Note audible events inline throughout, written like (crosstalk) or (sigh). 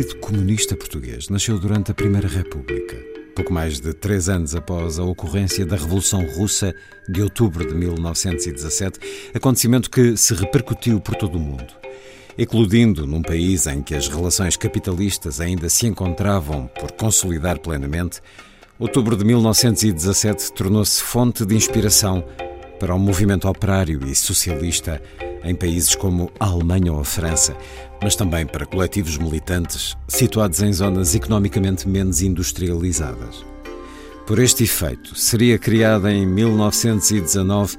Partido Comunista Português nasceu durante a Primeira República, pouco mais de três anos após a ocorrência da Revolução Russa de outubro de 1917, acontecimento que se repercutiu por todo o mundo. Eclodindo num país em que as relações capitalistas ainda se encontravam por consolidar plenamente, outubro de 1917 tornou-se fonte de inspiração para o movimento operário e socialista em países como a Alemanha ou a França, mas também para coletivos militantes situados em zonas economicamente menos industrializadas. Por este efeito, seria criada em 1919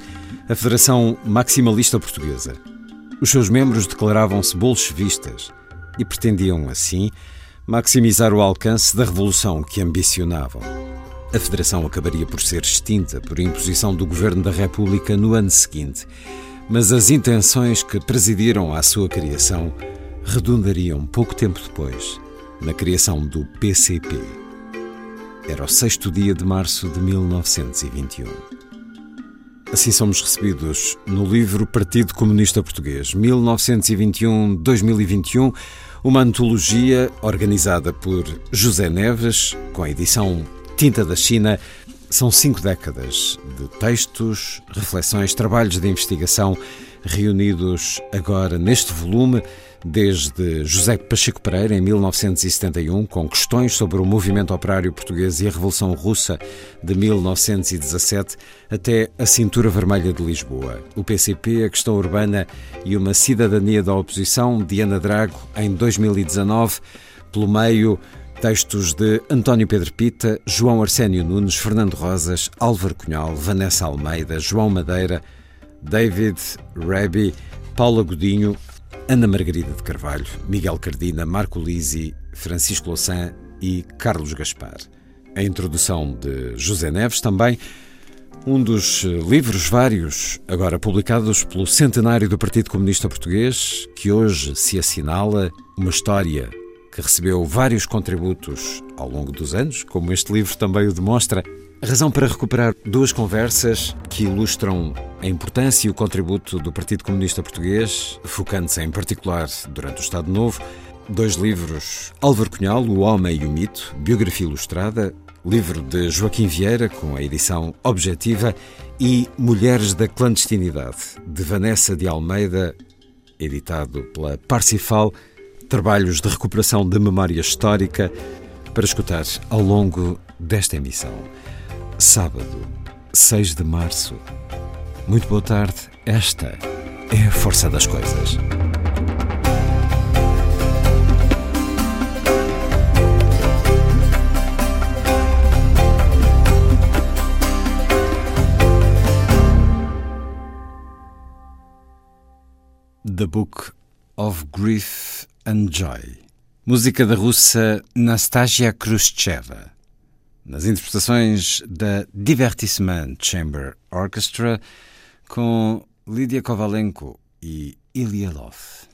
a Federação Maximalista Portuguesa. Os seus membros declaravam-se bolchevistas e pretendiam, assim, maximizar o alcance da revolução que ambicionavam. A Federação acabaria por ser extinta por imposição do Governo da República no ano seguinte, mas as intenções que presidiram à sua criação redundariam pouco tempo depois na criação do PCP. Era o sexto dia de março de 1921. Assim somos recebidos no livro Partido Comunista Português, 1921-2021, uma antologia organizada por José Neves, com a edição Tinta da China. São cinco décadas de textos, reflexões, trabalhos de investigação reunidos agora neste volume desde José Pacheco Pereira, em 1971, com questões sobre o movimento operário português e a Revolução Russa de 1917, até a Cintura Vermelha de Lisboa, o PCP, a questão urbana e uma cidadania da oposição, Diana Drago, em 2019, pelo meio. Textos de António Pedro Pita, João Arsénio Nunes, Fernando Rosas, Álvaro Cunhal, Vanessa Almeida, João Madeira, David Rabi, Paula Godinho, Ana Margarida de Carvalho, Miguel Cardina, Marco Lisi, Francisco Louçã e Carlos Gaspar. A introdução de José Neves também, um dos livros vários agora publicados pelo centenário do Partido Comunista Português, que hoje se assinala uma história que recebeu vários contributos ao longo dos anos, como este livro também o demonstra. A razão para recuperar duas conversas que ilustram a importância e o contributo do Partido Comunista Português, focando-se em particular durante o Estado Novo, dois livros, Álvaro Cunhal, O Homem e o Mito, biografia ilustrada, livro de Joaquim Vieira, com a edição objetiva, e Mulheres da Clandestinidade, de Vanessa de Almeida, editado pela Parsifal, trabalhos de recuperação de memória histórica para escutar ao longo desta emissão. Sábado, 6 de março. Muito boa tarde. Esta é a força das coisas. The Book of Grief and Joy. Música da russa Nastasia Khrushcheva. Nas interpretações da Divertissement Chamber Orchestra com Lydia Kovalenko e Ilya Lov.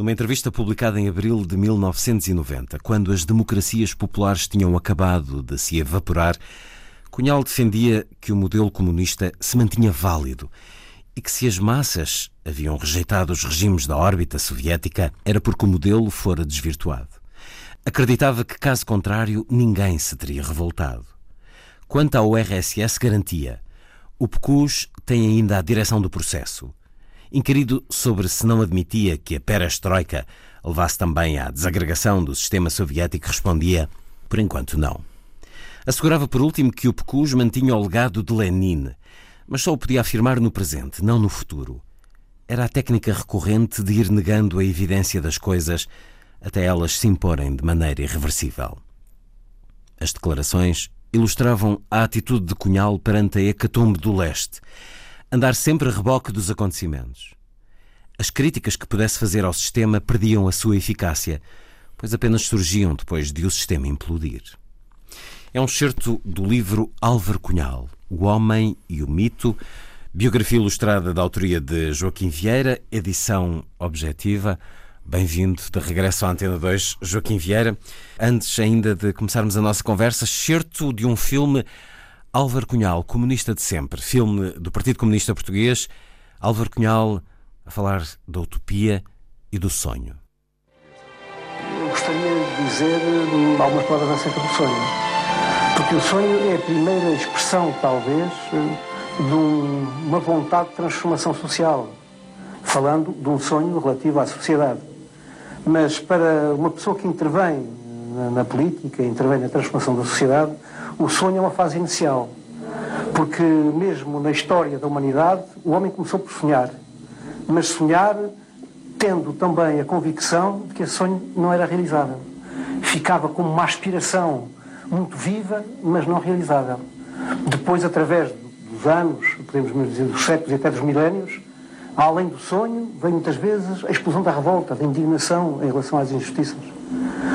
Numa entrevista publicada em abril de 1990, quando as democracias populares tinham acabado de se evaporar, Cunhal defendia que o modelo comunista se mantinha válido e que se as massas haviam rejeitado os regimes da órbita soviética era porque o modelo fora desvirtuado. Acreditava que, caso contrário, ninguém se teria revoltado. Quanto ao RSS, garantia: o PECUS tem ainda a direção do processo. Inquirido sobre se não admitia que a perestroika levasse também à desagregação do sistema soviético, respondia: por enquanto não. Assegurava por último que o PECUS mantinha o legado de Lenin, mas só o podia afirmar no presente, não no futuro. Era a técnica recorrente de ir negando a evidência das coisas até elas se imporem de maneira irreversível. As declarações ilustravam a atitude de Cunhal perante a hecatombe do leste, andar sempre a reboque dos acontecimentos. As críticas que pudesse fazer ao sistema perdiam a sua eficácia, pois apenas surgiam depois de o sistema implodir. É um excerto do livro Álvaro Cunhal, O Homem e o Mito, biografia ilustrada da autoria de Joaquim Vieira, edição objetiva. Bem-vindo de regresso à Antena 2, Joaquim Vieira. Antes ainda de começarmos a nossa conversa, excerto de um filme Álvaro Cunhal, Comunista de Sempre, filme do Partido Comunista Português. Álvaro Cunhal a falar da utopia e do sonho. Eu gostaria de dizer algumas palavras acerca do sonho. Porque o sonho é a primeira expressão, talvez, de uma vontade de transformação social, falando de um sonho relativo à sociedade. Mas para uma pessoa que intervém na política, intervém na transformação da sociedade, o sonho é uma fase inicial. Porque mesmo na história da humanidade, o homem começou por sonhar. Mas sonhar tendo também a convicção de que esse sonho não era realizável. Ficava como uma aspiração muito viva, mas não realizável. Depois, através dos anos, podemos dizer dos séculos e até dos milénios, além do sonho, vem muitas vezes a explosão da revolta, da indignação em relação às injustiças.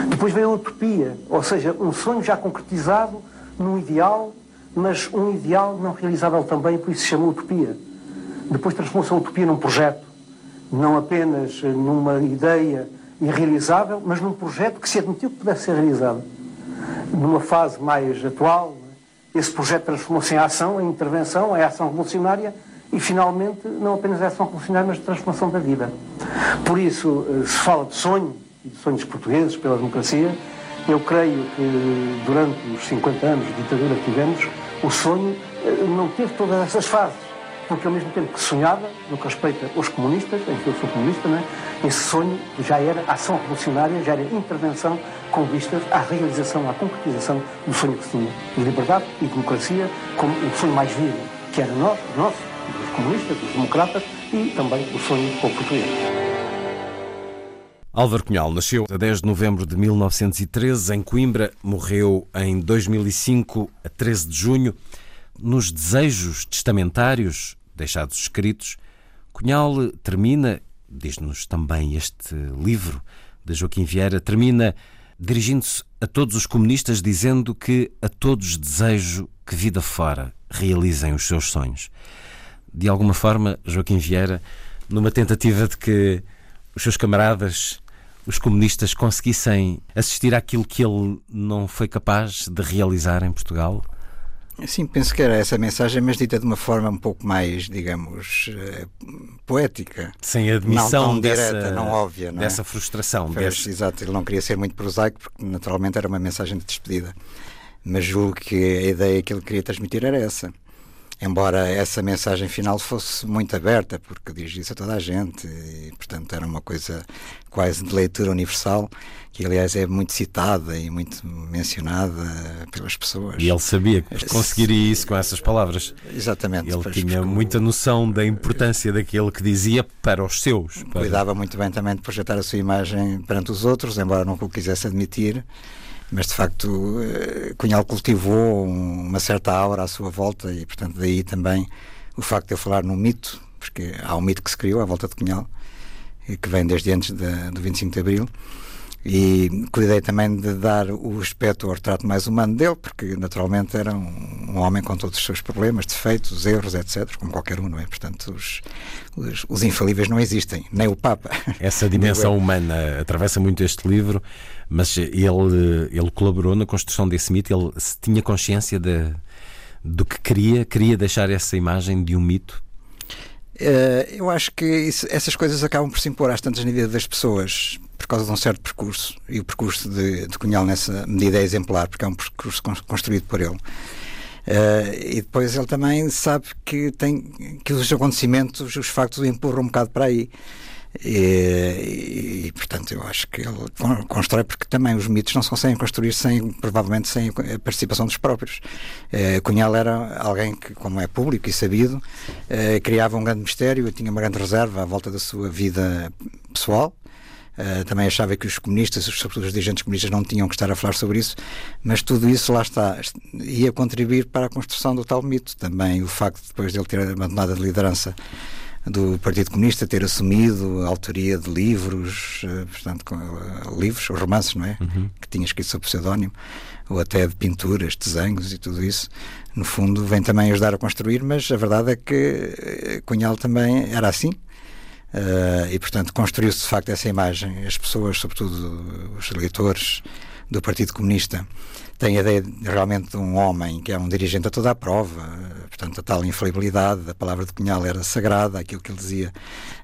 Depois vem a utopia, ou seja, um sonho já concretizado num ideal, mas um ideal não realizável também, por isso se chama utopia. Depois transformou-se a utopia num projeto, não apenas numa ideia irrealizável, mas num projeto que se admitiu que pudesse ser realizado numa fase mais atual, esse projeto transformou-se em ação, em intervenção, em ação revolucionária e, finalmente, não apenas é ação revolucionária, mas de transformação da vida. Por isso, eh, se fala de sonho, e de sonhos portugueses pela democracia, eu creio que durante os 50 anos de ditadura que tivemos, o sonho eh, não teve todas essas fases porque ao mesmo tempo que sonhava, no que respeita aos comunistas, em que eu sou comunista, né, esse sonho já era ação revolucionária, já era intervenção com vistas à realização, à concretização do sonho que se tinha de liberdade e democracia como o sonho mais vivo, que era nós, nós, os comunistas, os democratas e também o sonho português. Álvaro Cunhal nasceu a 10 de novembro de 1913 em Coimbra, morreu em 2005 a 13 de junho nos desejos testamentários deixados escritos, Cunhal termina, diz-nos também este livro de Joaquim Vieira, termina dirigindo-se a todos os comunistas dizendo que a todos desejo que vida fora realizem os seus sonhos. De alguma forma, Joaquim Vieira, numa tentativa de que os seus camaradas, os comunistas, conseguissem assistir àquilo que ele não foi capaz de realizar em Portugal, Sim, penso que era essa mensagem, mas dita de uma forma um pouco mais, digamos, uh, poética. Sem admissão não dessa, direta, não óbvia. Não é? dessa frustração. Pois, desse... Exato, ele não queria ser muito prosaico, porque naturalmente era uma mensagem de despedida. Mas julgo que a ideia que ele queria transmitir era essa. Embora essa mensagem final fosse muito aberta, porque dirigia-se a toda a gente, e portanto era uma coisa quase de leitura universal que aliás é muito citada e muito mencionada pelas pessoas. E ele sabia que conseguiria isso com essas palavras. Exatamente. Ele tinha muita noção da importância daquilo que dizia para os seus. Para... Cuidava muito bem também de projetar a sua imagem perante os outros, embora não o quisesse admitir. Mas de facto, eh, Cunhal cultivou uma certa aura à sua volta e, portanto, daí também o facto de eu falar num mito, porque há um mito que se criou à volta de Cunhal, que vem desde antes do 25 de Abril E cuidei também de dar o aspecto, o retrato mais humano dele, porque naturalmente era um, um homem com todos os seus problemas, defeitos, erros, etc., como qualquer um, não é? Portanto, os, os, os infalíveis não existem, nem o Papa. Essa dimensão (laughs) humana atravessa muito este livro, mas ele, ele colaborou na construção desse mito, ele tinha consciência de, do que queria, queria deixar essa imagem de um mito Uh, eu acho que isso, essas coisas acabam por se impor às tantas na vida das pessoas por causa de um certo percurso. E o percurso de, de Cunhal, nessa medida, é exemplar, porque é um percurso construído por ele. Uh, e depois ele também sabe que, tem, que os acontecimentos, os factos o empurram um bocado para aí. E, e, portanto eu acho que ele constrói porque também os mitos não são sem construir sem provavelmente sem a participação dos próprios eh, Cunhal era alguém que como é público e sabido eh, criava um grande mistério tinha uma grande reserva à volta da sua vida pessoal Uh, também achava que os comunistas, sobretudo os dirigentes comunistas, não tinham que estar a falar sobre isso, mas tudo isso lá está, ia contribuir para a construção do tal mito. Também o facto de depois dele ter abandonado a liderança do Partido Comunista ter assumido a autoria de livros, uh, portanto, com, uh, livros, romances, não é? Uhum. Que tinha escrito sob pseudónimo, ou até de pinturas, desenhos e tudo isso. No fundo, vem também ajudar a construir, mas a verdade é que Cunhal também era assim. Uh, e, portanto, construiu-se de facto essa imagem. As pessoas, sobretudo os leitores do Partido Comunista, tem a ideia realmente de um homem que é um dirigente a toda a prova, portanto, a tal infalibilidade, a palavra de Cunhal era sagrada, aquilo que ele dizia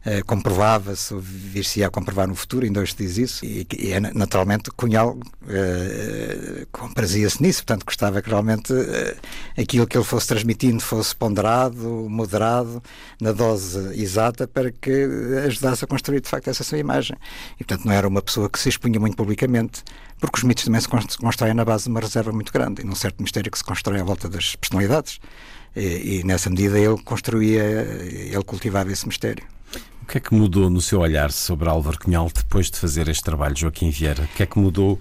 eh, comprovava-se, vir-se a comprovar no futuro, ainda hoje diz isso, e, e naturalmente Cunhal eh, comprazia-se nisso, portanto, gostava que realmente eh, aquilo que ele fosse transmitindo fosse ponderado, moderado, na dose exata, para que ajudasse a construir de facto essa sua imagem. E, portanto, não era uma pessoa que se expunha muito publicamente porque os mitos também se constroem na base de uma reserva muito grande e num certo mistério que se constrói à volta das personalidades. E, e, nessa medida ele construía, ele cultivava esse mistério. O que é que mudou no seu olhar sobre Álvaro Cunhal depois de fazer este trabalho, Joaquim Vieira? O que é que mudou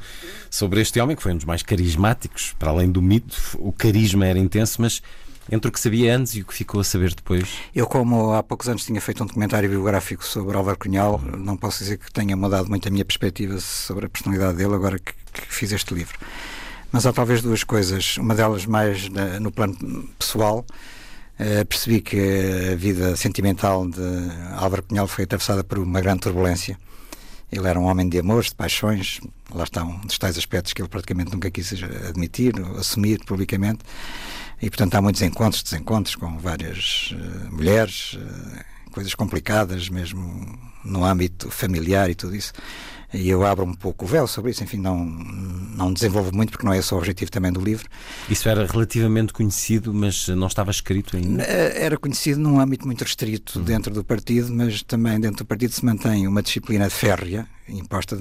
sobre este homem que foi um dos mais carismáticos, para além do mito? O carisma era intenso, mas entre o que sabia antes e o que ficou a saber depois? Eu, como há poucos anos tinha feito um documentário biográfico sobre Álvaro Cunhal, não posso dizer que tenha mudado muito a minha perspectiva sobre a personalidade dele agora que, que fiz este livro. Mas há talvez duas coisas. Uma delas mais na, no plano pessoal. Uh, percebi que a vida sentimental de Álvaro Cunhal foi atravessada por uma grande turbulência. Ele era um homem de amores, de paixões, lá estão um tais aspectos que ele praticamente nunca quis admitir, assumir publicamente. E, portanto, há muitos encontros, desencontros com várias uh, mulheres, uh, coisas complicadas, mesmo no âmbito familiar e tudo isso. E eu abro um pouco o véu sobre isso, enfim, não, não desenvolvo muito porque não é esse o objetivo também do livro. Isso era relativamente conhecido, mas não estava escrito ainda? Eh, era conhecido num âmbito muito restrito uhum. dentro do partido, mas também dentro do partido se mantém uma disciplina férrea, imposta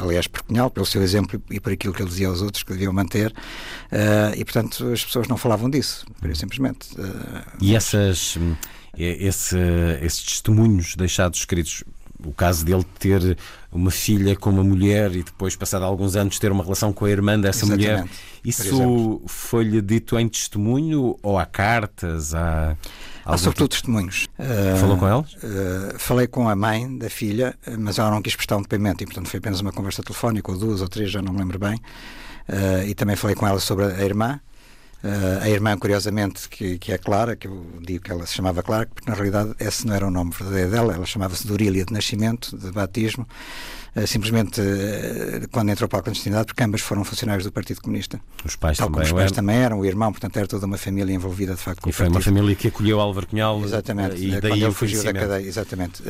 aliás por Cunhal, pelo seu exemplo e por aquilo que ele dizia aos outros que deviam manter, uh, e portanto as pessoas não falavam disso, simplesmente. Uh, e essas, hum, esse, esses testemunhos deixados escritos, o caso dele ter uma filha com uma mulher e depois, passado alguns anos, ter uma relação com a irmã dessa Exatamente, mulher, isso foi-lhe dito em testemunho ou há cartas? Há... Há sobretudo testemunhos. Falou com eles? Uh, falei com a mãe da filha, mas ela não quis prestar um depoimento e, portanto, foi apenas uma conversa telefónica, ou duas ou três, já não me lembro bem. Uh, e também falei com ela sobre a irmã. Uh, a irmã, curiosamente, que, que é Clara, que eu digo que ela se chamava Clara, porque na realidade esse não era o nome verdadeiro dela, ela chamava-se Dorília de nascimento, de batismo. Eh, simplesmente eh, quando entrou para a clandestinidade, porque ambas foram funcionários do Partido Comunista. Os pais Tal também como os pais eram. também eram, o irmão, portanto era toda uma família envolvida de facto com e o foi partido. uma família que acolheu Álvaro Cunhal exatamente, e daí ele fugiu da cadeia, exatamente.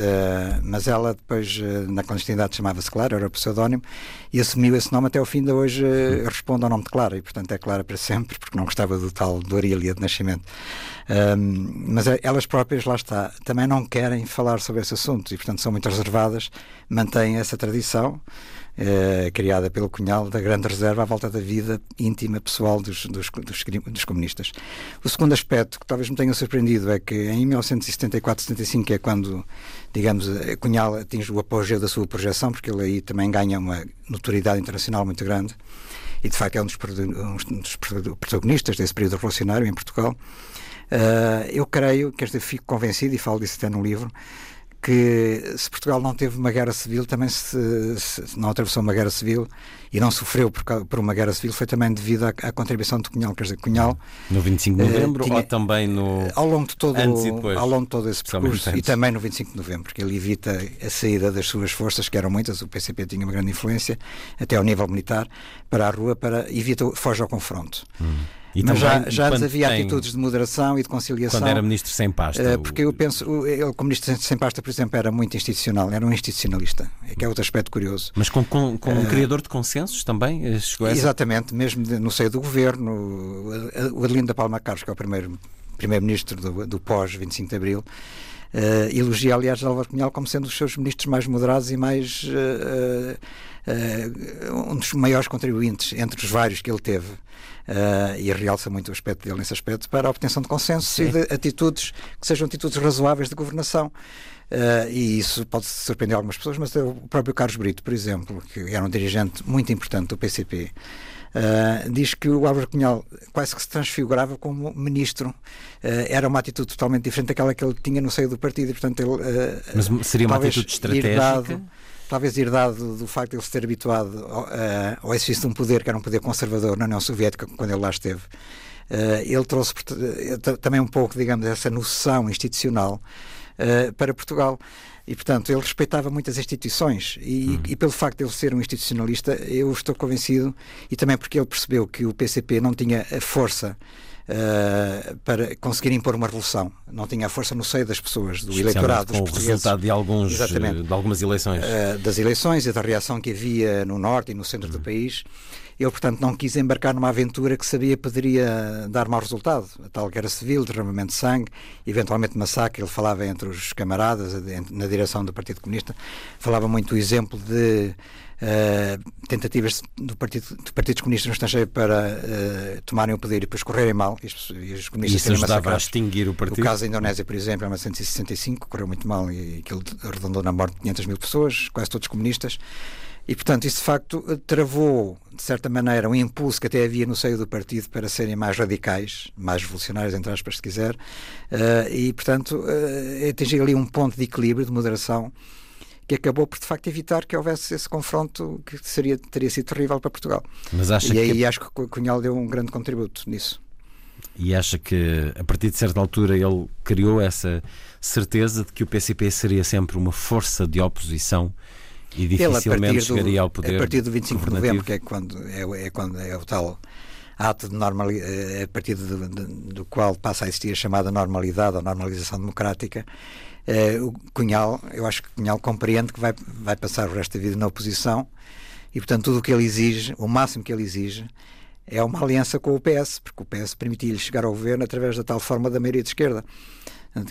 Mas ela depois na clandestinidade chamava-se Clara, era o pseudónimo, e assumiu esse nome até ao fim de hoje responde ao nome de Clara, e portanto é Clara para sempre, porque não gostava do tal Dorília de nascimento. Um, mas elas próprias, lá está, também não querem falar sobre esse assunto e, portanto, são muito reservadas, mantêm essa tradição. Eh, criada pelo Cunhal da Grande Reserva à volta da vida íntima pessoal dos, dos, dos, dos, comunistas. O segundo aspecto que talvez me tenha surpreendido é que em 1974-75 que é quando, digamos, Cunhal atinge o apogeu da sua projeção, porque ele aí também ganha uma notoriedade internacional muito grande e de facto é um dos, um dos protagonistas desse período revolucionário em Portugal. Uh, eu creio, quer dizer, fico convencido, e falo disso até no livro, que se Portugal não teve uma guerra civil, também se, se não atravessou uma guerra civil e não sofreu por, por uma guerra civil, foi também devido à, à, contribuição de Cunhal. Quer dizer, Cunhal. No 25 de novembro uh, tinha, ou também no. Ao longo de todo, antes e depois, ao longo de todo esse percurso e também no 25 de novembro, porque ele evita a saída das suas forças, que eram muitas, o PCP tinha uma grande influência, até ao nível militar, para a rua, para evita, foge ao confronto. Hum. E Mas já, já havia tem... atitudes de moderação e de conciliação. Quando era ministro sem pasta. Uh, porque eu penso, ele como ministro sem pasta, por exemplo, era muito institucional, era um institucionalista, que é outro aspecto curioso. Mas com, com uh, um criador de consensos também? Eh, exatamente, mesmo no seio do governo. O Adelino da Palma Carlos, que é o primeiro primeiro-ministro do, do pós-25 de Abril, Uh, elogia, aliás, Álvaro Cunhal como sendo os seus ministros mais moderados e mais uh, uh, um dos maiores contribuintes entre os vários que ele teve. E realça muito o aspecto dele nesse aspecto para a obtenção de consensos e de atitudes que sejam atitudes razoáveis de governação. Uh, e isso pode surpreender algumas pessoas, mas o próprio Carlos Brito, por exemplo, que era um dirigente muito importante do PCP, Uh, diz que o Álvaro Cunhal quase que se transfigurava como ministro. Uh, era uma atitude totalmente diferente daquela que ele tinha no seio do partido. E, portanto, ele, uh, Mas seria uma atitude estratégica? Herdado, talvez herdado do facto de ele se ter habituado ao, ao exercício de um poder que era um poder conservador na União Soviética quando ele lá esteve. ele trouxe também um pouco, digamos, essa noção institucional para Portugal. E, portanto, ele respeitava muitas instituições e, uhum. e, pelo facto de ele ser um institucionalista, eu estou convencido, e também porque ele percebeu que o PCP não tinha a força Uh, para conseguir impor uma revolução. Não tinha a força no seio das pessoas, do eleitorado dos com portugueses. o resultado de, alguns, de algumas eleições. Uh, das eleições e da reação que havia no norte e no centro uhum. do país. Ele, portanto, não quis embarcar numa aventura que sabia poderia dar mau resultado. A tal guerra civil, derramamento de sangue, eventualmente massacre. Ele falava entre os camaradas, na direção do Partido Comunista, falava muito do exemplo de uh, tentativas do partido, de partidos comunistas no estrangeiro para uh, tomarem o poder e depois correrem mal. E os, e os comunistas Isso ajudava a extinguir o partido? O caso da Indonésia, por exemplo, em 1965, correu muito mal e aquilo arredondou na morte de 500 mil pessoas, quase todos comunistas. E, portanto, isso de facto travou, de certa maneira, um impulso que até havia no seio do partido para serem mais radicais, mais revolucionários, entre aspas, se quiser, uh, e, portanto, uh, atingir ali um ponto de equilíbrio, de moderação, que acabou por, de facto, evitar que houvesse esse confronto que seria, teria sido terrível para Portugal. Mas acha e aí que... acho que o Cunhal deu um grande contributo nisso. E acha que, a partir de certa altura, ele criou essa certeza de que o PCP seria sempre uma força de oposição e dificilmente chegaria ao poder. A partir do 25 de novembro, que é quando é, é, quando é o tal ato de normalidade, eh, a partir do, do, qual passa a existir a chamada normalidade ou normalização democrática, o Cunhal, eu acho que Cunhal compreende que vai, vai passar o resto da vida na oposição e, portanto, tudo o que ele exige, o máximo que ele exige, é uma aliança com o PS, porque o PS permitiu-lhe chegar ao governo através da tal forma da maioria de esquerda.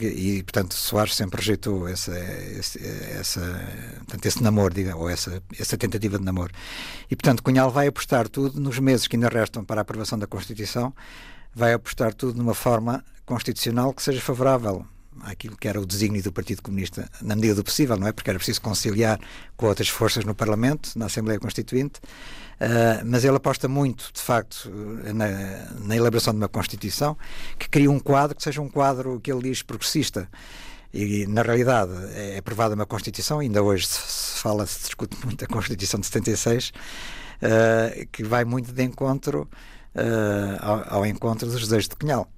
E, portanto, Soares sempre rejeitou essa, essa, essa, portanto, esse namoro, ou essa, essa tentativa de namoro. E, portanto, Cunhal vai apostar tudo, nos meses que ainda restam para a aprovação da Constituição, vai apostar tudo numa forma constitucional que seja favorável àquilo que era o desígnio do Partido Comunista, na medida do possível, não é? Porque era preciso conciliar com outras forças no Parlamento, na Assembleia Constituinte, Uh, mas ele aposta muito, de facto, na, na, elaboração de uma Constituição que cria um quadro que seja um quadro que ele diz progressista. E, na realidade, é aprovada uma Constituição, ainda hoje se fala, se discute muito a Constituição de 76, uh, ah, que vai muito de encontro uh, ao, ao, encontro dos desejos de Cunhal.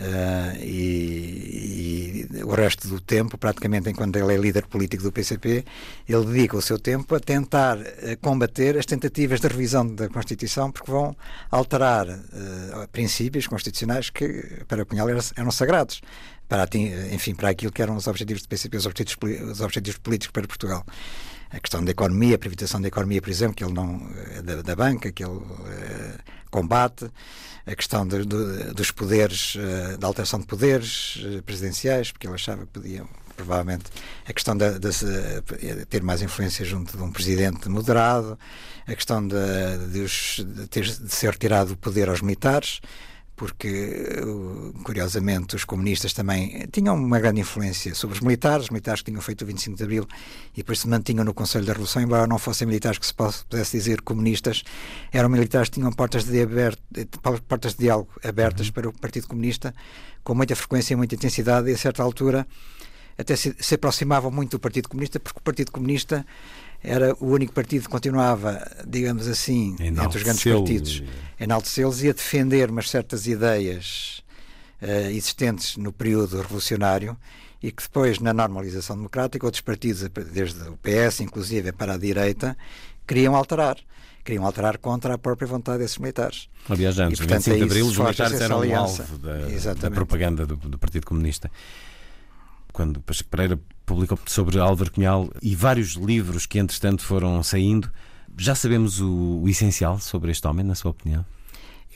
Uh, e, e, o resto do tempo, praticamente enquanto ele é líder político do PCP, ele dedica o seu tempo a tentar uh, combater as tentativas de revisão da Constituição, porque vão alterar uh, princípios constitucionais que para Cunhal eram, eram sagrados, para, enfim, para aquilo que eram os objetivos do PCP, os objetivos, os objetivos políticos para Portugal. A questão da economia, a privatização da economia, por exemplo, que ele não da, da banca, que ele combate, a questão de, de, dos poderes, uh, da alteração de poderes uh, presidenciais, porque ele achava que podiam, provavelmente, a questão de, de, ter mais influência junto de um presidente moderado, a questão de, ter, de ser retirado o poder aos militares porque, curiosamente, os comunistas também tinham uma grande influência sobre os militares, os militares que tinham feito o 25 de Abril e depois se mantinham no Conselho da Revolução, embora não fossem militares que se pudesse dizer comunistas, eram militares que tinham portas de, aberto, portas de diálogo abertas uhum. para o Partido Comunista, com muita frequência e muita intensidade, e a certa altura até se, se aproximavam muito do Partido Comunista, porque o Partido Comunista era o único partido que continuava, digamos assim, entre os grandes partidos, enaltecê-los e a defender umas certas ideias uh, existentes no período revolucionário e que depois, na normalização democrática, outros partidos, desde o PS, inclusive, para a direita, queriam alterar. Queriam alterar contra a própria vontade desses militares. Aliás, antes, do 25 de Abril, os militares eram um alvo da, da propaganda do, do Partido Comunista quando Pacheco Pereira publicou sobre Álvaro Cunhal e vários livros que, entretanto, foram saindo. Já sabemos o, o essencial sobre este homem, na sua opinião?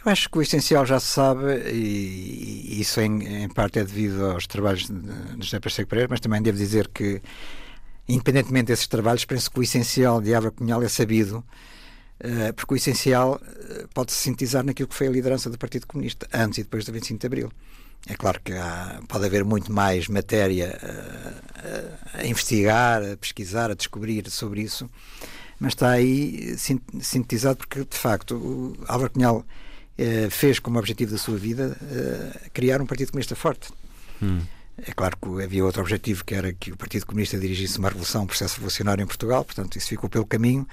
Eu acho que o essencial já se sabe, e isso em, em parte é devido aos trabalhos de, José Pacheco Pereira, mas também devo dizer que, independentemente desses trabalhos, penso que o essencial de Álvaro Cunhal é sabido, uh, porque o essencial uh, pode-se sintetizar naquilo que foi a liderança do Partido Comunista, antes e depois do 25 de Abril. É claro que há, pode haver muito mais matéria a, a, investigar, a pesquisar, a descobrir sobre isso, mas está aí sintetizado porque, de facto, o Álvaro Cunhal eh, fez como objetivo da sua vida eh, criar um Partido Comunista forte. Hum. É claro que havia outro objetivo que era que o Partido Comunista dirigisse uma revolução, um processo revolucionário em Portugal, portanto, isso ficou pelo caminho.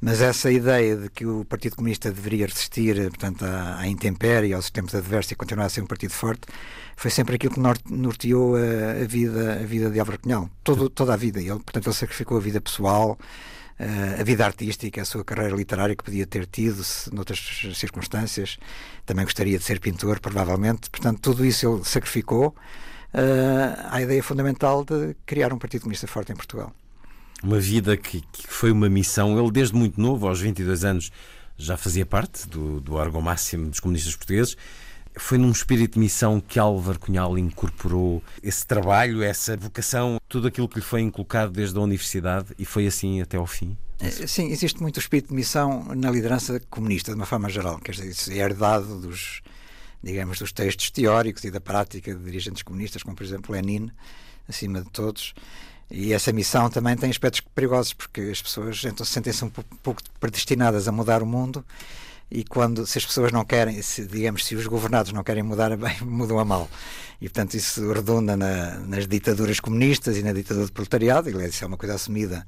Mas essa ideia de que o Partido Comunista deveria resistir portanto, à, à intempérie, aos sistemas adversos e continuar a ser um partido forte, foi sempre aquilo que norteou a, a vida, a vida de Álvaro Cunhal. Todo, toda a vida. Ele, portanto, ele sacrificou a vida pessoal, a vida artística, a sua carreira literária que podia ter tido noutras circunstâncias. Também gostaria de ser pintor, provavelmente. Portanto, tudo isso ele sacrificou à ideia fundamental de criar um Partido Comunista forte em Portugal uma vida que, que, foi uma missão. Ele, desde muito novo, aos 22 anos, já fazia parte do, do órgão máximo dos comunistas portugueses. Foi num espírito de missão que Álvaro Cunhal incorporou esse trabalho, essa vocação, tudo aquilo que lhe foi inculcado desde a universidade e foi assim até ao fim? É, sim, existe muito espírito de missão na liderança comunista, de uma forma geral. Quer dizer, isso é herdado dos, digamos, dos textos teóricos e da prática de dirigentes comunistas, como por exemplo Lenin, acima de todos. E essa missão também tem aspectos perigosos, porque as pessoas então, sentem-se um pouco predestinadas a mudar o mundo e quando se as pessoas não querem, se, digamos, se os governados não querem mudar (laughs) bem, mudam a mal. E portanto isso redunda na, nas ditaduras comunistas e na ditadura do proletariado, e isso é uma coisa assumida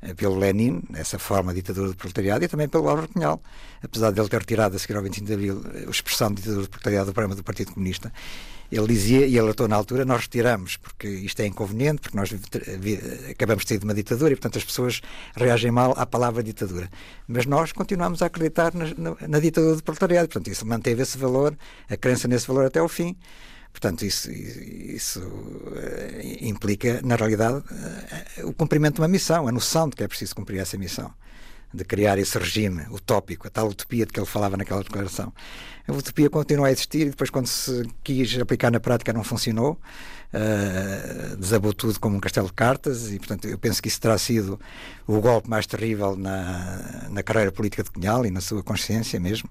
eh, pelo Lenin, essa forma de ditadura do proletariado, e também pelo Álvaro Cunhal, apesar de ele ter retirado a seguir ao 25 de Abril eh, a expressão de ditadura do proletariado do programa do Partido Comunista. Ele dizia, e alertou na altura, nós retiramos, porque isto é inconveniente, porque nós acabamos de sair de uma ditadura e, portanto, as pessoas reagem mal à palavra ditadura. Mas nós continuamos a acreditar na, na, na ditadura do proletariado, portanto, isso manteve esse valor, a crença nesse valor até ao fim. Portanto, isso, isso uh, implica, na realidade, uh, o cumprimento de uma missão, a noção de que é preciso cumprir essa missão de criar esse regime utópico, a tal utopia de que ele falava naquela declaração. A utopia continua a existir e depois, quando se quis aplicar na prática, não funcionou. Uh, desabou tudo como um castelo de cartas e, portanto, eu penso que isso terá sido o golpe mais terrível na, na carreira política de Cunhal e na sua consciência mesmo,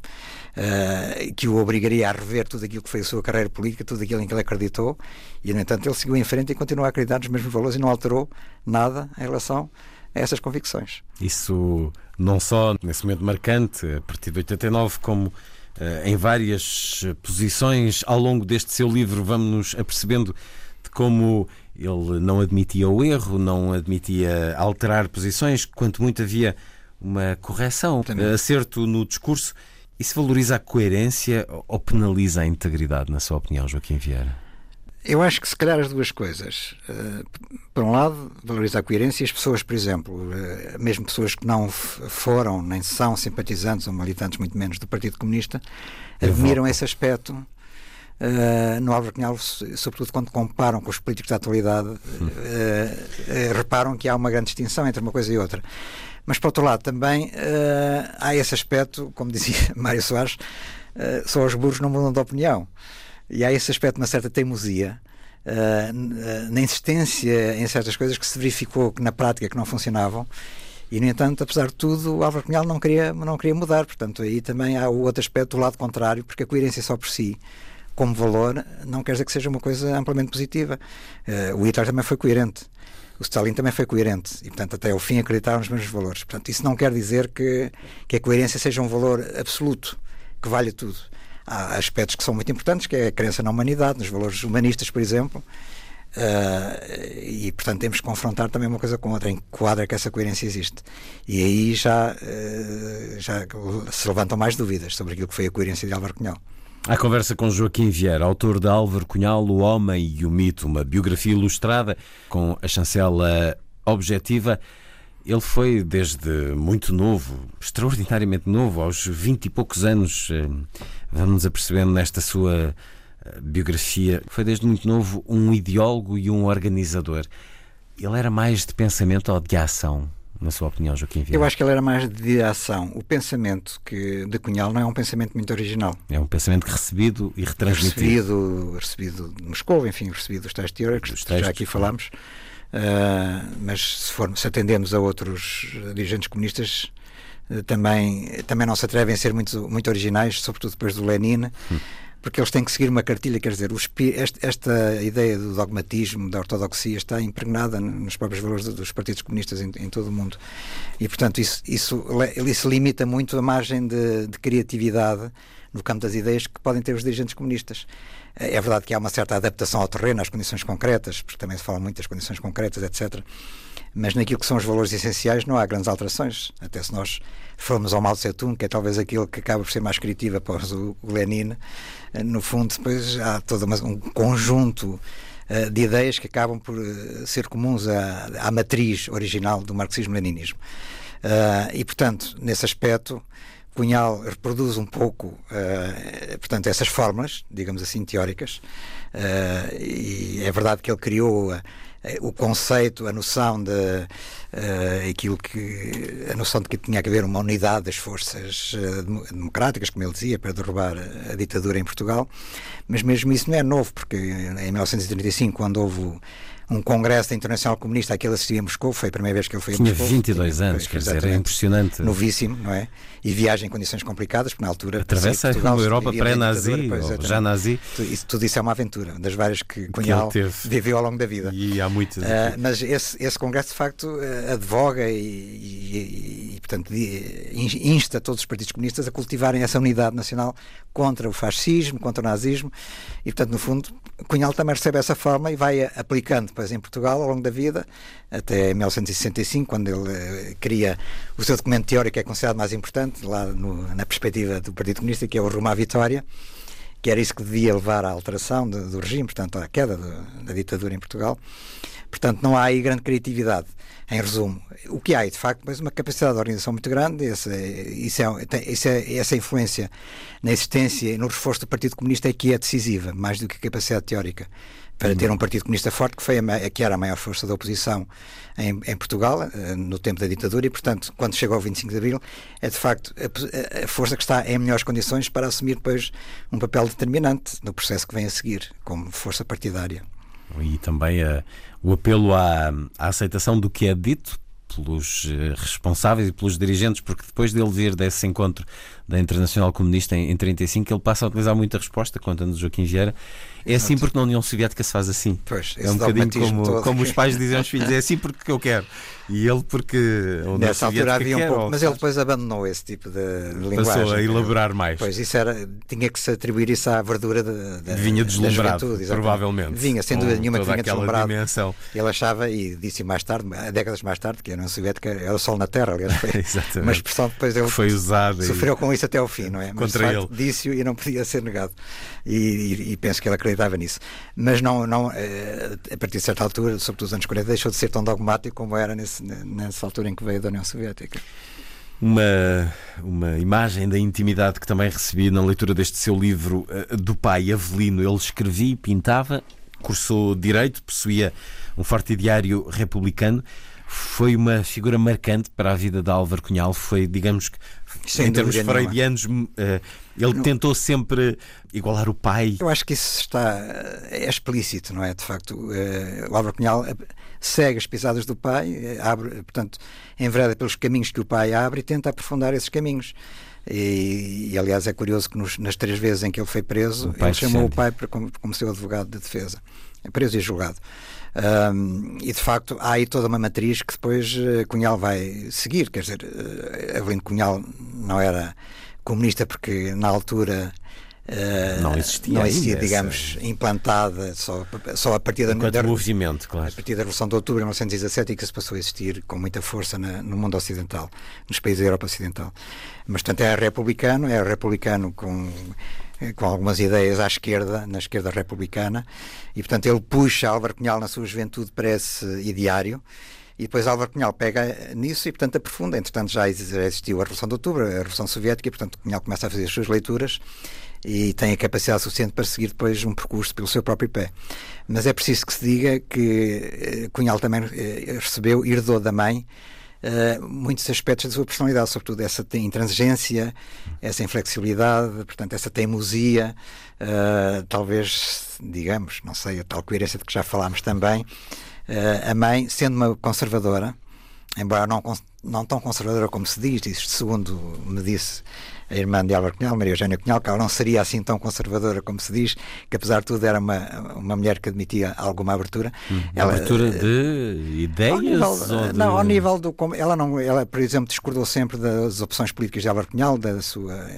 uh, que o obrigaria a rever tudo aquilo que foi a sua carreira política, tudo aquilo em que ele acreditou e, no entanto, ele seguiu em frente e continua a acreditar nos mesmos valores e não alterou nada em relação a essas convicções. Isso não só nesse momento marcante, a partir de 89, como eh, em várias posições ao longo deste seu livro, vamos nos apercebendo de como ele não admitia o erro, não admitia alterar posições, quanto muito havia uma correção, Também. acerto no discurso. Isso valoriza a coerência ou penaliza a integridade, na sua opinião, Joaquim Vieira? Eu acho que se calhar as duas coisas. Uh, por um lado, valoriza a coerência e as pessoas, por exemplo, uh, mesmo pessoas que não foram nem são simpatizantes ou militantes, muito menos do Partido Comunista, admiram esse aspecto uh, no Álvaro Cunhal, sobretudo quando comparam com os políticos da atualidade, reparam que há uma grande distinção entre uma coisa e outra. Mas, por outro lado, também há esse aspecto, como dizia (laughs) Mário Soares, só os burros não mudam de opinião. E há esse aspecto, uma certa teimosia, uh, na insistência em certas coisas que se verificou que na prática que não funcionavam. E, no entanto, apesar de tudo, o Álvaro Cunhal não queria, não queria mudar. Portanto, aí também há o outro aspecto do lado contrário, porque a coerência só por si, como valor, não quer dizer que seja uma coisa amplamente positiva. Uh, o Hitler também foi coerente. O Stalin também foi coerente e, portanto, até ao fim acreditaram nos mesmos valores. Portanto, isso não quer dizer que, que a coerência seja um valor absoluto, que valha tudo há aspectos que são muito importantes, que é a crença na humanidade, nos valores humanistas, por exemplo, Uh, e portanto temos que confrontar também uma coisa com outra, em que quadra que essa coerência existe. E aí já, uh, já se levantam mais dúvidas sobre aquilo que foi a coerência de Álvaro Cunhal. A conversa com Joaquim Vieira, autor de Álvaro Cunhal, O Homem e o Mito, uma biografia ilustrada com a chancela objetiva. Ele foi desde muito novo, extraordinariamente novo, aos vinte e poucos anos, eh, vamos apercebendo nesta sua eh, biografia, foi desde muito novo um ideólogo e um organizador. Ele era mais de pensamento ou de ação? na sua opinião, Joaquim Vieira? Eu acho que ele era mais de ação. O pensamento que de Cunhal não é um pensamento muito original. É um pensamento recebido e retransmitido. Recebido, recebido de Moscou, enfim, recebido dos tais teóricos, dos textos, já aqui falámos. Uh, mas se, for, se atendemos a outros dirigentes comunistas, também, também não se atrevem a ser muito, muito originais, sobretudo depois do Lenin. Hum porque eles têm que seguir uma cartilha, quer dizer, este, esta ideia do dogmatismo, da ortodoxia, está impregnada nos próprios valores dos partidos comunistas em, em todo o mundo. E, portanto, isso, isso, isso limita muito a margem de, de criatividade no campo das ideias que podem ter os dirigentes comunistas. É verdade que há uma certa adaptação ao terreno, às condições concretas, porque também se fala muito das condições concretas, etc. Mas naquilo que são os valores essenciais não há grandes alterações. Até se nós formos ao Mao Tse que é talvez aquilo que acaba por ser mais criativo após o, Lenin, eh, no fundo depois há todo um conjunto eh, de ideias que acabam por eh, ser comuns à, à matriz original do marxismo-leninismo. e, portanto, nesse aspecto, Cunhal reproduz um pouco, uh, portanto, essas fórmulas, digamos assim, teóricas, uh, e é verdade que ele criou o conceito, a noção de aquilo que a noção de que tinha que haver uma unidade das forças democráticas, como ele dizia, para derrubar a ditadura em Portugal, mas mesmo isso não é novo, porque em 1935, quando houve um congresso da Internacional Comunista, aquele assistia em Moscou, foi a primeira vez que ele foi Tinha a Moscou. 22 tinha, anos, quer dizer, é impressionante. Novíssimo, não é? E viaja em condições complicadas, porque na altura... Atravessa Portugal, uma Europa pré-nazi, já nazi. Isso, tudo isso é uma aventura, das várias que Cunhal viveu ao longo da vida. E há muitas. Uh, mas esse, esse congresso, de facto, uh, advoga e, e, e, portanto, insta todos os partidos comunistas a cultivarem essa unidade nacional contra o fascismo, contra o nazismo, e, portanto, no fundo, Cunhal também recebe essa forma e vai aplicando depois em Portugal ao longo da vida, até 1965, quando ele uh, cria o seu documento teórico que é considerado mais importante, lá no, na perspectiva do Partido Comunista, que é o Rumo à Vitória, que era isso que devia levar à alteração do, do regime, portanto, à queda do, da ditadura em Portugal. Portanto, não há aí grande criatividade. Em resumo, o que há é, de facto, mas uma capacidade de organização muito grande, essa, isso é, isso é, essa influência na existência e no reforço do Partido Comunista é que é decisiva, mais do que a capacidade teórica para ter um Partido Comunista forte, que, foi a, que era a maior força da oposição em, em, Portugal, eh, no tempo da ditadura, e, portanto, quando chega ao 25 de Abril, é de facto a, a, força que está em melhores condições para assumir depois um papel determinante no processo que vem a seguir, como força partidária. E também a, o apelo à, à aceitação do que é dito pelos eh, responsáveis e pelos dirigentes, porque depois dele vir desse encontro da Internacional Comunista em, em 35, ele passa a utilizar muita resposta, conta-nos Joaquim Vieira. É assim porque na União Soviética se faz assim. Pois, é um bocadinho como, como os pais dizem aos filhos, é assim porque eu quero. E ele porque Nessa altura havia um pouco, mas ele depois abandonou esse tipo de, linguagem. Passou a elaborar mais. Pois, isso era, tinha que se atribuir isso à verdura da Vinha deslumbrado, provavelmente. Vinha, sem dúvida nenhuma que vinha deslumbrado. Dimensão. Ele achava, e disse mais tarde, décadas mais tarde, que a União Soviética era o sol na terra, aliás, foi (laughs) uma expressão depois ele foi usado sofreu e... com isso até ao fim, não é? Mas, Contra ele. Disse-o e não podia ser negado. E, e, e, penso que ele acreditava nisso. Mas não, não, eh, a partir de certa altura, sobretudo os anos 40, deixou de ser tão dogmático como era nesse, nessa altura em que veio da União Soviética. Uma, uma imagem da intimidade que também recebi na leitura deste seu livro eh, do pai Avelino. Ele escrevia e pintava, cursou Direito, possuía um forte diário republicano. Foi uma figura marcante para a vida de Álvaro Cunhal. Foi, digamos que, Sem em termos freudianos, eh, ele não. tentou sempre igualar o pai. Eu acho que isso está é explícito, não é? De facto, o Álvaro Cunhal segue as pisadas do pai, eh, abre, portanto, envereda pelos caminhos que o pai abre e tenta aprofundar esses caminhos. E, e, aliás é curioso que nos, nas três vezes em que ele foi preso, ele chamou o pai para, como, como seu advogado de defesa, é preso e julgado. Um, e de facto há aí toda uma matriz que depois uh, Cunhal vai seguir. Quer dizer, uh, Avelino Cunhal não era comunista porque na altura Uh, não existia, não existia digamos, essa... implantada só, só a partir da, da movimento, claro. a partir da Revolução de Outubro de 1917 e que se passou a existir com muita força na, no mundo ocidental, nos países da Europa Ocidental. Mas, portanto, é republicano, é republicano com com algumas ideias à esquerda, na esquerda republicana, e portanto ele puxa Álvaro Cunhal na sua juventude para esse ideário, e depois Álvaro Cunhal pega nisso e, portanto, aprofunda. Entretanto, já existiu a Revolução de Outubro, a Revolução Soviética, e, portanto, Cunhal começa a fazer as suas leituras e tem a capacidade suficiente para seguir depois um percurso pelo seu próprio pé. Mas é preciso que se diga que eh, Cunhal também eh, recebeu, herdou da mãe, Uh, muitos aspectos da sua personalidade, sobretudo essa intransigência, essa inflexibilidade, portanto, essa teimosia, talvez, digamos, não sei, a tal coerência de que já falámos também, a mãe, sendo uma conservadora, embora não, não tão conservadora como se diz, isto segundo me disse a irmã de Álvaro Cunhal, Maria Eugênia Cunhal, que ela não seria assim tão conservadora como se diz, que apesar de tudo era uma, uma mulher que admitia alguma abertura. Hum, ela, abertura de ideias? Ao nível, de... Não, ao nível do... Ela, não, ela, por exemplo, discordou sempre das opções políticas de Álvaro Cunhal, da sua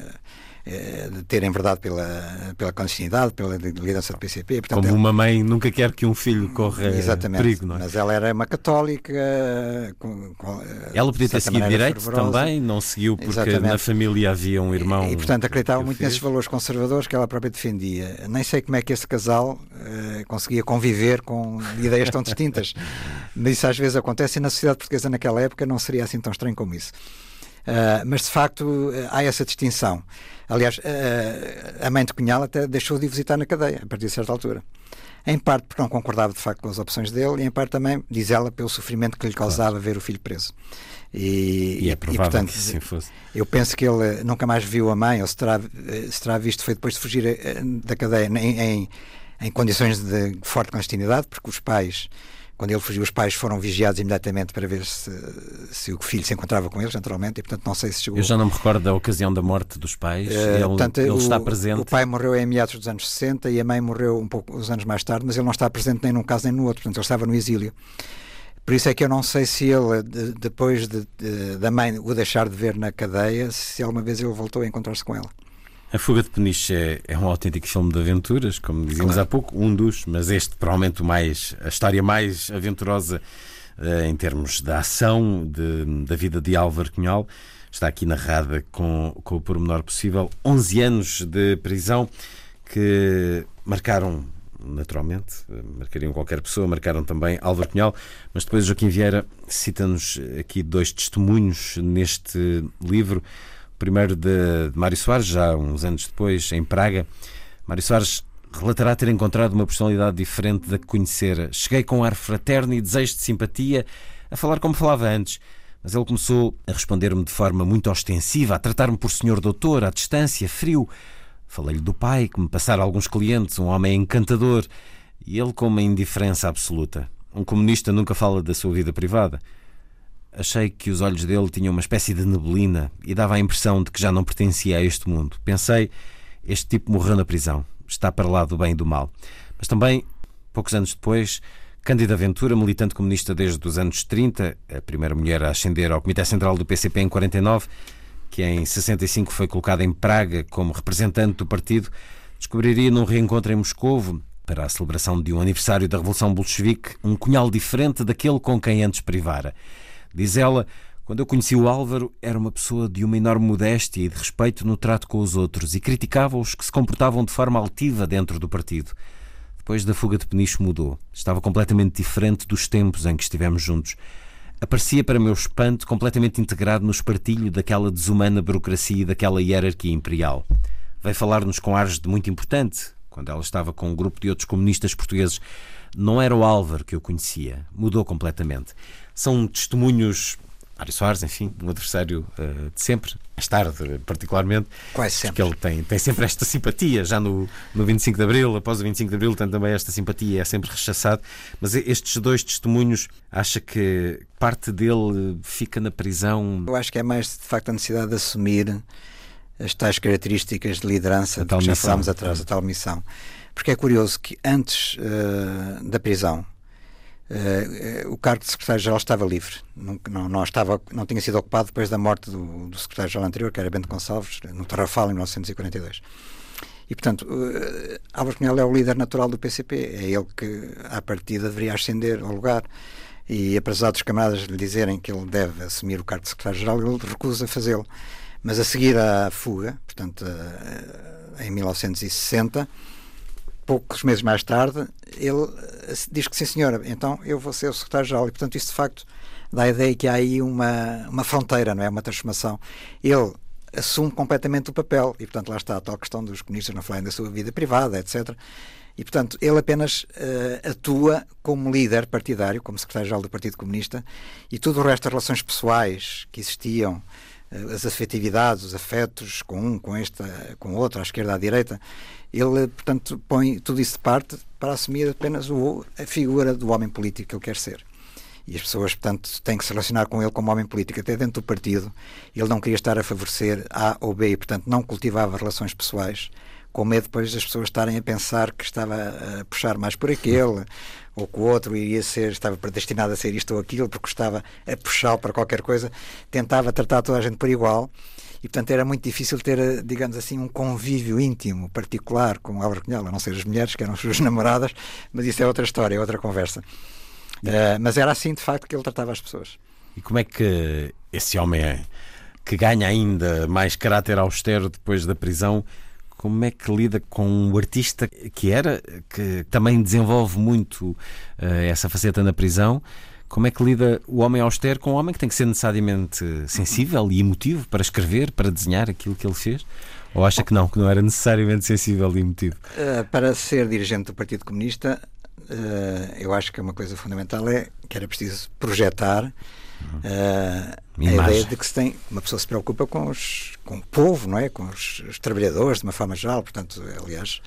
eh, de terem verdade pela, pela clandestinidade, pela liderança do PCP. Portanto, Como uma mãe nunca quer que um filho corra exatamente, perigo, não é? Mas ela era uma católica. Com, com, ela podia ter seguido direito fervorosa. também, não seguiu porque exatamente. na família havia um irmão. E, portanto, acreditava muito nesses valores conservadores que ela própria defendia. Nem sei como é que esse casal uh, conseguia conviver com ideias tão distintas. (laughs) Mas isso às vezes acontece e na sociedade portuguesa naquela época não seria assim tão estranho como isso. Uh, mas de facto há essa distinção. Aliás, uh, a mãe de Cunhal até deixou de visitar na cadeia a partir de certa altura. Em parte porque não concordava de facto com as opções dele e em parte também, diz ela, pelo sofrimento que lhe causava claro. ver o filho preso. E, e é provável e, portanto, que assim fosse. Eu penso que ele nunca mais viu a mãe, ou se terá, se terá visto foi depois de fugir da cadeia em, em, em condições de forte clandestinidade, porque os pais quando ele fugiu, os pais foram vigiados imediatamente para ver se, se o filho se encontrava com eles, naturalmente, e portanto não sei se chegou. Eu já não me recordo da ocasião da morte dos pais. Uh, ele, portanto, ele o, está presente. O pai morreu em meados dos anos 60 e a mãe morreu um pouco uns anos mais tarde, mas ele não está presente nem num caso nem no outro, portanto ele estava no exílio. Por isso é que eu não sei se ele, de, depois de, de, da mãe o deixar de ver na cadeia, se alguma vez ele voltou a encontrar-se com ela. A Fuga de Peniche é, é, um autêntico filme de aventuras, como dizíamos claro. há pouco, um dos, mas este provavelmente o mais, a história mais aventurosa uh, em termos da ação de, da vida de Álvaro Cunhal. Está aqui narrada com, com o pormenor possível. 11 anos de prisão que marcaram naturalmente, marcariam qualquer pessoa, marcaram também Álvaro Cunhal, mas depois Joaquim Vieira cita-nos aqui dois testemunhos neste livro primeiro de, de Mário Soares, já uns anos depois, em Praga. Mário Soares relatará ter encontrado uma personalidade diferente da que conhecera. Cheguei com um ar fraterno e desejo de simpatia, a falar como falava antes. Mas ele começou a responder-me de forma muito ostensiva, a tratar-me por senhor doutor, à distância, frio. Falei-lhe do pai, que me passara alguns clientes, um homem encantador, e ele com uma indiferença absoluta. Um comunista nunca fala da sua vida privada. Achei que os olhos dele tinham uma espécie de neblina e dava a impressão de que já não pertencia a este mundo. Pensei, este tipo morreu na prisão, está para lá do bem e do mal. Mas também, poucos anos depois, Cândida Ventura, militante comunista desde os anos 30, a primeira mulher a ascender ao Comitê Central do PCP em 49, que em 65 foi colocada em Praga como representante do partido, descobriria num reencontro em Moscovo, para a celebração de um aniversário da Revolução Bolchevique, um cunhal diferente daquele com quem antes privara. Diz ela, quando eu conheci o Álvaro, era uma pessoa de uma enorme modéstia e de respeito no trato com os outros e criticava os que se comportavam de forma altiva dentro do partido. Depois da fuga de Peniche mudou. Estava completamente diferente dos tempos em que estivemos juntos. Aparecia, para meu espanto, completamente integrado no espartilho daquela desumana burocracia e daquela hierarquia imperial. Veio falar-nos com ares de muito importante, quando ela estava com um grupo de outros comunistas portugueses. Não era o Álvaro que eu conhecia. Mudou completamente. São testemunhos Mário Soares, enfim, um adversário uh, de sempre, mais tarde, particularmente. Quase sempre. Porque ele tem, tem sempre esta simpatia, já no, no 25 de Abril, após o 25 de Abril, tem também esta simpatia, é sempre rechaçado. Mas estes dois testemunhos, acha que parte dele fica na prisão? Eu acho que é mais, de facto, a necessidade de assumir as tais características de liderança que já falámos atrás, a tal missão. Porque é curioso que antes uh, da prisão, o cargo de secretário-geral estava livre, não, não, não, estava, não tinha sido ocupado depois da morte do, do secretário-geral anterior, que era Bento Gonçalves, no Tarrafal, em 1942. E, portanto, uh, Álvaro Cunhal é o líder natural do PCP, é ele que, à partida, deveria ascender ao lugar. E apesar dos camaradas lhe dizerem que ele deve assumir o cargo de secretário-geral, ele recusa fazê-lo. Mas a seguir à fuga, portanto, uh, em 1960, poucos meses mais tarde, ele diz que sim, senhora, então eu vou ser o secretário-geral. E, portanto, isso de facto dá a ideia que há aí uma, uma fronteira, não é? Uma transformação. Ele assume completamente o papel e, portanto, lá está a tal questão dos comunistas não falarem da sua vida privada, etc. E, portanto, ele apenas uh, atua como líder partidário, como secretário-geral do Partido Comunista, e todo o resto das relações pessoais que existiam, as afetividades, os afetos com um, com esta, com outro, à esquerda, à direita, ele, portanto, põe tudo isso de parte para assumir apenas o, a figura do homem político que ele quer ser. E as pessoas, portanto, têm que se relacionar com ele como homem político, até dentro do partido. Ele não queria estar a favorecer A ou B e, portanto, não cultivava relações pessoais, com medo depois das pessoas estarem a pensar que estava a puxar mais por aquele ou que o outro iria ser, estava predestinado a ser isto ou aquilo, porque estava a puxá-lo para qualquer coisa. Tentava tratar toda a gente por igual e portanto era muito difícil ter, digamos assim, um convívio íntimo, particular com Álvaro Cunhal, a não ser as mulheres que eram suas (laughs) namoradas, mas isso é outra história, é outra conversa. Uh, mas era assim, de facto, que ele tratava as pessoas. E como é que esse homem é, que ganha ainda mais caráter austero depois da prisão, como é que lida com o artista que era, que também desenvolve muito uh, essa faceta na prisão? Como é que lida o homem austero com o homem que tem que ser necessariamente sensível e emotivo para escrever, para desenhar aquilo que ele fez? Ou acha que não, que não era necessariamente sensível e emotivo? Uh, para ser dirigente do Partido Comunista, uh, eu acho que uma coisa fundamental é que era preciso projetar uh, a ideia de que se tem, uma pessoa se preocupa com, os, com o povo, não é? com os, os trabalhadores, de uma forma geral, portanto, aliás,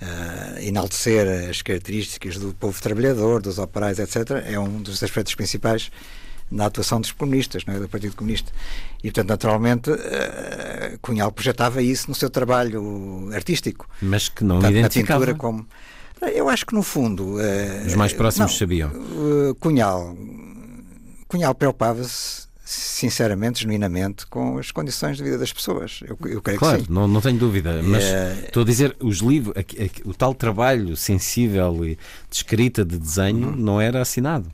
uh, enaltecer as características do povo trabalhador, dos operários, etc., é um dos aspectos principais na atuação dos comunistas, não é? do Partido Comunista. E, portanto, naturalmente, uh, Cunhal projetava isso no seu trabalho artístico. Mas que não Tanto identificava. Na pintura como eu acho que no fundo. Os mais próximos não, sabiam. Cunhal, Cunhal preocupava-se sinceramente, genuinamente, com as condições de vida das pessoas. Eu, eu creio claro, que sim. Não, não tenho dúvida. Mas é... estou a dizer, os livros, o tal trabalho sensível e de escrita, de desenho, uhum. não era assinado.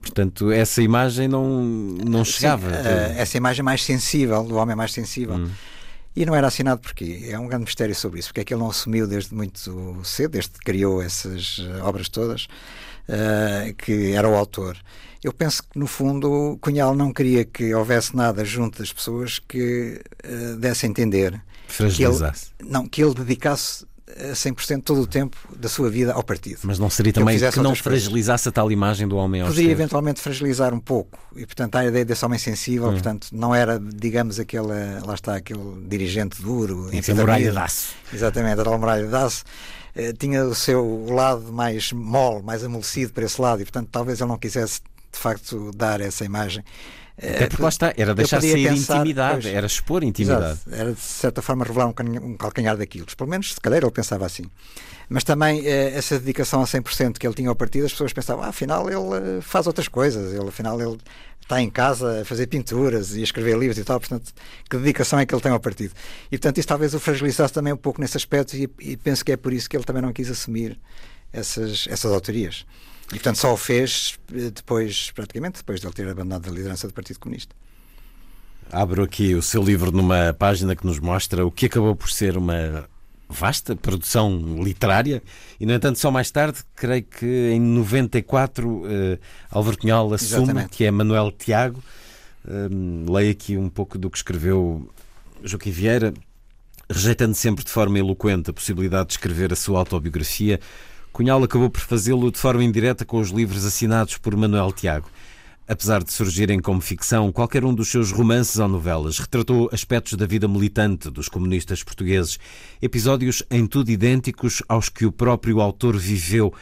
Portanto, essa imagem não, não chegava. Sim, uh, essa imagem mais sensível, do homem mais sensível. Uhum. E não era assinado porque é um grande mistério sobre isso, porque é que ele não assumiu desde muito cedo, desde que criou essas eh, obras todas, uh, que era o autor. Eu penso que, no fundo, Cunhal não queria que houvesse nada junto das pessoas que uh, desse a entender. Fragilizasse. Que ele, não, que ele dedicasse a 100% todo o tempo da sua vida ao partido. Mas não seria também que, que não fragilizasse a tal imagem do homem Podia eventualmente fragilizar um pouco. E, portanto, a ideia desse homem sensível, hum. portanto, não era, digamos, aquele, lá está, aquele dirigente duro. Essa muralha de aço. Exatamente, era a muralha de aço. Eh, tinha o seu lado mais mole, mais amolecido para esse lado e, portanto, talvez ele não quisesse, de facto, dar essa imagem. Até porque lá está, era deixar sair pensar, intimidade, pois, era expor intimidade. Exato, era de certa forma revelar um calcanhar daquilo. Pelo menos, se calhar, ele pensava assim. Mas também eh, essa dedicação a 100% que ele tinha ao partido, as pessoas pensavam, ah, afinal ele eh, faz outras coisas, ele, afinal ele está em casa a fazer pinturas e a escrever livros e tal, portanto, que dedicação é que ele tem ao partido. E portanto isso talvez o fragilizasse também um pouco nesse aspecto e, e penso que é por isso que ele também não quis assumir essas, essas autorias. E, portanto, só o fez eh, depois, praticamente, depois de ele ter abandonado a liderança do Partido Comunista. Abro aqui o seu livro numa página que nos mostra o que acabou por ser uma vasta produção literária e, no entanto, só mais tarde, creio que em 94, uh, Álvaro Cunhal assume Exatamente. que é Manuel Tiago. Uh, leio aqui um pouco do que escreveu Joaquim Vieira, rejeitando sempre de forma eloquente a possibilidade de escrever a sua autobiografia. Cunhal acabou por fazê-lo de forma indireta com os livros assinados por Manuel Tiago. Apesar de surgirem como ficção, qualquer um dos seus romances ou novelas retratou aspectos da vida militante dos comunistas portugueses, episódios em tudo idênticos aos que o próprio autor viveu,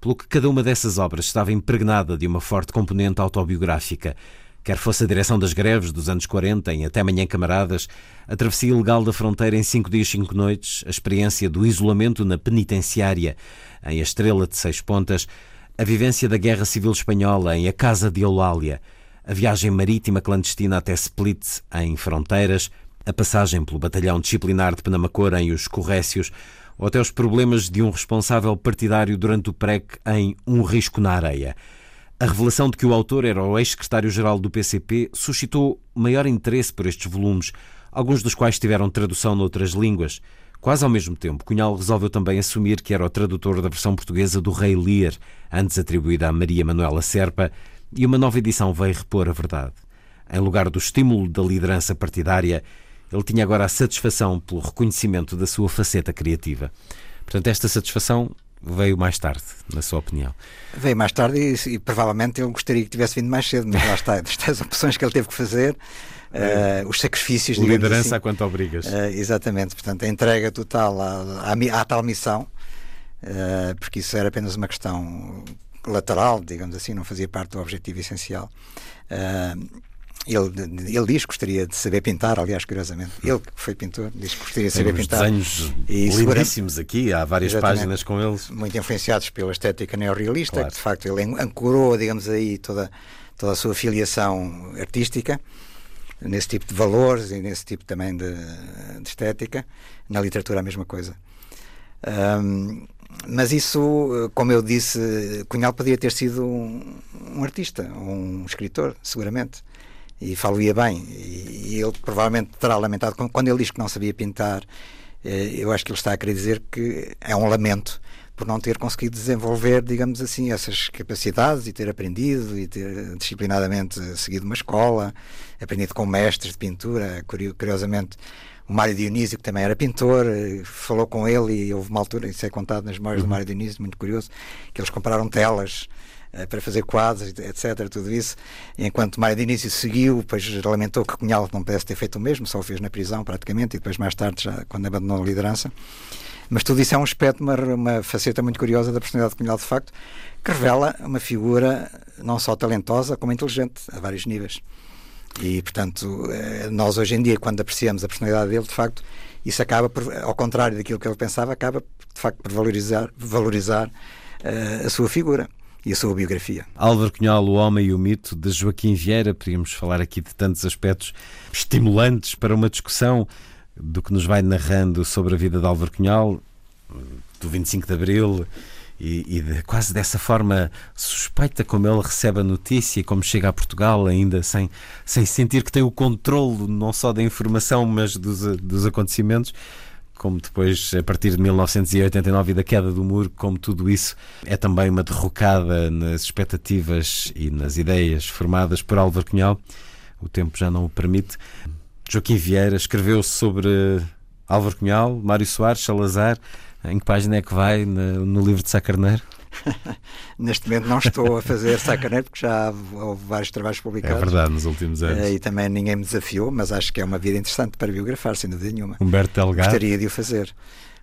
pelo que cada uma dessas obras estava impregnada de uma forte componente autobiográfica. Quer fosse a direção das greves dos anos 40 em Até Manhã Camaradas, a travessia ilegal da fronteira em cinco dias, cinco noites, a experiência do isolamento na penitenciária em A Estrela de Seis Pontas, a vivência da Guerra Civil Espanhola em A Casa de Eulália, a viagem marítima clandestina até Split, em Fronteiras, A passagem pelo batalhão disciplinar de Penamacor em Os Corrécios ou até os problemas de um responsável partidário durante o PREC em Um Risco na Areia. A revelação de que o autor era o ex-secretário-geral do PCP suscitou maior interesse por estes volumes, alguns dos quais tiveram tradução noutras línguas. Quase ao mesmo tempo, Cunhal resolveu também assumir que era o tradutor da versão portuguesa do Rei Lear, antes atribuída a Maria Manuela Serpa, e uma nova edição veio repor a verdade. Em lugar do estímulo da liderança partidária, ele tinha agora a satisfação pelo reconhecimento da sua faceta criativa. Portanto, esta satisfação veio mais tarde, na sua opinião? Veio mais tarde e, e provavelmente ele gostaria que tivesse vindo mais cedo, mas lá está, (laughs) das opções que ele teve que fazer, uh, os sacrifícios. Liderança assim, a quanto obrigas. Uh, exatamente, portanto, a entrega total à, à, à tal missão, uh, porque isso era apenas uma questão lateral, digamos assim, não fazia parte do objetivo essencial. Ele, ele diz que gostaria de saber pintar, aliás, curiosamente. Ele que foi pintor, diz que gostaria de saber Tem pintar. desenhos e, lindíssimos aqui, há várias páginas com eles. Muito influenciados pela estética neorrealista, claro. que de facto ele ancorou, digamos aí, toda, toda a sua filiação artística nesse tipo de valores e nesse tipo também de, de estética. Na literatura a mesma coisa. Um, mas isso, como eu disse, Cunhal podia ter sido um, um artista, um escritor, seguramente e falo-ia bem. E, e, ele provavelmente terá lamentado, quando ele diz que não sabia pintar, eh, eu acho que ele está a querer dizer que é um lamento por não ter conseguido desenvolver, digamos assim, essas capacidades e ter aprendido e ter disciplinadamente seguido uma escola, aprendido com mestres de pintura, curiosamente. O Mário Dionísio, que também era pintor, eh, falou com ele e houve uma altura, isso é contado nas memórias uhum. do Mário Dionísio, muito curioso, que eles compraram telas eh, para fazer quadros, etc., tudo isso. Enquanto Mário de Início seguiu, depois lamentou que Cunhal não pudesse ter feito o mesmo, só o fez na prisão praticamente, e depois mais tarde, já quando abandonou a liderança. Mas tudo isso é um aspecto, uma, uma faceta muito curiosa da personalidade de Cunhal, de facto, que revela uma figura não só talentosa, como inteligente, a vários níveis. E, portanto, eh, nós hoje em dia, quando apreciamos a personalidade dele, de facto, isso acaba, por, ao contrário daquilo que ele pensava, acaba, de facto, por valorizar, valorizar uh, a sua figura e a sua biografia. Álvaro Cunhal, O Homem e o Mito, de Joaquim Vieira. Podíamos falar aqui de tantos aspectos estimulantes para uma discussão do que nos vai narrando sobre a vida de Álvaro Cunhal, do 25 de Abril, e, e de, quase dessa forma suspeita como ele recebe a notícia como chega a Portugal ainda sem, sem sentir que tem o controle não só da informação mas dos, dos acontecimentos como depois, a partir de 1989 e da queda do muro, como tudo isso é também uma derrocada nas expectativas e nas ideias formadas por Álvaro Cunhal. O tempo já não o permite. Joaquim Vieira escreveu sobre Álvaro Cunhal, Mário Soares, Salazar. Em que página é que vai no, no livro de Sá Carneiro? (laughs) Neste momento não estou a fazer sacaneiro porque já houve vários trabalhos publicados. É verdade, nos últimos anos. Eh, e também ninguém me desafiou, mas acho que é uma vida interessante para biografar, sem dúvida nenhuma. Humberto Delgado. Gostaria de o fazer.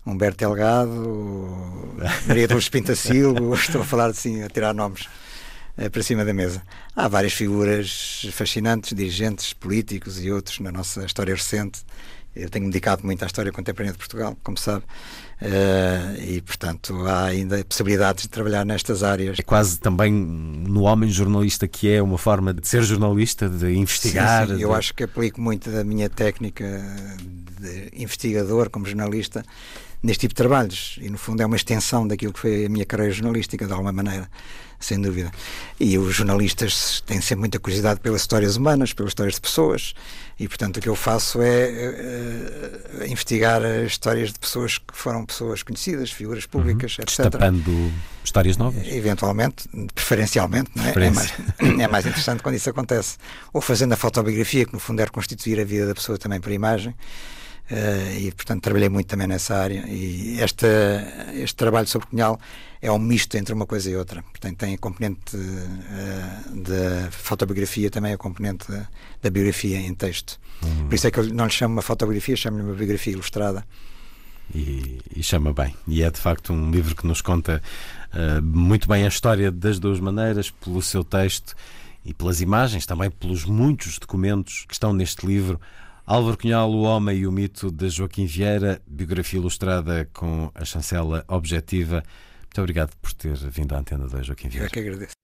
Humberto Delgado, Maria dos Pintacilgo, (laughs) estou a falar assim, a tirar nomes para cima da mesa. Há várias figuras fascinantes, dirigentes políticos e outros na nossa história recente. Eu tenho dedicado muito à história contemporânea de Portugal, como sabe. Uh, e, portanto, há ainda possibilidades de trabalhar nestas áreas. É quase também no homem jornalista que é uma forma de ser jornalista, de investigar. Sim, sim. De... Eu acho que aplico muito da minha técnica de investigador como jornalista neste tipo de trabalhos. E no fundo é uma extensão daquilo que foi a minha carreira jornalística de alguma maneira sem dúvida. E os jornalistas têm sempre muita curiosidade pelas histórias humanas pelas histórias de pessoas. E portanto o que eu faço é uh, investigar histórias de pessoas que foram pessoas conhecidas figuras públicas uhum. etc destapando histórias novas. Eventualmente preferencialmente é? É, mais, (coughs) é mais interessante quando isso acontece. Ou fazendo a fotobiografia que no fundo é reconstituir a vida da pessoa também por imagem e portanto trabalhei muito também nessa área. E esta, este trabalho sobre Cunhal é um misto entre uma coisa e outra. Portanto tem a componente uh, da fotobiografia também a componente da, da biografia em texto. Uhum. por isso é que eu não lhe chamo uma fotobiografia chamo-lhe uma biografia ilustrada. E, e, chama bem. E é de facto um livro que nos conta uh, muito bem a história das duas maneiras pelo seu texto e pelas imagens também pelos muitos documentos que estão neste livro Álvaro Cunhal, O Homem e o Mito, de Joaquim Vieira, biografia ilustrada com a chancela objetiva. Muito obrigado por ter vindo à Antena 2, Joaquim Vieira. Eu que agradeço.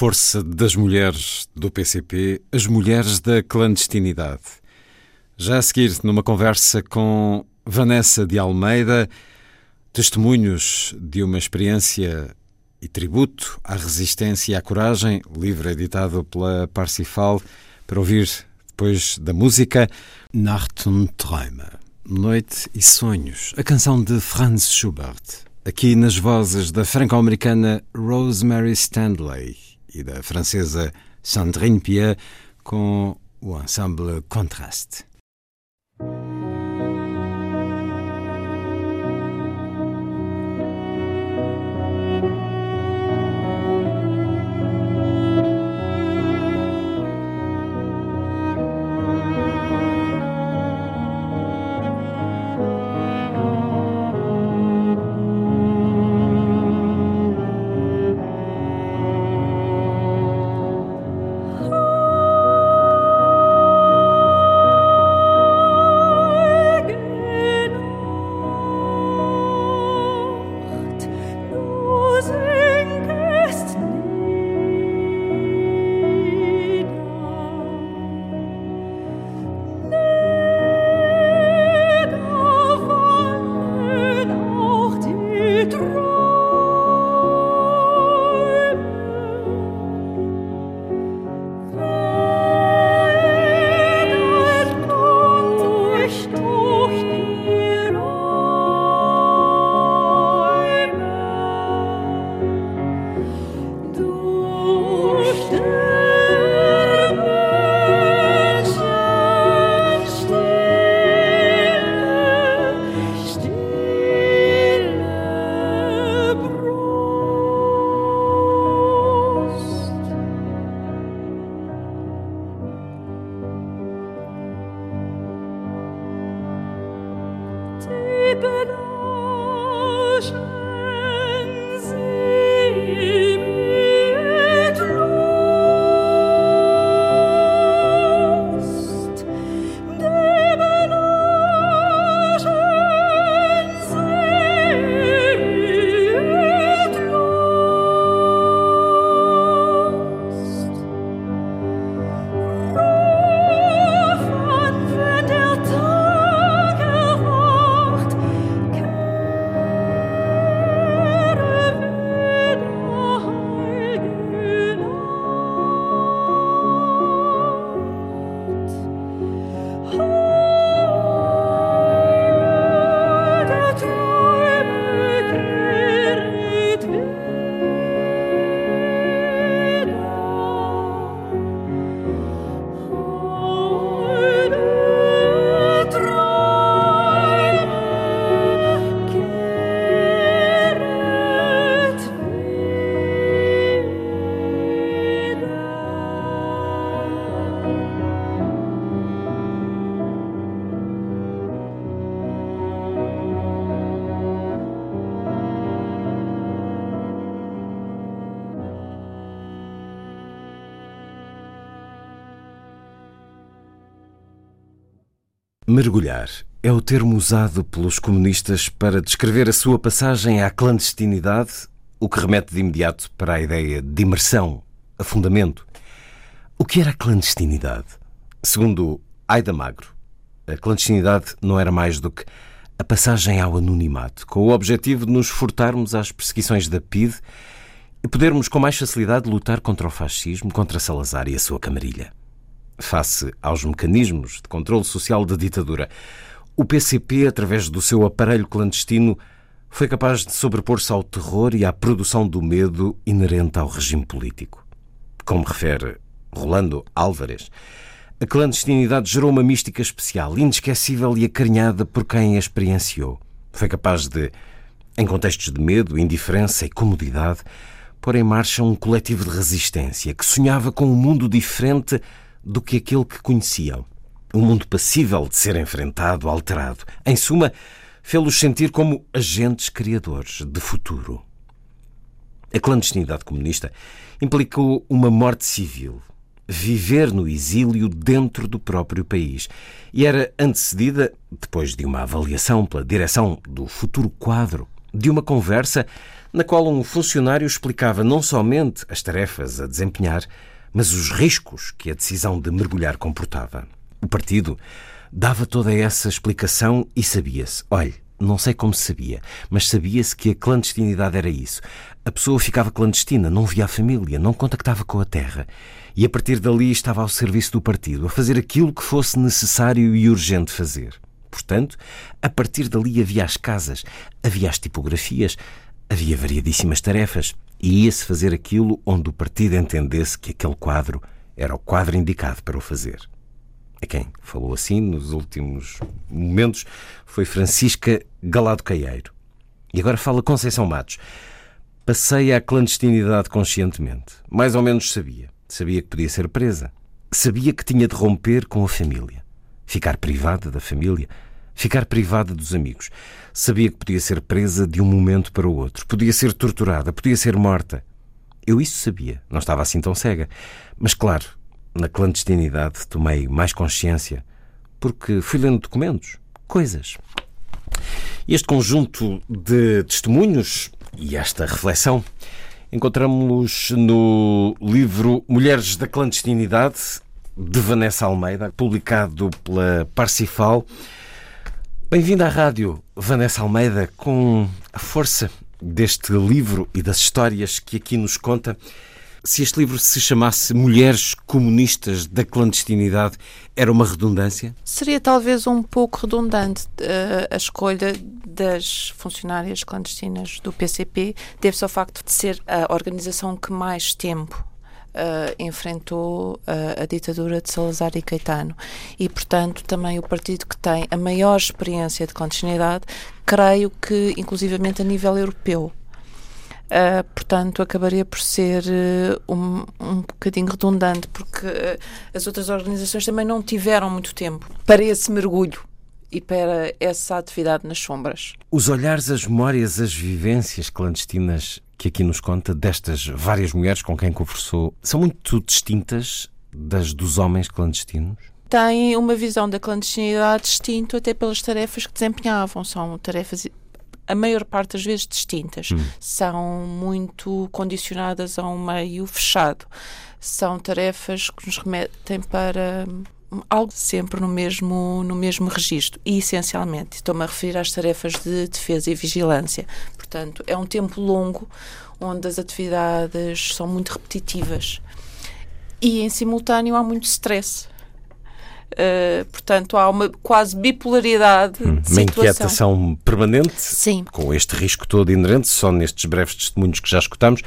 Força das mulheres do PCP, as mulheres da clandestinidade. Já a seguir, numa conversa com Vanessa de Almeida, testemunhos de uma experiência e tributo à resistência e à coragem, livro editado pela Parsifal, para ouvir depois da música Nacht und Träume, Noite e Sonhos, a canção de Franz Schubert, aqui nas vozes da franco-americana Rosemary Stanley e da francesa Sandrine Pierre com o ensemble Contraste. Mergulhar é o termo usado pelos comunistas para descrever a sua passagem à clandestinidade, o que remete de imediato para a ideia de imersão, afundamento. O que era a clandestinidade? Segundo Aida Magro, a clandestinidade não era mais do que a passagem ao anonimato, com o objetivo de nos furtarmos às perseguições da PIDE e podermos com mais facilidade lutar contra o fascismo, contra Salazar e a sua camarilha face aos mecanismos de controle social da ditadura. O PCP, através do seu aparelho clandestino, foi capaz de sobrepor-se ao terror e à produção do medo inerente ao regime político. Como refere Rolando Álvares, a clandestinidade gerou uma mística especial, inesquecível e acarinhada por quem a experienciou. Foi capaz de, em contextos de medo, indiferença e comodidade, pôr em marcha um coletivo de resistência que sonhava com um mundo diferente do que aquele que conheciam. Um mundo passível de ser enfrentado, alterado. Em suma, fê-los sentir como agentes criadores de futuro. A clandestinidade comunista implicou uma morte civil. viver no exílio dentro do próprio país. E era antecedida, depois de uma avaliação pela direção do futuro quadro, de uma conversa na qual um funcionário explicava não somente as tarefas a desempenhar, mas os riscos que a decisão de mergulhar comportava. O partido dava toda essa explicação e sabia-se. Olhe, não sei como se sabia, mas sabia-se que a clandestinidade era isso. A pessoa ficava clandestina, não via a família, não contactava com a terra. E a partir dali estava ao serviço do partido, a fazer aquilo que fosse necessário e urgente fazer. Portanto, a partir dali havia as casas, havia as tipografias, havia variadíssimas tarefas e ia-se fazer aquilo onde o partido entendesse que aquele quadro era o quadro indicado para o fazer. A quem falou assim nos últimos momentos foi Francisca Galado Caieiro. E agora fala Conceição Matos. Passei à clandestinidade conscientemente. Mais ou menos sabia. Sabia que podia ser presa. Sabia que tinha de romper com a família. Ficar privada da família. Ficar privada dos amigos. Sabia que podia ser presa de um momento para o outro. Podia ser torturada. Podia ser morta. Eu isso sabia. Não estava assim tão cega. Mas, claro, na clandestinidade tomei mais consciência. Porque fui lendo documentos. Coisas. Este conjunto de testemunhos e esta reflexão encontramos-los no livro Mulheres da Clandestinidade, de Vanessa Almeida, publicado pela Parsifal. Bem-vinda à rádio, Vanessa Almeida, com a força deste livro e das histórias que aqui nos conta. Se este livro se chamasse Mulheres Comunistas da Clandestinidade, era uma redundância? Seria talvez um pouco redundante. Uh, a escolha das funcionárias clandestinas do PCP deve-se ao facto de ser a organização que mais tempo Uh, enfrentou uh, a ditadura de Salazar e Caetano e, portanto, também o partido que tem a maior experiência de clandestinidade, creio que, inclusivamente a nível europeu. Uh, portanto, acabaria por ser uh, um, um bocadinho redundante, porque uh, as outras organizações também não tiveram muito tempo para esse mergulho e para essa atividade nas sombras. Os olhares, as memórias, as vivências clandestinas que aqui nos conta destas várias mulheres com quem conversou são muito distintas das dos homens clandestinos? Têm uma visão da clandestinidade distinta até pelas tarefas que desempenhavam. São tarefas a maior parte das vezes distintas. Hum. São muito condicionadas a um meio fechado. São tarefas que nos remetem para hum, algo sempre no mesmo, no mesmo registro. E, essencialmente, estou-me a referir às tarefas de defesa e vigilância. Portanto, é um tempo longo onde as atividades são muito repetitivas. E, em simultâneo, há muito stress Uh, portanto, há uma quase bipolaridade hum, Uma inquietação permanente, Sim. com este risco todo inerente, só nestes breves testemunhos que já escutamos.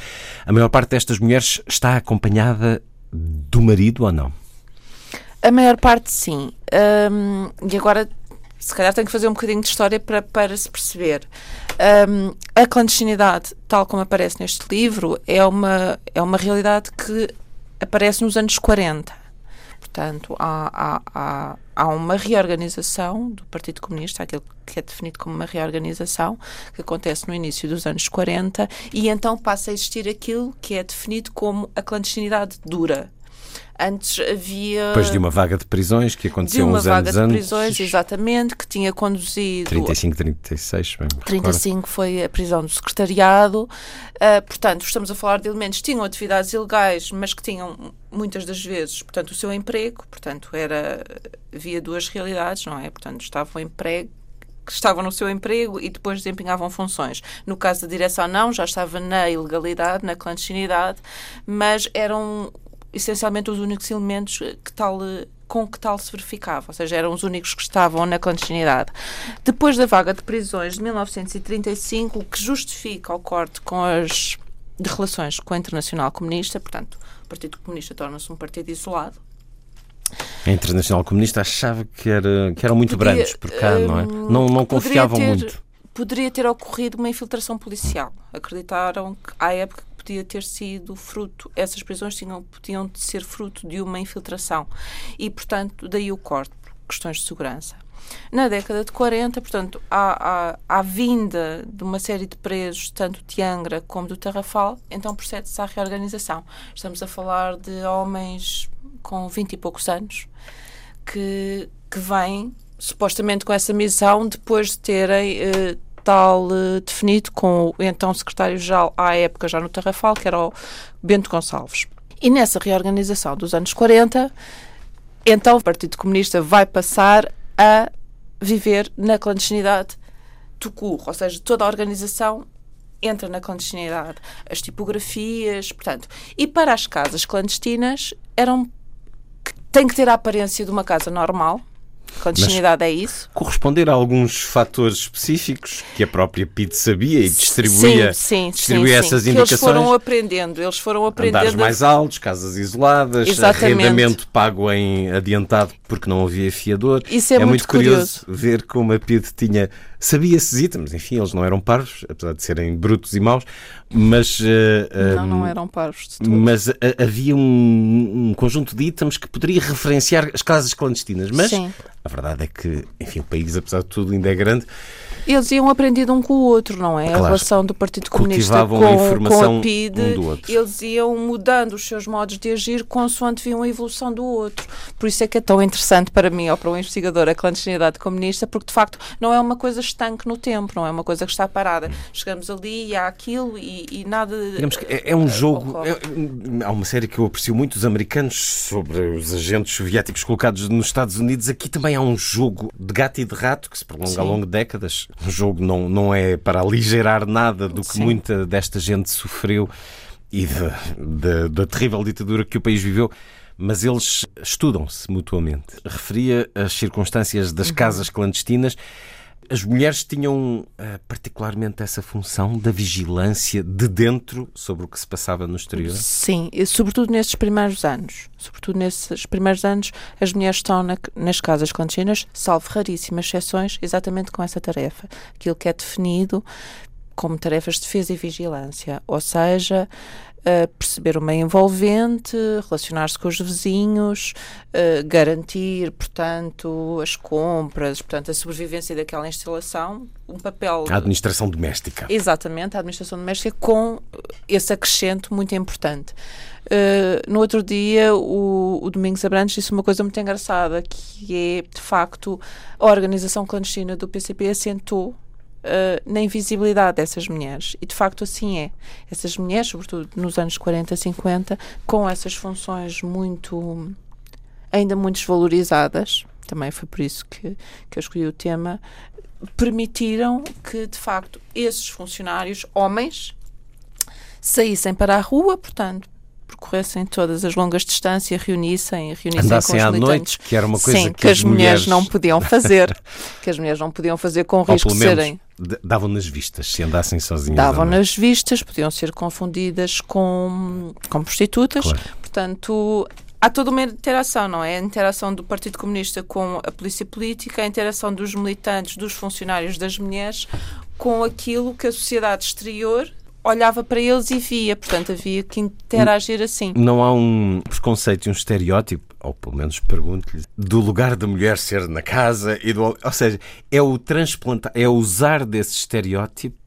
A maior parte destas mulheres está acompanhada do marido ou não? A maior parte, sim. Um, e agora, se calhar, tenho que fazer um bocadinho de história para, para se perceber. Um, a clandestinidade, tal como aparece neste livro, é uma, é uma realidade que aparece nos anos 40 Portanto, há, há, há, uma reorganização do Partido Comunista, aquilo que é definido como uma reorganização, que acontece no início dos anos 40, e então passa a existir aquilo que é definido como a clandestinidade dura. Antes havia. Depois de uma vaga de prisões que aconteceu uns anos antes. Uma vaga de prisões, exatamente, que tinha conduzido. 35, 36, bem. 35 foi a prisão do secretariado. Uh, portanto, estamos a falar de elementos que tinham atividades ilegais, mas que tinham muitas das vezes, portanto, o seu emprego. Portanto, era. Havia duas realidades, não é? Portanto, estavam emprego que estavam no seu emprego e depois desempenhavam funções. No caso da direção, não, já estava na ilegalidade, na clandestinidade, mas eram essencialmente os únicos elementos que tal com que tal se verificava, ou seja, eram os únicos que estavam na clandestinidade. Depois da vaga de prisões de 1935, o que justifica o corte com as de relações com a Internacional Comunista, portanto, o Partido Comunista torna-se um partido isolado. A Internacional Comunista achava que, era, que eram muito Podia, brandos por cá, não é? Hum, não, não confiavam ter, muito. Poderia ter ocorrido uma infiltração policial. Acreditaram que, à época, podia ter sido fruto, essas prisões tinham, podiam ser fruto de uma infiltração. E, portanto, daí o corte, por questões de segurança. Na década de 40, portanto, há, há, há vinda de uma série de presos, tanto de Angra como do Tarrafal, então procede-se à reorganização. Estamos a falar de homens com 20 e poucos anos, que, que vem supostamente com essa missão depois de terem uh, tal uh, definido com o então secretário-geral à época já no Tarrafal, que era o Bento Gonçalves. E nessa reorganização dos anos 40, então o Partido Comunista vai passar a viver na clandestinidade tucur, ou seja, toda a organização entra na clandestinidade. As tipografias, portanto. E para as casas clandestinas, eram. tem que ter a aparência de uma casa normal, Clandestinidade é isso? Corresponder a alguns fatores específicos que a própria PID sabia e distribuía, sim, sim, distribuía sim, essas indicações. Que eles foram aprendendo, eles foram aprendendo. Andares mais altos, casas isoladas, Exatamente. arrendamento pago em adiantado porque não havia fiador. Isso é, muito, muito curioso ver como a PID tinha sabia esses itens, enfim, eles não eram parvos, apesar de serem brutos e maus, mas... Uh, não, não eram parvos de tudo. Mas uh, havia um, um, conjunto de itens que poderia referenciar as casas clandestinas, mas Sim. a verdade é que, enfim, o país, apesar de tudo, ainda é grande. Eles iam aprendendo um com o outro, não é? Claro. A relação do Partido Comunista com, a com a PID, um eles iam mudando os seus modos de agir consoante viam a evolução do outro. Por isso é que é tão interessante para mim ou para um investigador a clandestinidade comunista, porque de facto não é uma coisa estanque no tempo, não é uma coisa que está parada. Chegamos ali e há aquilo e, e nada. Digamos que é, é um jogo. ocorre. é- há uma série que eu aprecio muito, os americanos, sobre os agentes soviéticos colocados nos Estados Unidos. Aqui também há um jogo de gato e de rato que se prolonga Sim. ao longo de décadas. O jogo não, não é para aligerar nada do que Sim. muita desta gente sofreu e da- terrível ditadura que o país viveu. Mas eles estudam-se mutuamente. Referia as circunstâncias das casas clandestinas. As mulheres tinham eh, particularmente essa função da vigilância de dentro sobre o que se passava no exterior. Sim, e sobretudo nesses primeiros anos. Sobretudo nesses primeiros anos, as mulheres estão na- nas casas clandestinas, salvo raríssimas exceções, exatamente com essa tarefa. Aquilo que é definido como tarefas de defesa e vigilância, ou seja, eh, perceber o meio envolvente, relacionar-se com os vizinhos, eh, garantir, portanto, as compras, portanto, a sobrevivência daquela instalação, um papel A administração doméstica. Exatamente, a administração doméstica com esse acrescento muito importante. Uh, no outro dia, o, o Domingos Abrantes disse uma coisa muito engraçada, que é, de facto, a organização clandestina do PCP assentou uh, na invisibilidade dessas mulheres. E, de facto, assim é. Essas mulheres, sobretudo nos anos 40, 50, com essas funções muito ainda muito desvalorizadas, também foi por isso que, que eu escolhi o tema, permitiram que, de facto, esses funcionários, homens, saíssem para a rua, portanto, percorressem todas as longas distâncias, reunissem, reunissem Andassem com à os noite, militantes. que era uma coisa Sim, que, as mulheres não mulheres- podiam (laughs) fazer, que as mulheres não podiam fazer com o risco de serem davam nas vistas, se andassem sozinhas. à davam noite. nas vistas, podiam ser confundidas com, com prostitutas. Claro. Portanto, há toda uma interação, não é? A interação do Partido Comunista com a polícia política, a interação dos militantes, dos funcionários, das mulheres, com aquilo que a sociedade exterior olhava para eles e via. Portanto, havia que interagir assim. Não há um preconceito e um estereótipo, ou pelo menos pergunto-lhe, do lugar da mulher ser na casa e do. Ou seja, é o transplantar, é usar desse estereótipo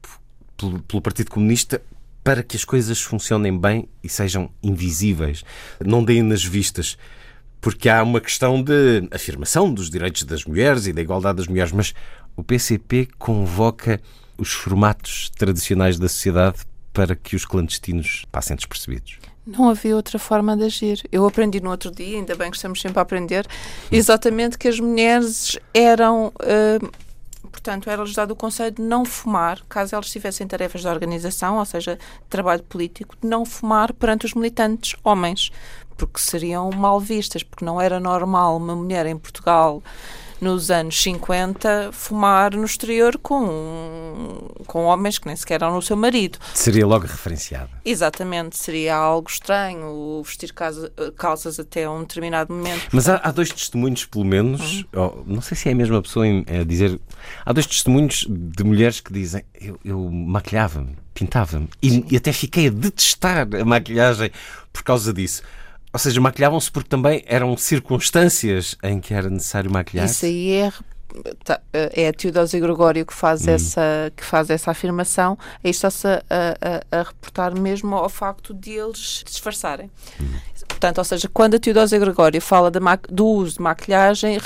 pelo, pelo Partido Comunista para que as coisas funcionem bem e sejam invisíveis, não deem nas vistas. Porque há uma questão de afirmação dos direitos das mulheres e da igualdade das mulheres, mas o PCP convoca os formatos tradicionais da sociedade para que os clandestinos passem despercebidos. Não havia outra forma de agir. Eu aprendi no outro dia, ainda bem que estamos sempre a aprender, exatamente que as mulheres eram. eh, portanto, era-lhes dado o conselho de não fumar, caso elas tivessem tarefas de organização, ou seja, trabalho político, de não fumar perante os militantes homens, porque seriam mal vistas, porque não era normal uma mulher em Portugal nos anos 50 fumar no exterior com, com homens que nem sequer eram o seu marido. Seria logo referenciada. Exatamente, seria algo estranho vestir calças até um determinado momento. Mas há, há dois testemunhos, pelo menos, oh, não sei se é a mesma pessoa a dizer. Há dois testemunhos de mulheres que dizem: eu, eu maquilhava-me, pintava-me e, e até fiquei a detestar a maquilhagem por causa disso. Ou seja, maquilhavam-se porque também eram circunstâncias em que era necessário maquilhar. Isso aí é, tá, é a Teodósia Gregório que faz, essa, que faz essa afirmação. Aí está-se a, a- a reportar mesmo ao facto de eles disfarçarem. Portanto, ou seja, quando a Teodósia Gregória fala do uso de maquilhagem,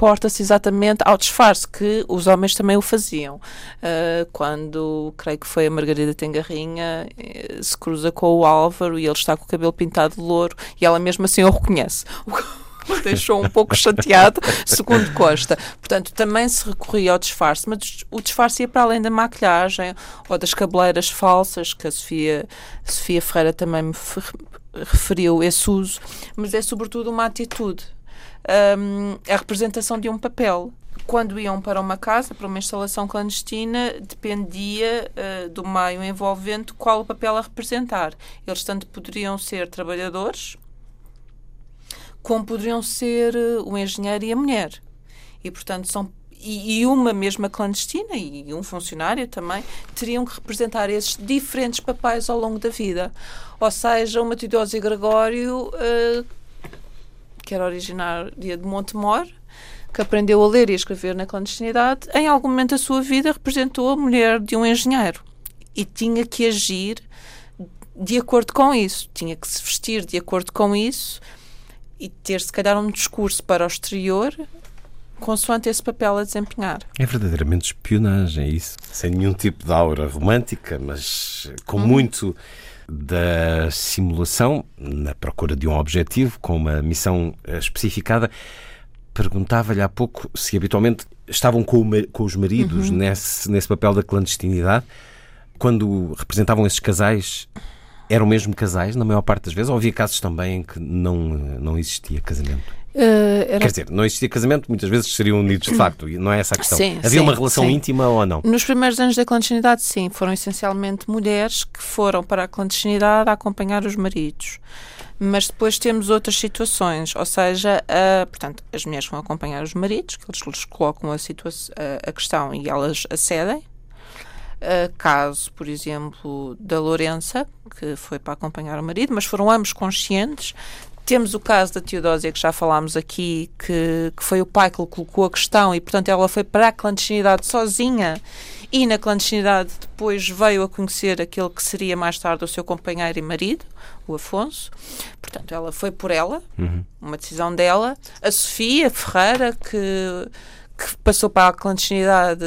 reporta-se exatamente ao disfarce que os homens também o faziam. Uh, quando, creio que foi a Margarida Tengarrinha, eh, se cruza com o Álvaro e ele está com o cabelo pintado de louro e ela mesmo assim o reconhece. (laughs) O deixou um pouco chateado, (laughs) segundo Costa. Portanto, também se recorria ao disfarce, mas o disfarce ia para além da maquilhagem ou das cabeleiras falsas, que a Sofia, a Sofia Ferreira também me referiu esse uso, mas é sobretudo uma atitude um, a representação de um papel. Quando iam para uma casa, para uma instalação clandestina, dependia uh, do meio envolvente qual o papel a representar. Eles tanto poderiam ser trabalhadores, como poderiam ser uh, o engenheiro e a mulher. E, portanto, são e, uma mesma clandestina e um funcionário também teriam que representar esses diferentes papéis ao longo da vida. Ou seja, uma Teodósia Gregório uh, que era originária de Montemor, que aprendeu a ler e a escrever na clandestinidade, em algum momento da sua vida representou a mulher de um engenheiro e tinha que agir de acordo com isso, tinha que se vestir de acordo com isso e ter, se calhar, um discurso para o exterior consoante esse papel a desempenhar. É verdadeiramente espionagem, é isso. Sem nenhum tipo de aura romântica, mas com hum. muito da simulação, na procura de um objetivo, com uma missão eh, especificada. Perguntava-lhe há pouco se habitualmente estavam com, o, com os maridos uhum. nesse, nesse papel da clandestinidade. Quando representavam esses casais, eram mesmo casais, na maior parte das vezes, ou havia casos também em que não, não existia casamento? Uh, era... Quer dizer, não existia casamento, muitas vezes seriam unidos de facto, e não é essa a questão. Sim, Havia sim, uma relação sim. íntima ou não? Nos primeiros anos da clandestinidade, sim. Foram essencialmente mulheres que foram para a clandestinidade a acompanhar os maridos. Mas depois temos outras situações, ou seja, portanto, as mulheres vão acompanhar os maridos, que eles lhes colocam a, a questão e elas acedem. Uh, caso, por exemplo, da Lourença, que foi para acompanhar o marido, mas foram ambos conscientes temos o caso da Teodósia, que já falámos aqui, que, que foi o pai que lhe colocou a questão e, portanto, ela foi para a clandestinidade sozinha e na clandestinidade depois veio a conhecer aquele que seria mais tarde o seu companheiro e marido, o Afonso. Portanto, ela foi por ela, uhum. uma decisão dela. A Sofia Ferreira, que, que passou para a clandestinidade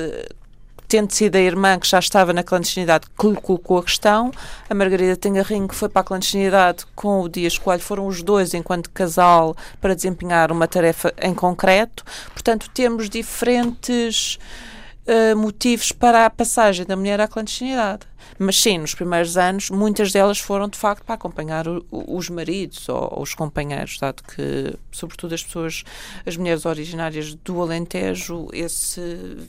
tendo sido a irmã que já estava na clandestinidade que lhe colocou a questão, a Margarida Tengarrinho que foi para a clandestinidade com o Dias Coelho, foram os dois enquanto casal para desempenhar uma tarefa em concreto. Portanto, temos diferentes uh, motivos para a passagem da mulher à clandestinidade. Mas sim, nos primeiros anos, muitas delas foram de facto para acompanhar o, os maridos ou, ou, os companheiros, dado que, sobretudo, as pessoas, as mulheres originárias do Alentejo, esse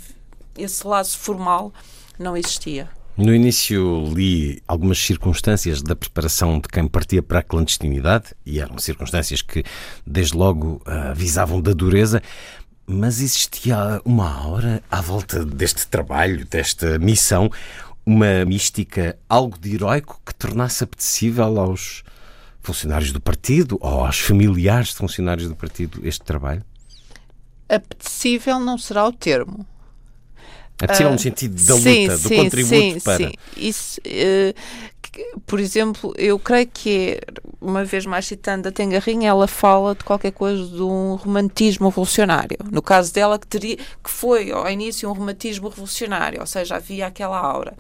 esse laço formal não existia. No início li algumas circunstâncias da preparação de quem partia para a clandestinidade, e eram circunstâncias que desde logo avisavam da dureza, mas existia uma aura à volta deste trabalho, desta missão, uma mística, algo de heroico que tornasse apetecível aos funcionários do partido ou aos familiares de funcionários do partido este trabalho? Apetecível não será o termo possível uh, no sentido da luta, sim, do sim, contributo sim, para. Sim, isso. Uh, por exemplo, eu creio que, é, uma vez mais citando a Tengarrinha, ela fala de qualquer coisa de um romantismo revolucionário. No caso dela, que, teria, que foi ao início um romantismo revolucionário, ou seja, havia aquela aura.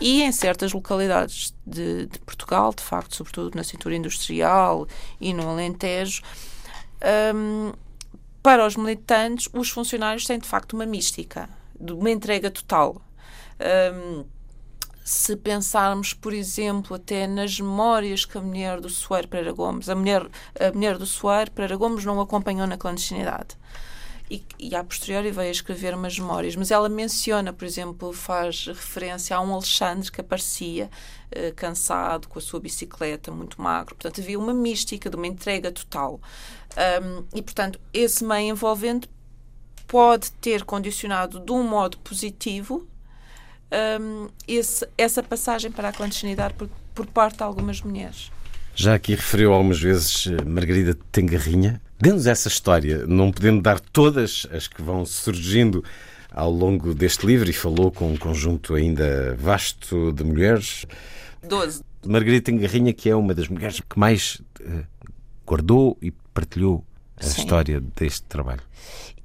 E em certas localidades de, de Portugal, de facto, sobretudo na cintura industrial e no Alentejo, um, para os militantes, os funcionários têm de facto uma mística de uma entrega total. Um, se pensarmos, por exemplo, até nas memórias que a mulher do Soeiro Pereira Gomes, a mulher, a mulher do Soeiro Pereira Gomes não acompanhou na clandestinidade. E, e a posteriori veio a escrever umas memórias, mas ela menciona, por exemplo, faz referência a um Alexandre que aparecia uh, cansado, com a sua bicicleta, muito magro. Portanto, havia uma mística de uma entrega total. Um, e, portanto, esse meio envolvente pode ter condicionado de um modo positivo um, esse, essa passagem para a clandestinidade por, por parte de algumas mulheres. Já aqui referiu algumas vezes eh, Margarida Tengarrinha. Dê-nos essa história, não podendo dar todas as que vão surgindo ao longo deste livro e falou com um conjunto ainda vasto de mulheres. Doze. Margarida Tengarrinha, que é uma das mulheres que mais uh, guardou e partilhou a Sim. história deste trabalho.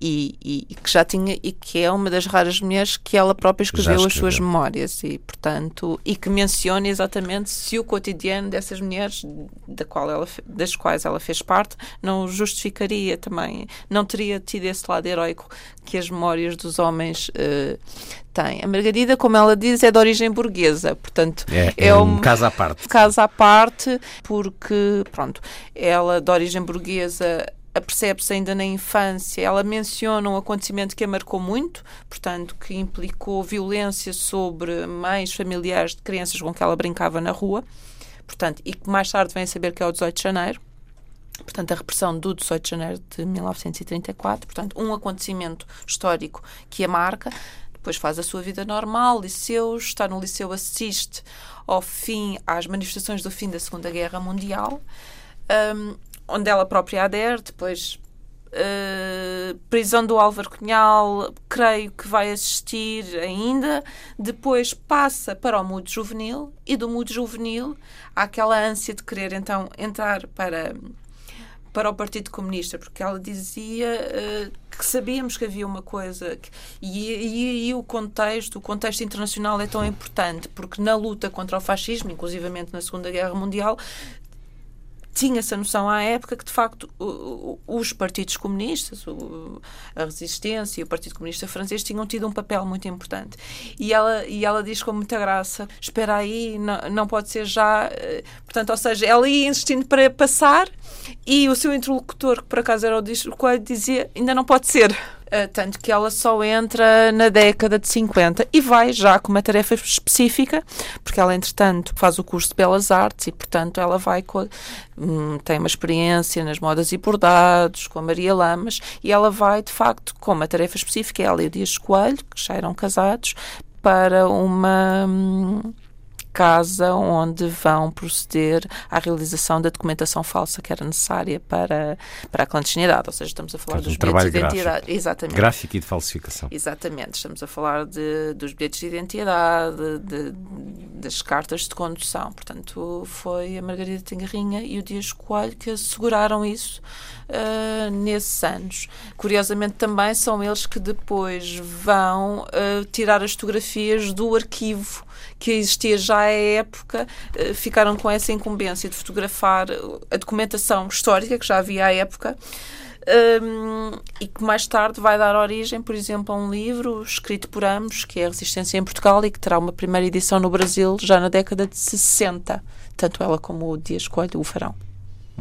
e, e- e que já tinha e que é uma das raras mulheres que ela própria escreveu, as suas memórias e portanto e que menciona exatamente se o cotidiano dessas mulheres da qual ela das quais ela fez parte não justificaria também não teria tido esse lado heroico que as memórias dos homens eh, têm a Margarida como ela diz é de origem burguesa portanto É, é um caso à parte. caso à parte, porque, pronto, ela de origem burguesa apercebe-se ainda na infância, ela menciona um acontecimento que a marcou muito, portanto, que implicou violência sobre mães familiares de crianças com que ela brincava na rua, portanto, e que mais tarde vem a saber que é o 18 de janeiro. Portanto, a repressão do 18 de janeiro de 1934, portanto, um acontecimento histórico que a marca. Depois faz a sua vida normal, liceu, está no liceu, assiste ao fim às manifestações do fim da Segunda Guerra Mundial, hum, onde ela própria adere, depois uh, prisão do Álvaro Cunhal, creio que vai assistir ainda. Depois passa para o mudo juvenil e do mudo juvenil há aquela ânsia de querer então entrar para para o Partido Comunista, porque ela dizia eh, que sabíamos que havia uma coisa que- e, e, e o contexto, o contexto internacional é tão importante, porque na luta contra o fascismo, inclusivamente na Segunda Guerra Mundial, tinha-se a noção à época que, de facto, os partidos comunistas, a Resistência e o Partido Comunista Francês tinham tido um papel muito importante. E ela, e ela diz com muita graça: espera aí, não, não pode ser já. eh, Portanto, ou seja, ela ia insistindo para passar e o seu interlocutor, que por acaso era o Coelho, dizia: ainda não pode ser. Eh, tanto que ela só entra na década de 50 e vai já com uma tarefa específica, porque ela, entretanto, faz o curso de Belas Artes e, portanto, ela vai com, hum, tem uma experiência nas modas e bordados com a Maria Lamas e ela vai, de facto, com uma tarefa específica, ela e o Dias Coelho, que já eram casados, para uma. hum, casa onde vão proceder à realização da documentação falsa que era necessária para, para a clandestinidade, ou seja, estamos a falar dos um bilhetes de gráfico. identidade. Exatamente. Gráfico e de falsificação. Exatamente, estamos a falar de, dos bilhetes de identidade, de- das cartas de condução. Portanto, foi a Margarida Tengarrinha e o Dias Coelho que asseguraram isso ah, nesses anos. Curiosamente, também são eles que depois vão ah, tirar as fotografias do arquivo que existia já à época, ah, ficaram com essa incumbência de fotografar a documentação histórica que já havia à época. Um, e que mais tarde vai dar origem, por exemplo, a um livro escrito por ambos, que é a Resistência em Portugal, e que terá uma primeira edição no Brasil já na década de 60. Tanto ela como o Dias Coelho o farão.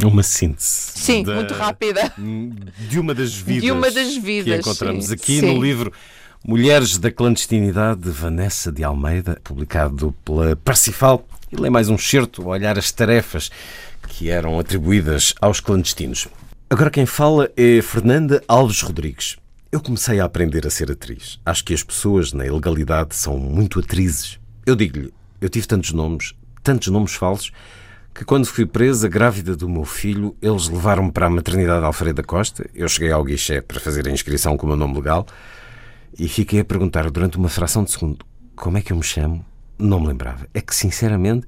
Uma síntese. Sim, da- muito rápida. De uma das vidas. De uma das Que vidas, encontramos sim, aqui sim. no livro Mulheres da Clandestinidade, de Vanessa de Almeida, publicado pela Parsifal. E lê mais um certo olhar as tarefas que eram atribuídas aos clandestinos. Agora quem fala é Fernanda Alves Rodrigues. Eu comecei a aprender a ser atriz. Acho que as pessoas na ilegalidade são muito atrizes. Eu digo-lhe, eu tive tantos nomes, tantos nomes falsos, que quando fui presa, grávida do meu filho, eles levaram-me para a maternidade Alfredo da Costa. Eu cheguei ao guichê para fazer a inscrição com o meu nome legal e fiquei a perguntar durante uma fração de segundo como é que eu me chamo. Não me lembrava. É que, sinceramente,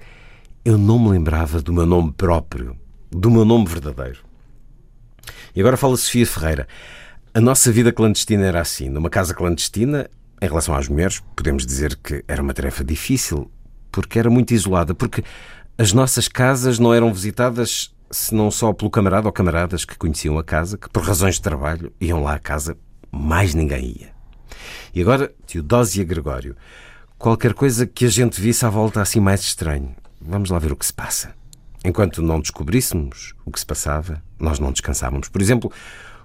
eu não me lembrava do meu nome próprio, do meu nome verdadeiro. E agora fala Sofia Ferreira. A nossa vida clandestina era assim. Numa casa clandestina, em relação às mulheres, podemos dizer que era uma tarefa difícil, porque era muito isolada, porque as nossas casas não eram visitadas se não só pelo camarada ou camaradas que conheciam a casa, que por razões de trabalho iam lá à casa, mais ninguém ia. E agora, Teodósia Gregório, qualquer coisa que a gente visse à volta assim mais estranho. Vamos lá ver o que se passa. Enquanto não descobríssemos o que se passava, nós não descansávamos. Por exemplo,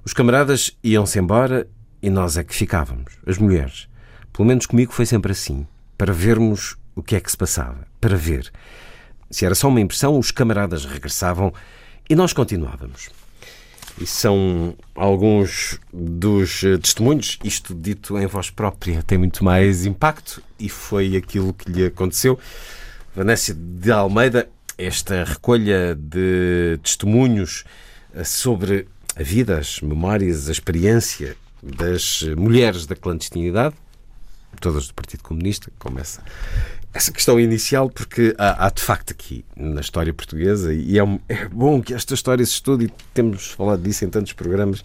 os camaradas iam-se embora e nós é que ficávamos, as mulheres. Pelo menos comigo foi sempre assim, para vermos o que é que se passava, para ver. Se era só uma impressão, os camaradas regressavam e nós continuávamos. E são alguns dos eh, testemunhos, isto dito em voz própria tem muito mais impacto e foi aquilo que lhe aconteceu. Vanessa de Almeida, esta recolha de testemunhos eh, sobre a vida, as memórias, a experiência das mulheres da clandestinidade, todas do Partido Comunista, como essa questão inicial, porque há, há, de facto aqui na história portuguesa, e é, um, é, bom que esta história se estude, e temos falado disso em tantos programas,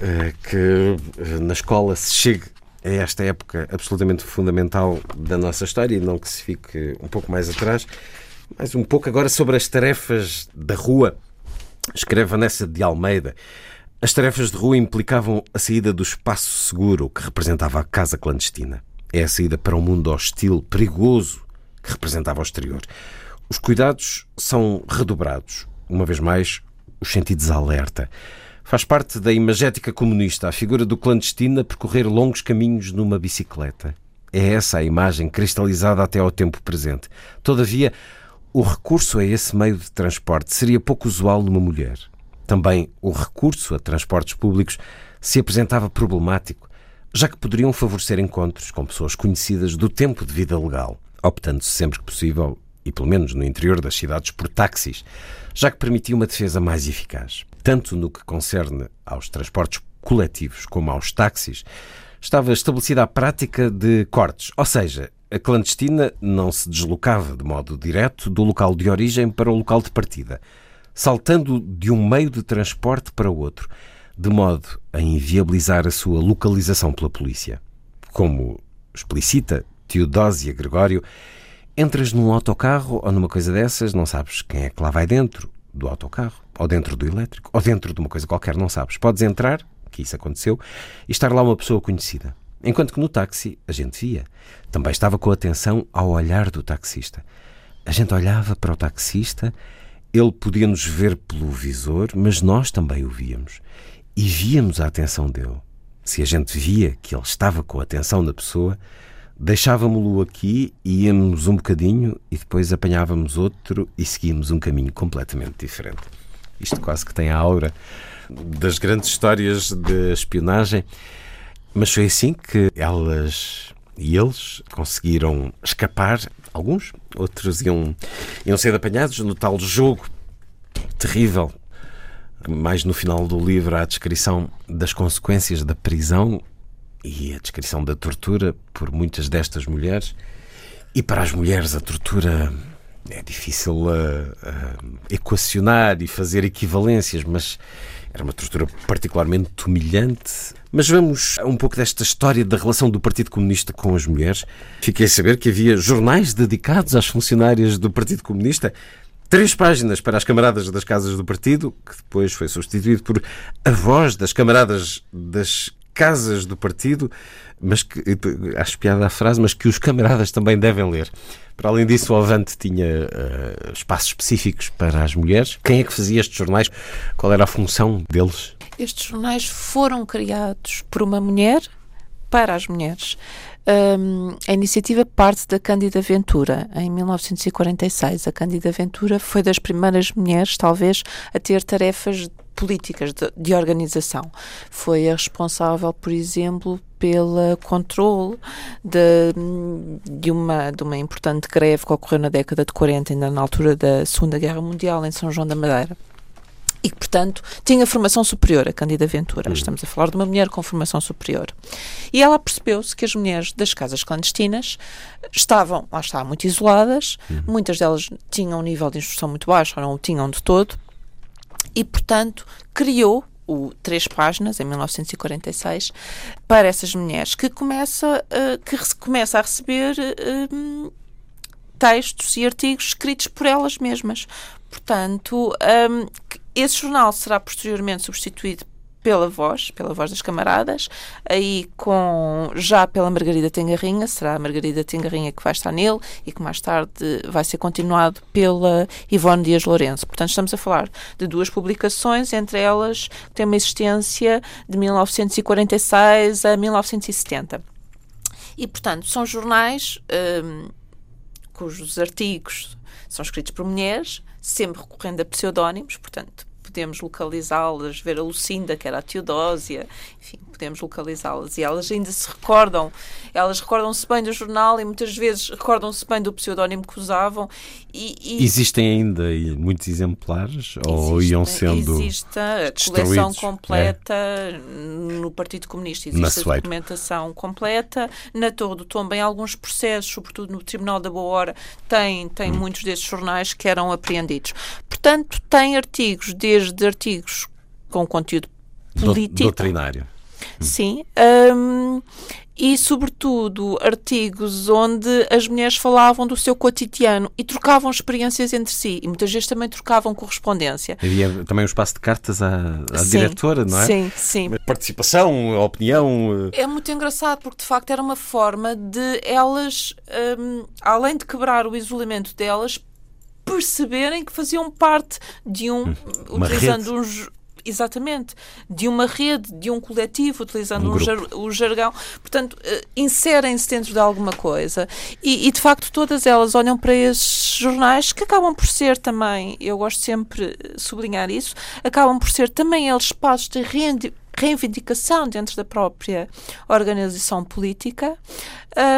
eh, que eh, na escola se chegue a esta época absolutamente fundamental da nossa história, e não que se fique um pouco mais atrás, mas um pouco agora sobre as tarefas da rua. Escreve Vanessa de Almeida. As tarefas de rua implicavam a saída do espaço seguro que representava a casa clandestina. É a saída para um mundo hostil, perigoso, que representava o exterior. Os cuidados são redobrados. Uma vez mais, os sentidos alerta. Faz parte da imagética comunista a figura do clandestino a percorrer longos caminhos numa bicicleta. É essa a imagem cristalizada até ao tempo presente. Todavia, o recurso a esse meio de transporte seria pouco usual numa mulher. Também o recurso a transportes públicos se apresentava problemático, já que poderiam favorecer encontros com pessoas conhecidas do tempo de vida legal, optando-se sempre que possível, e pelo menos no interior das cidades, por táxis, já que permitia uma defesa mais eficaz. Tanto no que concerne aos transportes coletivos como aos táxis, estava estabelecida a prática de cortes, ou seja, a clandestina não se deslocava de modo direto do local de origem para o local de partida saltando de um meio de transporte para outro, de modo a inviabilizar a sua localização pela polícia. Como explicita Teodósia Gregório, entras num autocarro ou numa coisa dessas, não sabes quem é que lá vai dentro do autocarro, ou dentro do elétrico, ou dentro de uma coisa qualquer, não sabes. Podes entrar, que isso aconteceu, e estar lá uma pessoa conhecida. Enquanto que no táxi a gente via. Também estava com atenção ao olhar do taxista. A gente olhava para o taxista ele podia nos ver pelo visor, mas nós também o víamos. E víamos a atenção dele. Se a gente via que ele estava com a atenção da pessoa, deixávamo-lo aqui, íamos um bocadinho e depois apanhávamos outro e seguíamos um caminho completamente diferente. Isto quase que tem a aura das grandes histórias de espionagem, mas foi assim que elas e eles conseguiram escapar alguns, outros iam, iam ser apanhados no tal jogo terrível. Mais no final do livro há a descrição das consequências da prisão e a descrição da tortura por muitas destas mulheres. E para as mulheres a tortura é difícil uh, uh, equacionar e fazer equivalências, mas era uma tortura particularmente humilhante. Mas vamos a um pouco desta história da relação do Partido Comunista com as mulheres. Fiquei a saber que havia jornais dedicados às funcionárias do Partido Comunista. Três páginas para as camaradas das casas do partido, que depois foi substituído por a voz das camaradas das casas do partido, mas que, acho piada a frase, mas que os camaradas também devem ler. Para além disso, o Avante tinha uh, espaços específicos para as mulheres. Quem é que fazia estes jornais? Qual era a função deles? Estes jornais foram criados por uma mulher para as mulheres. Um, a iniciativa parte da Cândida Ventura, em 1946. A Cândida Ventura foi das primeiras mulheres, talvez, a ter tarefas políticas de, de, organização. Foi a responsável, por exemplo, pelo controle de, de, uma, de uma importante greve que ocorreu na década de 40, ainda na altura da Segunda Guerra Mundial, em São João da Madeira e que, portanto, tinha formação superior, a Cândida Ventura. Uhum. Estamos a falar de uma mulher com formação superior. E ela percebeu-se que as mulheres das casas clandestinas estavam, lá está, muito isoladas, uhum. muitas delas tinham um nível de instrução muito baixo, ou não o tinham de todo, e, portanto, criou o Três Páginas, em 1946, para essas mulheres, que começa, uh, que começa a receber uh, textos e artigos escritos por elas mesmas. Portanto, um, esse jornal será posteriormente substituído pela voz, pela voz das camaradas, aí com já pela Margarida Tengarrinha, será a Margarida Tengarrinha que vai estar nele e que mais tarde vai ser continuado pela Ivone Dias Lourenço. Portanto, estamos a falar de duas publicações, entre elas que têm uma existência de 1946 a 1970. E, portanto, são jornais hum, cujos artigos são escritos por mulheres, sempre recorrendo a pseudónimos, portanto, podemos localizá-las, ver a Lucinda, que era a Teodósia, enfim, podemos localizá-las. E elas ainda se recordam, elas recordam-se bem do jornal e muitas vezes recordam-se bem do pseudónimo que usavam. E, e Existem ainda muitos exemplares ou iam sendo Existe a coleção completa é. no Partido Comunista. Existe a documentação completa. Na Torre do Tombo, em alguns processos, sobretudo no Tribunal da Boa Hora, tem, tem hum. muitos desses jornais que eram apreendidos. Portanto, tem artigos, desde artigos com conteúdo político. Doutrinário. Sim. Um, e, sobretudo, artigos onde as mulheres falavam do seu cotidiano e trocavam experiências entre si. E muitas vezes também trocavam correspondência. Havia também um espaço de cartas à, à sim, diretora, não é? Sim, sim. Participação, opinião. Eh, é muito engraçado porque, de facto, era uma forma de elas, um, além de quebrar o isolamento delas, perceberem que faziam parte de um. Hum, uma utilizando uns exatamente, de uma rede, de um coletivo, utilizando um jar, o jargão. Portanto, uh, inserem-se dentro de alguma coisa. E, e, de facto, todas elas olham para esses jornais que acabam por ser também, eu gosto sempre de sublinhar isso, acabam por ser também eles espaços de reivindicação dentro da própria organização política.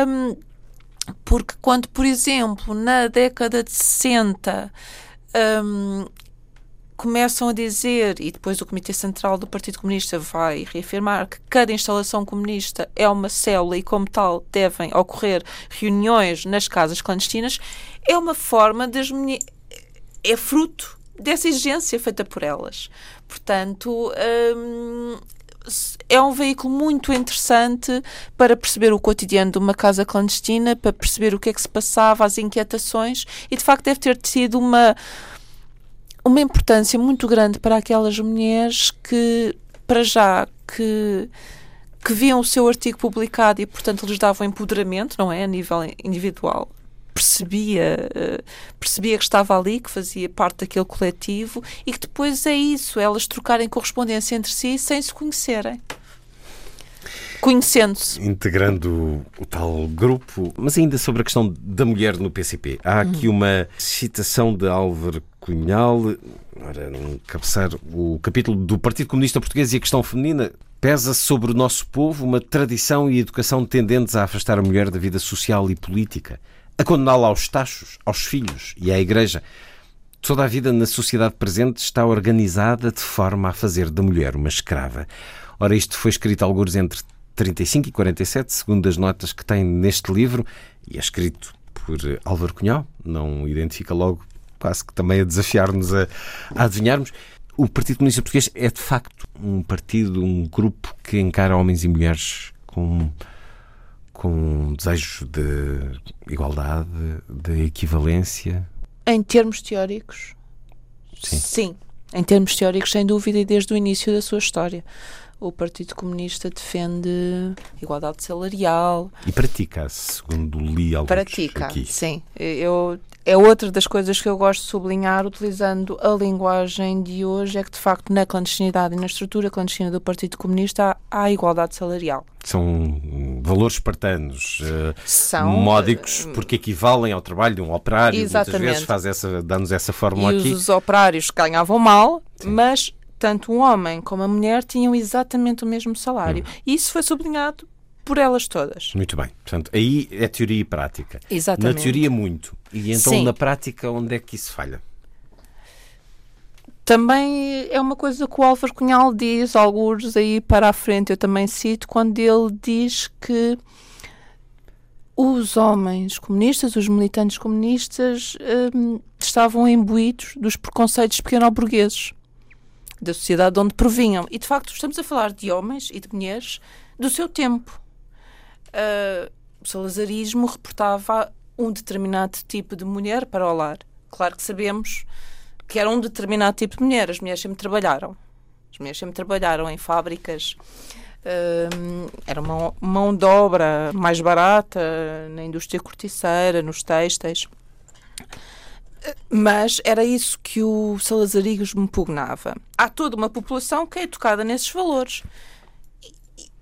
Um, porque quando, por exemplo, na década de 60 um, começam a dizer, e depois o Comitê Central do Partido Comunista vai reafirmar que cada instalação comunista é uma célula e, como tal, devem ocorrer reuniões nas casas clandestinas, é uma forma das é fruto dessa exigência feita por elas. Portanto, hum, é um veículo muito interessante para perceber o cotidiano de uma casa clandestina, para perceber o que é que se passava, as inquietações, e de facto deve ter tido uma uma importância muito grande para aquelas mulheres que, para já, que, que viam o seu artigo publicado e, portanto, lhes davam empoderamento, não é? A nível individual. Percebia, uh, percebia que estava ali, que fazia parte daquele coletivo e que depois é isso, elas trocarem correspondência entre si sem se conhecerem conhecendo-se. Integrando o tal grupo. Mas ainda sobre a questão da mulher no PCP. Há aqui uhum. uma citação de Álvaro Cunhal, ora, cabeçar o capítulo do Partido Comunista Português e a questão feminina. Pesa sobre o nosso povo uma tradição e educação tendentes a afastar a mulher da vida social e política, a condená-la aos tachos, aos filhos e à Igreja. Toda a vida na sociedade presente está organizada de forma a fazer da mulher uma escrava. Ora, isto foi escrito alguns entre 35 e 47, segundo as notas que tem neste livro, e é escrito por Álvaro Cunhal, não identifica logo, quase que também a desafiar-nos a, a adivinharmos. O Partido Comunista Português é de facto um partido, um grupo que encara homens e mulheres com, com desejos de igualdade, de equivalência. Em termos teóricos, sim. sim. Em termos teóricos, sem dúvida, e desde o início da sua história o Partido Comunista defende igualdade salarial. E pratica, segundo li alguns Pratica, aqui. sim. Eu, é outra das coisas que eu gosto de sublinhar, utilizando a linguagem de hoje, é que de facto na clandestinidade e na estrutura clandestina do Partido Comunista há, há igualdade salarial. São valores espartanos, uh, São, módicos, uh, porque equivalem ao trabalho de um operário. Exatamente. Muitas vezes faz essa, dá-nos essa fórmula e aqui. os operários ganhavam mal, Sim. mas tanto o homem como a mulher tinham exatamente o mesmo salário. Hum. E isso foi sublinhado por elas todas. Muito bem. Portanto, aí é teoria e prática. Exatamente. Na teoria, muito. E então, Sim. na prática, onde é que isso falha? Também é uma coisa que o Álvaro Cunhal diz, alguns aí para a frente, eu também cito, quando ele diz que os homens comunistas, os militantes comunistas, hum, estavam imbuídos dos preconceitos pequeno-burgueses da sociedade de onde provinham. E de facto estamos a falar de homens e de mulheres do seu tempo. Uh, o salazarismo reportava um determinado tipo de mulher para o lar. Claro que sabemos que era um determinado tipo de mulher. As mulheres sempre trabalharam. As mulheres sempre trabalharam em fábricas. Uh, era uma mão de obra mais barata na indústria corticeira, nos têxteis. Mas era isso que o salazarismo pugnava. Há toda uma população que é educada nesses valores.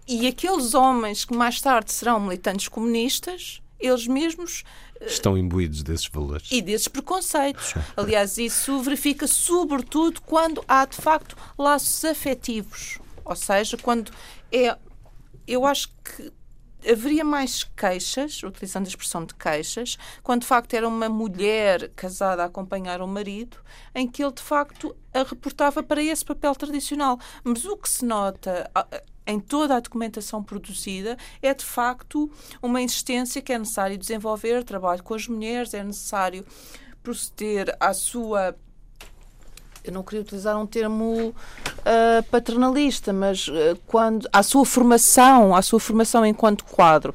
E, e aqueles homens que mais tarde serão militantes comunistas, eles mesmos eh, estão imbuídos desses valores e desses preconceitos. Aliás, isso verifica sobretudo quando há de facto laços afetivos, ou seja, quando é eu acho que haveria mais queixas, utilizando a expressão de queixas, quando de facto era uma mulher casada a acompanhar o marido, em que ele de facto a reportava para esse papel tradicional. Mas o que se nota em toda a documentação produzida é de facto uma insistência que é necessário desenvolver trabalho com as mulheres, é necessário proceder à sua eu não queria utilizar um termo uh, paternalista, mas uh, quando à sua formação, à sua formação enquanto quadro.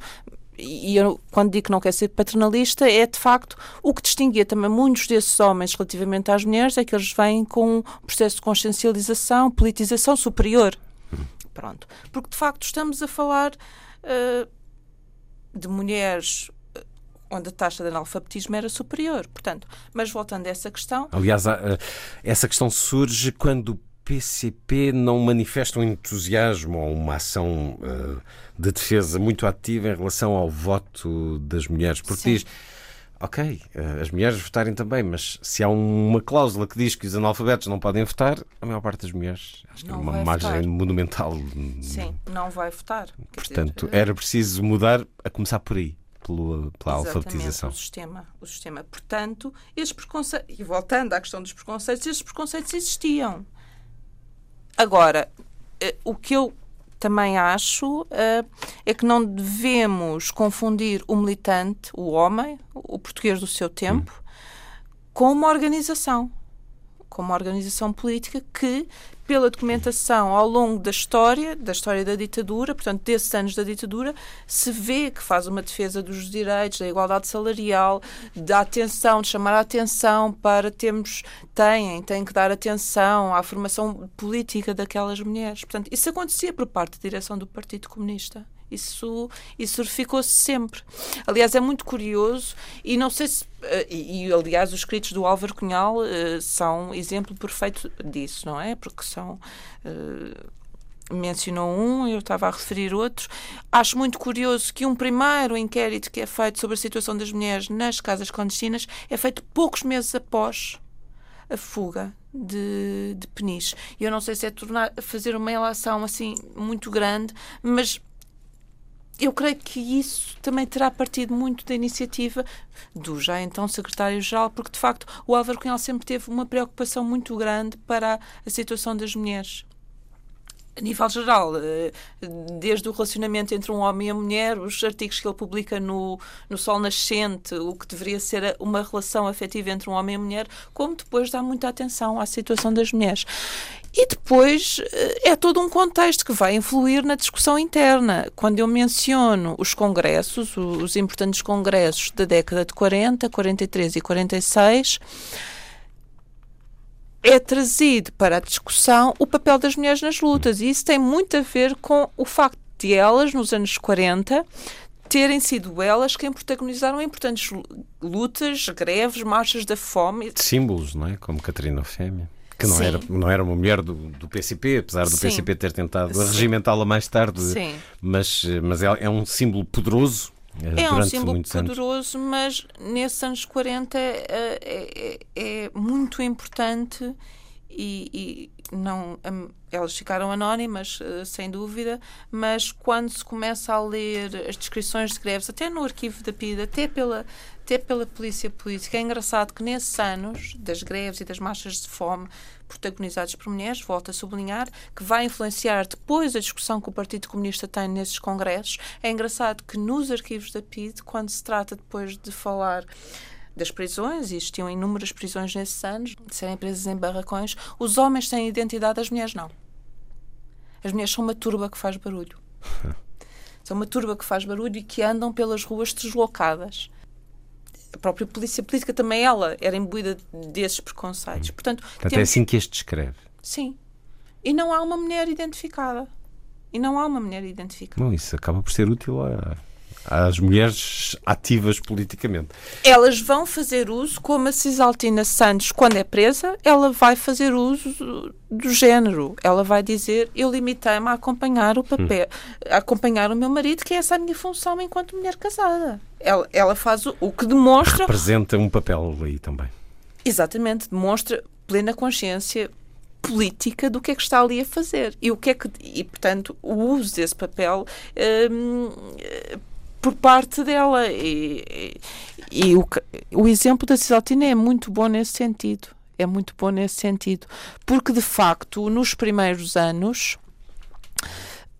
E eu, quando digo que não quer ser paternalista, é de facto o que distinguia também muitos desses homens relativamente às mulheres, é que eles vêm com um processo de consciencialização, politização superior. Pronto. Porque de facto estamos a falar uh, de mulheres onde a taxa de analfabetismo era superior. Portanto, mas voltando a essa questão. Aliás, essa questão surge quando o PCP não manifesta um entusiasmo ou uma ação uh, de defesa muito ativa em relação ao voto das mulheres. Porque Sim. diz. Ok, uh, as mulheres votarem também, mas se há uma cláusula que diz que os analfabetos não podem votar, a maior parte das mulheres, acho que é uma margem votar. monumental. Sim, não vai votar. Portanto, dizer, era preciso mudar, a começar por aí pela, pela alfabetização. O sistema, o sistema. Portanto, estes preconceitos, e voltando à questão dos preconceitos, estes preconceitos existiam. Agora, eh, o que eu também acho uh, é que não devemos confundir o militante, o homem, o português do seu tempo, hum. com uma organização. Com uma organização política que pela documentação ao longo da história, da história da ditadura, portanto, desses anos da ditadura, se vê que faz uma defesa dos direitos, da igualdade salarial, da atenção, de chamar a atenção para termos, têm, têm que dar atenção à formação política daquelas mulheres. Portanto, isso acontecia por parte da direção do Partido Comunista. Isso, isso verificou-se sempre. Aliás, é muito curioso e não sei se. Eh, e, e, aliás, os escritos do Álvaro Cunhal uh, são exemplo perfeito disso, não é? Porque são. Uh, mencionou um, eu estava a referir outro. Acho muito curioso que um primeiro inquérito que é feito sobre a situação das mulheres nas casas clandestinas é feito poucos meses após a fuga de, de Peniche. Eu não sei se é tornar, fazer uma relação assim muito grande, mas eu creio que isso também terá partido muito da iniciativa do já então secretário-geral, porque de facto o Álvaro Cunhal sempre teve uma preocupação muito grande para a situação das mulheres a nível geral, eh, desde o relacionamento entre um homem e a mulher, os artigos que ele publica no, no Sol Nascente, o que deveria ser uma relação afetiva entre um homem e a mulher, como depois dá muita atenção à situação das mulheres. E depois eh, é todo um contexto que vai influir na discussão interna. Quando eu menciono os congressos, os importantes congressos da década de 40, 43 e 46, é trazido para a discussão o papel das mulheres nas lutas. E isso tem muito a ver com o facto de elas, nos anos 40, terem sido elas quem protagonizaram importantes lutas, greves, marchas da fome. Símbolos, não é? Como Catarina Fêmea. Que não era, não era uma mulher do, do PCP, apesar do Sim. PCP ter tentado regimentá-la mais tarde. Sim. Mas, mas é, é um símbolo poderoso é, é um símbolo poderoso, anos. mas nesses anos 40 é, é, é muito importante e, e, não elas ficaram anónimas eh, sem dúvida mas quando se começa a ler as descrições de greves até no arquivo da PIDE até pela até pela polícia política é engraçado que nesses anos das greves e das marchas de fome protagonizados por mulheres, volto a sublinhar, que vai influenciar depois a discussão que o Partido Comunista tem nesses congressos. É engraçado que nos arquivos da PID, quando se trata depois de falar das prisões, existiam inúmeras prisões nesses anos, de serem presas em barracões, os homens têm identidade, as mulheres não. As mulheres são uma turba que faz barulho. (laughs) são uma turba que faz barulho e que andam pelas ruas deslocadas a própria polícia política também ela era imbuída desses preconceitos. Portanto, Portanto temos... é assim que este descreve. Sim. E não há uma mulher identificada. E não há uma mulher identificada. Bom, isso acaba por ser útil a, às mulheres ativas politicamente. Elas vão fazer uso, como a Cisaltina Santos, quando é presa, ela vai fazer uso do género. Ela vai dizer: Eu limitei-me a acompanhar o papel, hum. a acompanhar o meu marido, que é essa a minha função enquanto mulher casada. Ela, ela faz o, o que demonstra. Representa um papel aí também. Exatamente, demonstra plena consciência política do que é que está ali a fazer e o que é que e portanto o uso desse papel hum, por parte dela e, e, e o, o exemplo da Cisaltina é muito bom nesse sentido é muito bom nesse sentido porque de facto nos primeiros anos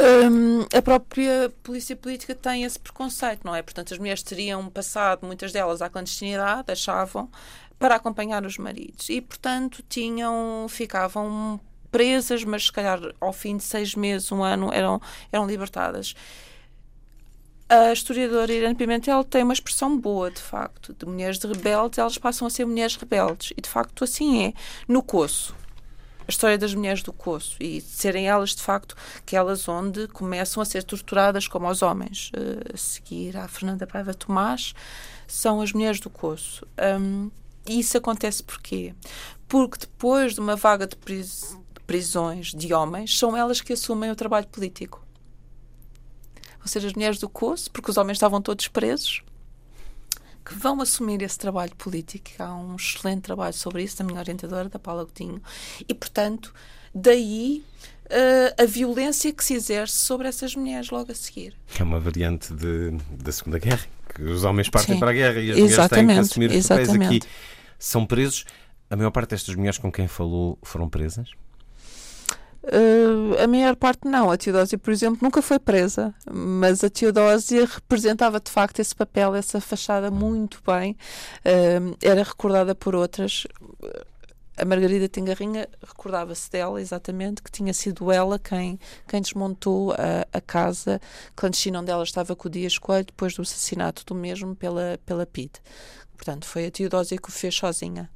Hum, a própria polícia política tem esse preconceito, não é? Portanto, as mulheres teriam passado, muitas delas, à clandestinidade, achavam, para acompanhar os maridos. E, portanto, tinham, ficavam presas, mas se calhar ao fim de seis meses, um ano, eram, eram libertadas. A historiadora Irene Pimentel tem uma expressão boa, de facto, de mulheres de rebeldes, elas passam a ser mulheres rebeldes. E, de facto, assim é. No Coço, a história das mulheres do Coço e serem elas, de facto, aquelas onde começam a ser torturadas como os homens. Uh, a seguir à Fernanda Paiva Tomás, são as mulheres do Coço. Um, e isso acontece porquê? Porque depois de uma vaga de prisões de homens, são elas que assumem o trabalho político. Ou seja, as mulheres do Coço, porque os homens estavam todos presos, que vão assumir esse trabalho político. Há um excelente trabalho sobre isso da minha orientadora, da Paula Coutinho. E, portanto, daí uh, a violência que se exerce sobre essas mulheres logo a seguir. É uma variante de, da Segunda Guerra, que os homens partem Sim. para a guerra e as exatamente, mulheres têm que assumir os papéis aqui. São presos. A maior parte destas mulheres com quem falou foram presas? Uh, a maior parte não. A Teodósia, por exemplo, nunca foi presa, mas a Teodósia representava de facto esse papel, essa fachada muito bem. Uh, era recordada por outras. A Margarida Tengarrinha recordava-se dela exatamente, que tinha sido ela quem, quem desmontou a, a casa clandestina onde ela estava com o Dias Coelho depois do assassinato do mesmo pela, pela PID. Portanto, foi a Teodósia que o fez sozinha.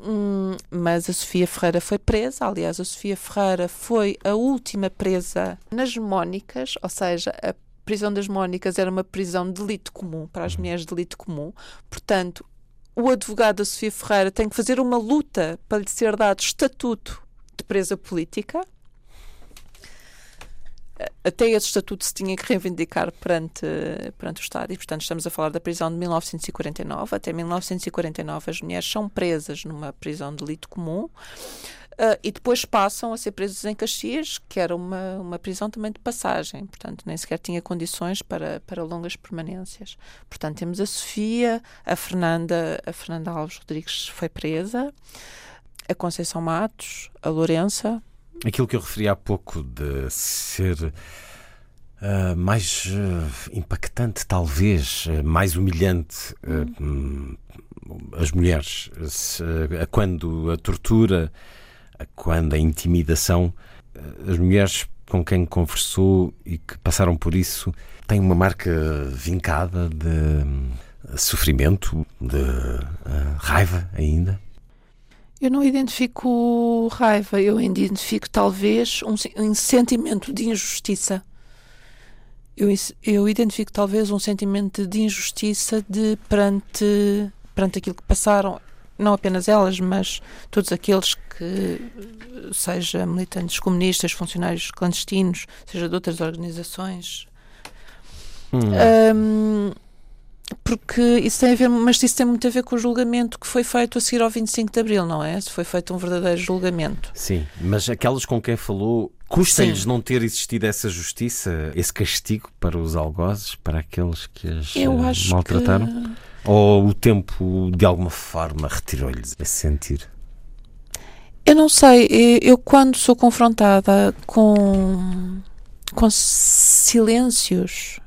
Hum, mas a Sofia Ferreira foi presa. Aliás, a Sofia Ferreira foi a última presa nas Mónicas, ou seja, a prisão das Mónicas era uma prisão de delito comum, para as uhum. mulheres de delito comum. Portanto, o advogado da Sofia Ferreira tem que fazer uma luta para lhe ser dado estatuto de presa política até esse estatuto se tinha que reivindicar perante, perante o Estado e, portanto, estamos a falar da prisão de 1949. Até 1949 as mulheres são presas numa prisão de delito comum Uh, e depois passam a ser presas em Caxias, que era uma, uma prisão também de passagem, portanto, nem sequer tinha condições para, para longas permanências. Portanto, temos a Sofia, a Fernanda, a Fernanda Alves Rodrigues foi presa, a Conceição Matos, a Lourença, aquilo que eu referi há pouco de ser uh, mais uh, impactante, talvez, uh, mais humilhante hum. as mulheres, se, quando a tortura, quando a intimidação, as mulheres com quem conversou e que passaram por isso têm uma marca vincada de sofrimento, de raiva ainda? Eu não identifico raiva, eu identifico talvez um, um sentimento de injustiça. Eu, eu, identifico talvez um sentimento de injustiça de perante, perante aquilo que passaram, não apenas elas, mas todos aqueles que, seja militantes comunistas, funcionários clandestinos, seja de outras organizações. Hum. Um, porque isso tem a ver, mas isso tem muito a ver com o julgamento que foi feito a seguir ao 25 de Abril, não é? Se foi feito um verdadeiro julgamento. Sim, mas aquelas com quem falou, custa-lhes não ter existido essa justiça, esse castigo para os algozes, para aqueles que as Eu eh, acho maltrataram? Que... Ou o tempo, de alguma forma, retirou-lhes esse sentir? Eu não sei, eu quando sou confrontada com, com silêncios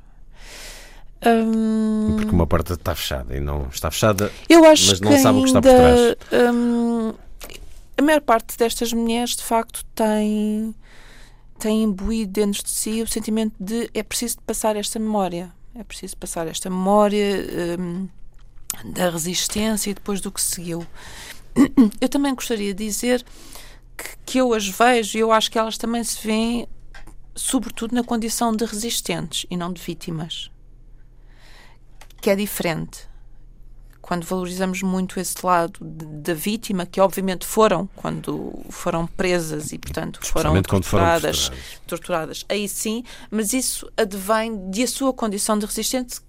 Hum, Porque uma porta está fechada e não está fechada, eu acho mas não sabe o que está por trás. Hum, a maior parte destas mulheres, de facto, tem, tem imbuído dentro de si o sentimento de é preciso passar esta memória. É preciso passar esta memória hum, da resistência e depois do que seguiu. Eu também gostaria de dizer que, que eu as vejo e eu acho que elas também se veem, sobretudo, na condição de resistentes e não de vítimas que é diferente. Quando valorizamos muito esse lado da vítima, que obviamente foram quando foram presas e, portanto, foram torturadas, foram torturadas, aí sim, mas isso advém de a sua condição de resistente,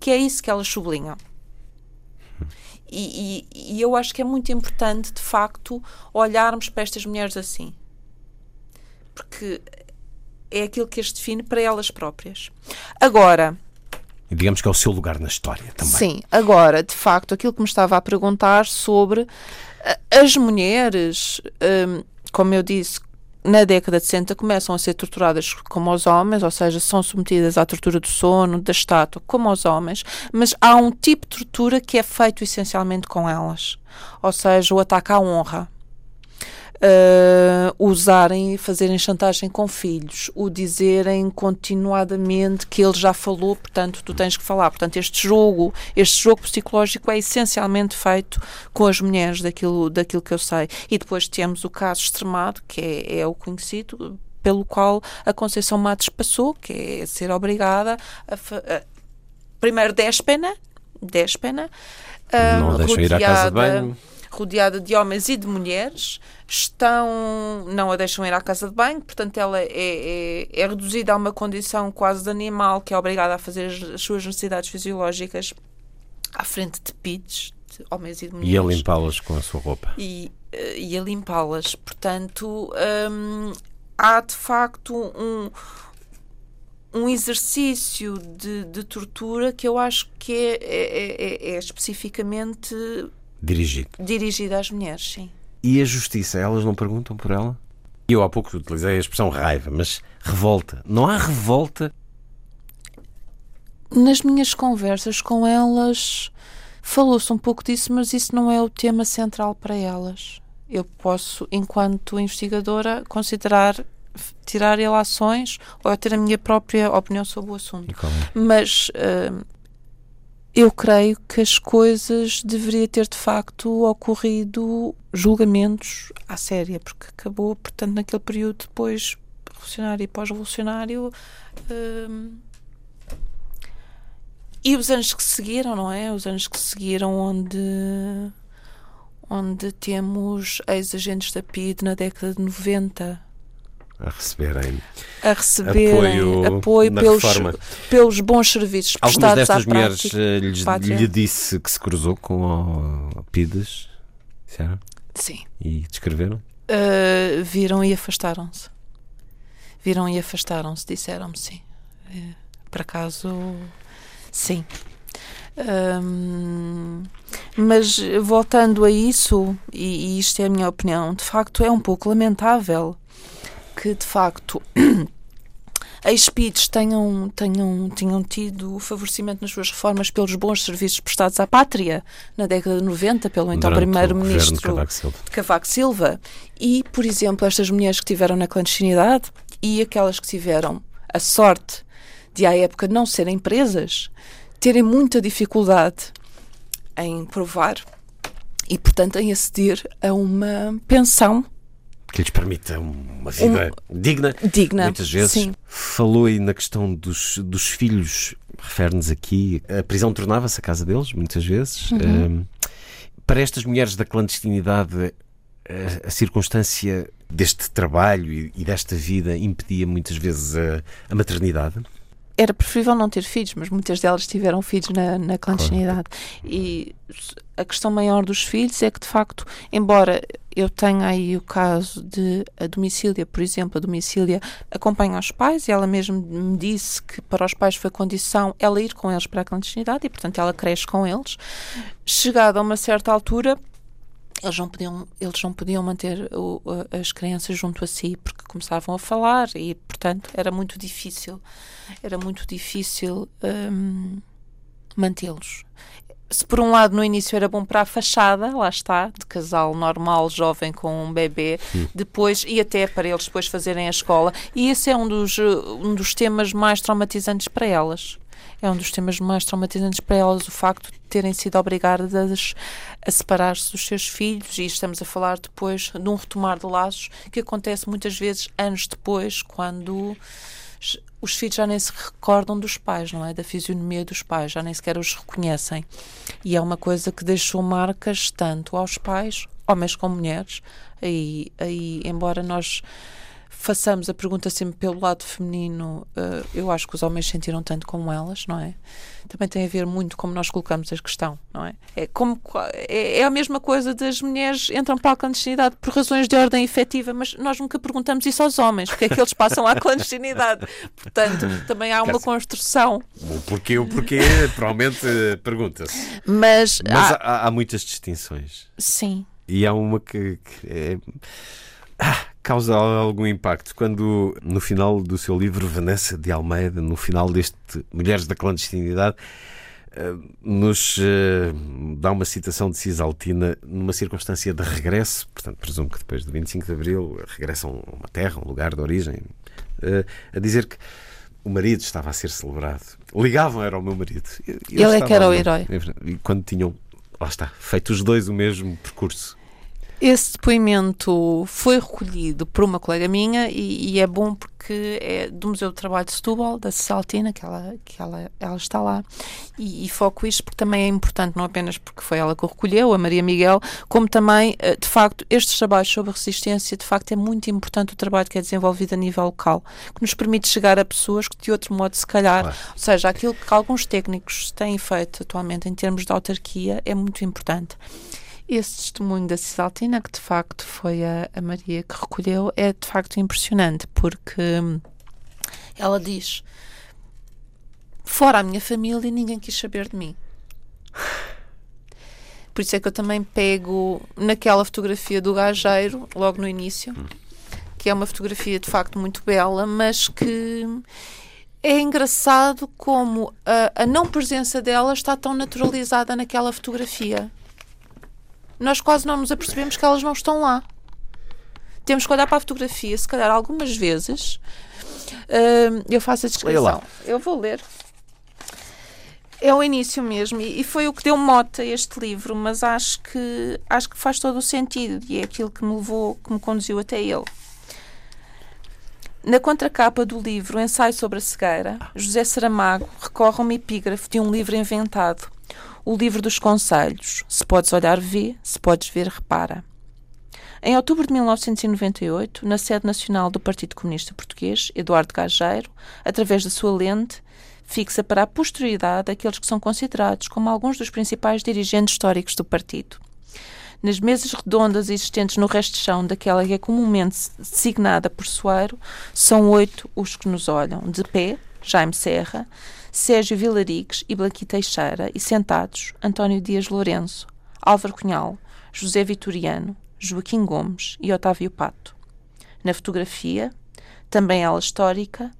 que é isso que elas sublinham. E, e, e eu acho que é muito importante, de facto, olharmos para estas mulheres assim. Porque é aquilo que as define para elas próprias. Agora, digamos que é o seu lugar na história também. Sim, agora, de facto, aquilo que me estava a perguntar sobre as mulheres, hum, como eu disse, na década de 60 começam a ser torturadas como os homens, ou seja, são submetidas à tortura do sono, da estátua, como os homens, mas há um tipo de tortura que é feito essencialmente com elas, ou seja, o ataque à honra uh, usarem e fazerem chantagem com filhos, o dizerem continuadamente que ele já falou, portanto tu tens que falar. Portanto, este jogo, este jogo psicológico é essencialmente feito com as mulheres, daquilo, daquilo que eu sei. E depois temos o caso extremado, que é, é o conhecido, pelo qual a Conceição Matos passou, que é ser obrigada a, a primeiro déspena, déspena, não uh, deixam ir à casa de banho rodeada de homens e de mulheres, estão, não a deixam ir à casa de banho, portanto ela é, é, é reduzida a uma condição quase de animal, que é obrigada a fazer as suas necessidades fisiológicas à frente de pids, de homens e de mulheres. E a limpá-las com a sua roupa. E, eh, e a limpá-las. Portanto, hum, há de facto um, um exercício de, de, tortura que eu acho que é, é, é, é especificamente Dirigido. Dirigido às mulheres, sim. E a justiça, elas não perguntam por ela? Eu há pouco utilizei a expressão raiva, mas revolta. Não há revolta? Nas minhas conversas com elas, falou-se um pouco disso, mas isso não é o tema central para elas. Eu posso, enquanto investigadora, considerar tirar ilações ou ter a minha própria opinião sobre o assunto. É? Mas uh, eu creio que as coisas deveria ter de facto ocorrido julgamentos à séria, porque acabou, portanto, naquele período depois revolucionário e pós-revolucionário. Hum, e os anos que seguiram, não é? Os anos que seguiram, onde, onde temos ex-agentes da PID na década de 90, a receberem, a receberem apoio, apoio pelos, pelos bons serviços prestados Algumas destas mulheres eh, lhe, lhe disse que se cruzou com o PIDES? Disseram? Sim. E descreveram? Uh, viram e afastaram-se. Viram e afastaram-se, disseram-me sim. Uh, por acaso, sim. Um, mas voltando a isso, e, e isto é a minha opinião, de facto é um pouco lamentável que de facto (clears throat) as PIDs tenham, tenham, tenham tido favorecimento nas suas reformas pelos bons serviços prestados à pátria na década de 90 pelo então primeiro-ministro Cavaco, Cavaco Silva. E, por exemplo, estas mulheres que tiveram na clandestinidade e aquelas que tiveram a sorte de à época não serem presas, terem muita dificuldade em provar e, portanto, em aceder a uma pensão que lhes permita uma vida um, digna. Digna. Muitas vezes. Sim. Falou aí na questão dos, dos filhos, refere-nos aqui. A prisão tornava-se a casa deles, muitas vezes. Uhum. Um, para estas mulheres da clandestinidade, a, a circunstância deste trabalho e, e, desta vida impedia muitas vezes a, a maternidade? Era preferível não ter filhos, mas muitas delas tiveram filhos na, na clandestinidade. Claro. E a questão maior dos filhos é que, de facto, embora eu tenha aí o caso de a domicília, por exemplo, a domicília acompanha os pais e ela mesmo me disse que para os pais foi condição ela ir com eles para a clandestinidade e, portanto, ela cresce com eles. Chegada a uma certa altura, eles não podiam, eles não podiam manter o, as crianças junto a si porque começavam a falar e, portanto, era muito difícil, era muito difícil um, mantê-los. Se por um lado no início era bom para a fachada, lá está, de casal normal, jovem com um bebê, hum. depois e até para eles depois fazerem a escola, e esse é um dos, um dos temas mais traumatizantes para elas é um dos temas mais traumatizantes para elas, o facto de terem sido obrigadas a separar-se dos seus filhos, e estamos a falar depois de um retomar de laços que acontece muitas vezes anos depois, quando os filhos já nem se recordam dos pais, não é? Da fisionomia dos pais, já nem sequer os reconhecem. E é uma coisa que deixou marcas tanto aos pais, homens como mulheres. Aí, aí embora nós façamos a pergunta sempre pelo lado feminino, uh, eu acho que os homens sentiram tanto como elas, não é? Também tem a ver muito como nós colocamos a questão, não é? É, como, é, é a mesma coisa das mulheres entram para a clandestinidade por razões de ordem efetiva, mas nós nunca perguntamos isso aos homens, porque é que eles passam à clandestinidade. Portanto, também há uma construção. O porquê, o porquê, provavelmente pergunta-se. Mas, mas há, há, há, muitas distinções. Sim. E há uma que, que é. Ah, causa algum impacto quando, no final do seu livro, Vanessa de Almeida, no final deste Mulheres da Clandestinidade, eh, nos eh, dá uma citação de Cisaltina numa circunstância de regresso, portanto, presumo que depois do 25 de Abril regressam a uma terra, um lugar de origem, eh, a dizer que o marido estava a ser celebrado. Ligavam, era o meu marido. Ele é que era o herói. E quando tinham, lá está, feito os dois o mesmo percurso. Esse depoimento foi recolhido por uma colega minha e, e, é bom porque é do Museu do Trabalho de Setúbal, da Cesaltina, que ela, que ela, ela está lá. E, e, foco isto porque também é importante, não apenas porque foi ela que o recolheu, a Maria Miguel, como também, eh, de facto, estes trabalhos sobre resistência, de facto, é muito importante o trabalho que é desenvolvido a nível local, que nos permite chegar a pessoas que de outro modo, se calhar, claro. ou seja, aquilo que alguns técnicos têm feito atualmente em termos de autarquia é muito importante. Esse testemunho da Cisaltina, que de facto foi a, a Maria que recolheu, é de facto impressionante, porque hum, ela diz: Fora a minha família, ninguém quis saber de mim. Por isso é que eu também pego naquela fotografia do gajeiro, logo no início, que é uma fotografia de facto muito bela, mas que é engraçado como a, a não presença dela está tão naturalizada naquela fotografia nós quase não nos apercebemos que elas não estão lá. Temos que olhar para a fotografia, se calhar algumas vezes. Uh, eu faço a descrição. Eu vou ler. É o início mesmo, e foi o que deu mote a este livro, mas acho que, acho que faz todo o sentido e é aquilo que me levou, que me conduziu até ele. Na contracapa do livro Ensaio sobre a Cegueira, José Saramago recorre a uma epígrafe de um livro inventado, o livro dos conselhos. Se podes olhar, vê. Se podes ver, repara. Em outubro de 1998, na sede nacional do Partido Comunista Português, Eduardo Gageiro, através da sua lente, fixa para a posterioridade aqueles que são considerados como alguns dos principais dirigentes históricos do partido. Nas mesas redondas existentes no resto de chão daquela que é comumente designada por Soeiro, são oito os que nos olham. De pé, Jaime Serra, Sérgio Vilarigues e Blanqui Teixeira, e sentados António Dias Lourenço, Álvaro Cunhal, José Vitoriano, Joaquim Gomes e Otávio Pato. Na fotografia, também ela histórica,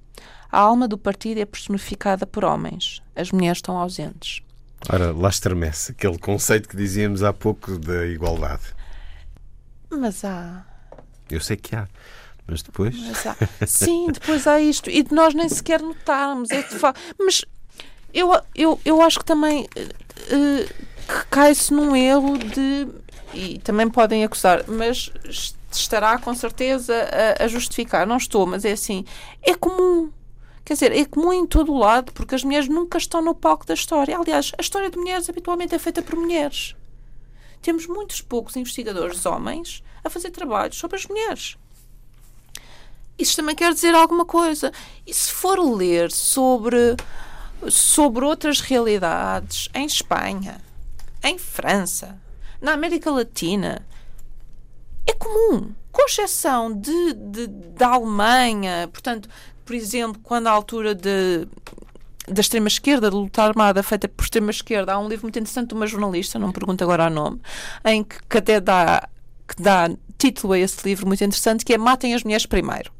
a alma do partido é personificada por homens, as mulheres estão ausentes. Ora, lá estremece aquele conceito que dizíamos há pouco da igualdade. Mas há. Eu sei que há. Mas depois. Mas há... Sim, depois há isto. E de nós nem sequer notarmos. É facto. Mas eu, eu, eu acho que também uh, cai-se num erro de. E também podem acusar, mas estará com certeza a, a justificar. Não estou, mas é assim. É comum. Quer dizer, é comum em todo o lado, porque as mulheres nunca estão no palco da história. Aliás, a história de mulheres habitualmente é feita por mulheres. Temos muitos poucos investigadores homens a fazer trabalhos sobre as mulheres isso também quer dizer alguma coisa. E se for ler sobre, sobre outras realidades em Espanha, em França, na América Latina, é comum, com exceção de, de, da Alemanha, portanto, por exemplo, quando à altura de, da extrema-esquerda, de luta armada feita por extrema-esquerda, há um livro muito interessante de uma jornalista, não pergunto agora o nome, em que, que até dá, que dá título a esse livro muito interessante, que é Matem as Mulheres Primeiro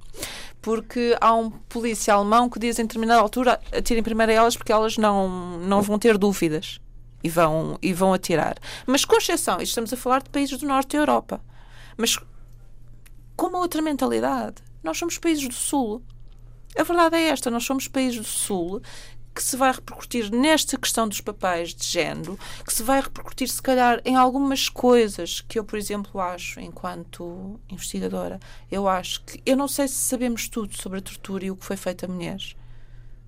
porque há um polícia alemão que diz em determinada altura atirem primeiro a elas porque elas não, não vão ter dúvidas e vão, e vão atirar. Mas com exceção, estamos a falar de países do norte da Europa, mas com uma outra mentalidade. Nós somos países do sul. A verdade é esta, nós somos países do sul que se vai repercutir nesta questão dos papéis de género, que se vai repercutir, se calhar, em algumas coisas que eu, por exemplo, acho, enquanto investigadora, eu acho que. Eu não sei se sabemos tudo sobre a tortura e o que foi feito a mulheres.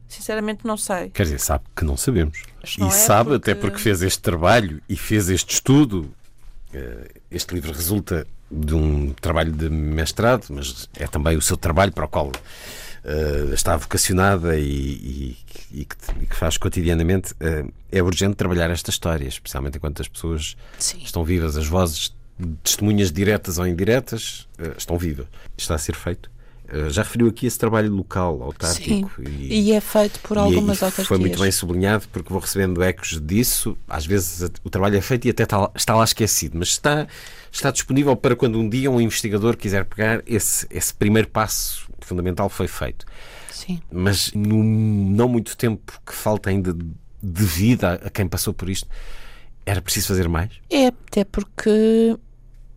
Sinceramente, não sei. Quer dizer, sabe que não sabemos. Não e é sabe, porque... até porque fez este trabalho e fez este estudo. Eh, este livro resulta de um trabalho de mestrado, mas é também o seu trabalho para o qual uh, está vocacionada e, e, e, que, e, que, faz cotidianamente, uh, é urgente trabalhar esta história, especialmente enquanto as pessoas Sim. estão vivas, as vozes testemunhas diretas ou indiretas uh, estão vivas. Está a ser feito. Já referiu aqui esse trabalho local, autárquico. Sim, e, e é feito por algumas e, autarquias. Foi muito bem sublinhado, porque vou recebendo ecos disso. Às vezes o trabalho é feito e até está, está lá esquecido, mas está, está disponível para quando um dia um investigador quiser pegar esse, esse primeiro passo fundamental foi feito. Sim. Mas no não muito tempo que falta ainda de vida a quem passou por isto, era preciso fazer mais? É, até porque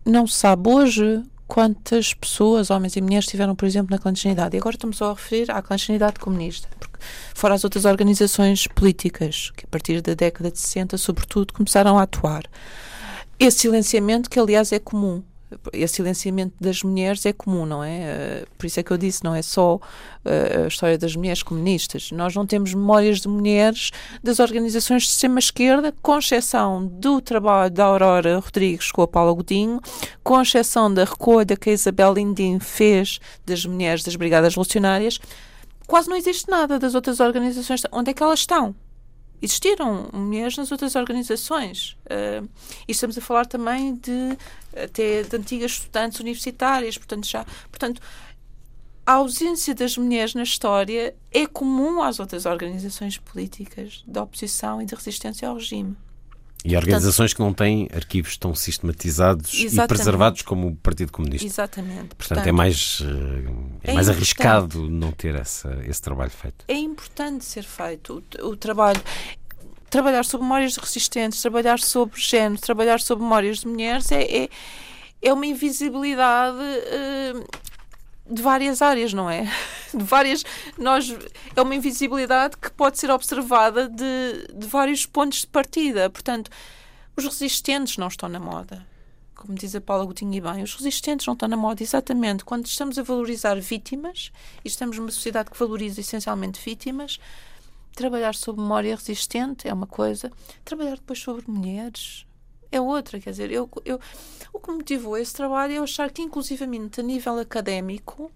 não se sabe hoje quantas pessoas, homens e mulheres, estiveram, por exemplo, na clandestinidade. E agora estamos só a referir à clandestinidade comunista, porque fora as outras organizações políticas, que a partir da década de 60, sobretudo, começaram a atuar. Esse silenciamento, que aliás é comum, esse silenciamento das mulheres é comum, não é? Eh, por isso é que eu disse, não é só eh, a história das mulheres comunistas. Nós não temos memórias de mulheres das organizações de extrema-esquerda, com exceção do trabalho da Aurora Rodrigues com a Paula Godinho, com exceção da recolha que a Isabel Lindim fez das mulheres das Brigadas Revolucionárias. Quase não existe nada das outras organizações. Onde é que elas estão? Existiram mulheres nas outras organizações. Uh, e estamos a falar também de até de antigas estudantes universitárias, portanto já, portanto a ausência das mulheres na história é comum às outras organizações políticas de oposição e de resistência ao regime. E organizações Portanto, que não têm arquivos tão sistematizados e preservados como o Partido Comunista. Exatamente. Portanto, Portanto é mais, eh, é, é mais arriscado não ter essa, esse trabalho feito. É importante ser feito o, o trabalho trabalhar sobre memórias de resistentes, trabalhar sobre género, trabalhar sobre memórias de mulheres é, é, é uma invisibilidade uh, de várias áreas, não é? (laughs) De várias. Nós, é uma invisibilidade que pode ser observada de, de vários pontos de partida. Portanto, os resistentes não estão na moda. Como diz a Paula Coutinho e bem, os resistentes não estão na moda exatamente quando estamos a valorizar vítimas e estamos numa sociedade que valoriza essencialmente vítimas trabalhar sobre memória resistente é uma coisa, trabalhar depois sobre mulheres é outra. Quer dizer, eu, eu, o que motivou esse trabalho é eu achar que, inclusivamente a nível académico,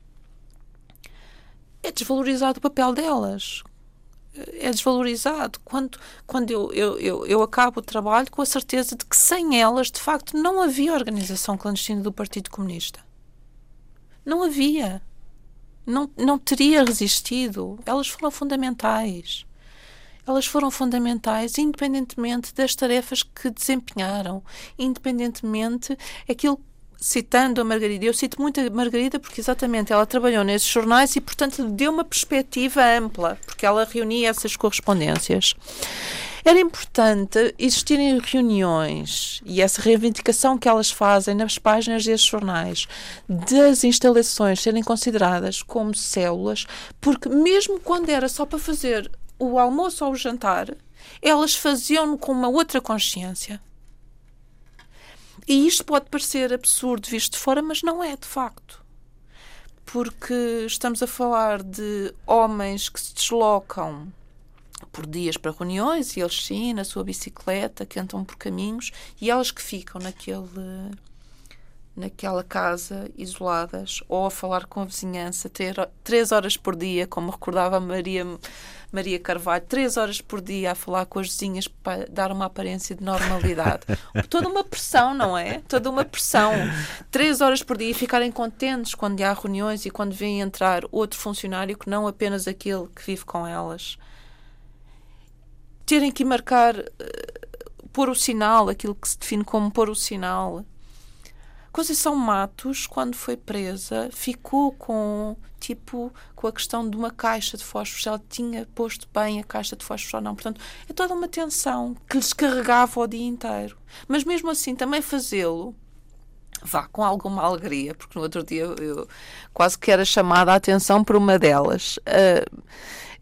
é desvalorizado o papel delas. É desvalorizado. Quando, quando eu, eu, eu, eu acabo o trabalho com a certeza de que sem elas, de facto, não havia organização clandestina do Partido Comunista. Não havia não, não teria resistido. Elas foram fundamentais. Elas foram fundamentais, independentemente das tarefas que desempenharam, independentemente aquilo citando a Margarida, eu cito muito a Margarida porque exatamente ela trabalhou nesses jornais e, portanto, deu uma perspectiva ampla, porque ela reunia essas correspondências. Era importante existirem reuniões e essa reivindicação que elas fazem nas páginas desses jornais das instalações serem consideradas como células, porque mesmo quando era só para fazer o almoço ou o jantar, elas faziam-no com uma outra consciência. E isto pode parecer absurdo visto de fora, mas não é de facto. Porque estamos a falar de homens que se deslocam por dias para reuniões e eles sim, na sua bicicleta, que andam por caminhos e elas que ficam naquele naquela casa isoladas ou a falar com a vizinhança ter, três horas por dia, como recordava Maria Maria Carvalho, três horas por dia a falar com as vizinhas para dar uma aparência de normalidade. (laughs) Toda uma pressão, não é? Toda uma pressão. Três horas por dia e ficarem contentes quando há reuniões e quando vem entrar outro funcionário que não apenas aquele que vive com elas terem que marcar, uh, pôr o sinal, aquilo que se define como pôr o sinal. Conceição Matos, quando foi presa, ficou com tipo com a questão de uma caixa de fósforos. Ela tinha posto bem a caixa de fósforos ou não. Portanto, é toda uma tensão que lhes carregava o dia inteiro. Mas mesmo assim, também fazê-lo vá com alguma alegria, porque no outro dia eu, quase que era chamada a atenção por uma delas. Uh,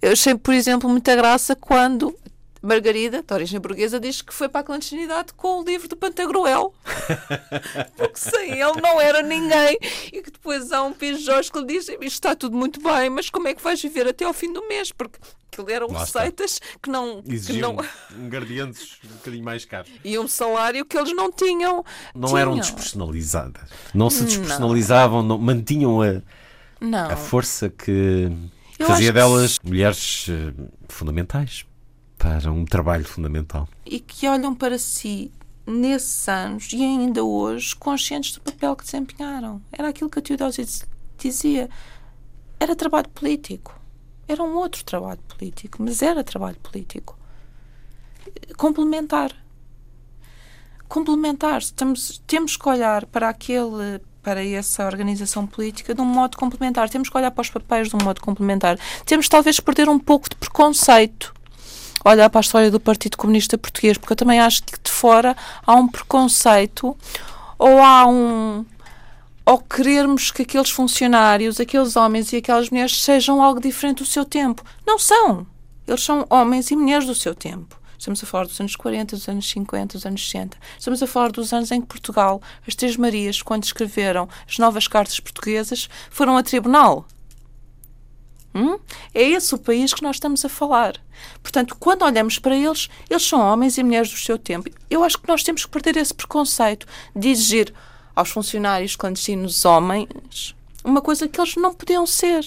eu achei, por exemplo, muita graça quando Margarida, de origem burguesa, diz que foi para a clandestinidade com o livro do Pantagruel. (laughs) Porque sem ele não era ninguém. E que depois há um pijós que lhe diz: Isto está tudo muito bem, mas como é que vais viver até ao fim do mês? Porque aquilo eram Lá está. receitas que não. Que Exigiam não ingredientes um bocadinho mais caros. (laughs) e um salário que eles não tinham. Não eram Tinham. despersonalizadas. Não se Não. despersonalizavam, não, mantinham a, Não. a força que Eu fazia que delas mulheres eh, fundamentais para um trabalho fundamental. e que olham para si nesses anos e ainda hoje conscientes do papel que desempenharam. Era aquilo que a Teodósia diz- dizia. Era trabalho político. Era um outro trabalho político, mas era trabalho político. Complementar. Complementar. Estamos, temos que olhar para aquele para essa organização política de um modo complementar. Temos que olhar para os papéis de um modo complementar. Temos talvez perder um pouco de preconceito olhar para a história do Partido Comunista Português, porque eu também acho que de fora há um preconceito ou há um. ou querermos que aqueles funcionários, aqueles homens e aquelas mulheres sejam algo diferente do seu tempo. Não são. Eles são homens e mulheres do seu tempo. Estamos a falar dos anos 40, dos anos 50, dos anos 60. Estamos a falar dos anos em que Portugal, as Três Marias, quando escreveram as novas cartas portuguesas, foram a tribunal. Hum? É esse o país que nós estamos a falar. Portanto, quando olhamos para eles, eles são homens e mulheres do seu tempo. Eu acho que nós temos que perder esse preconceito de exigir aos funcionários clandestinos homens uma coisa que eles não podiam ser.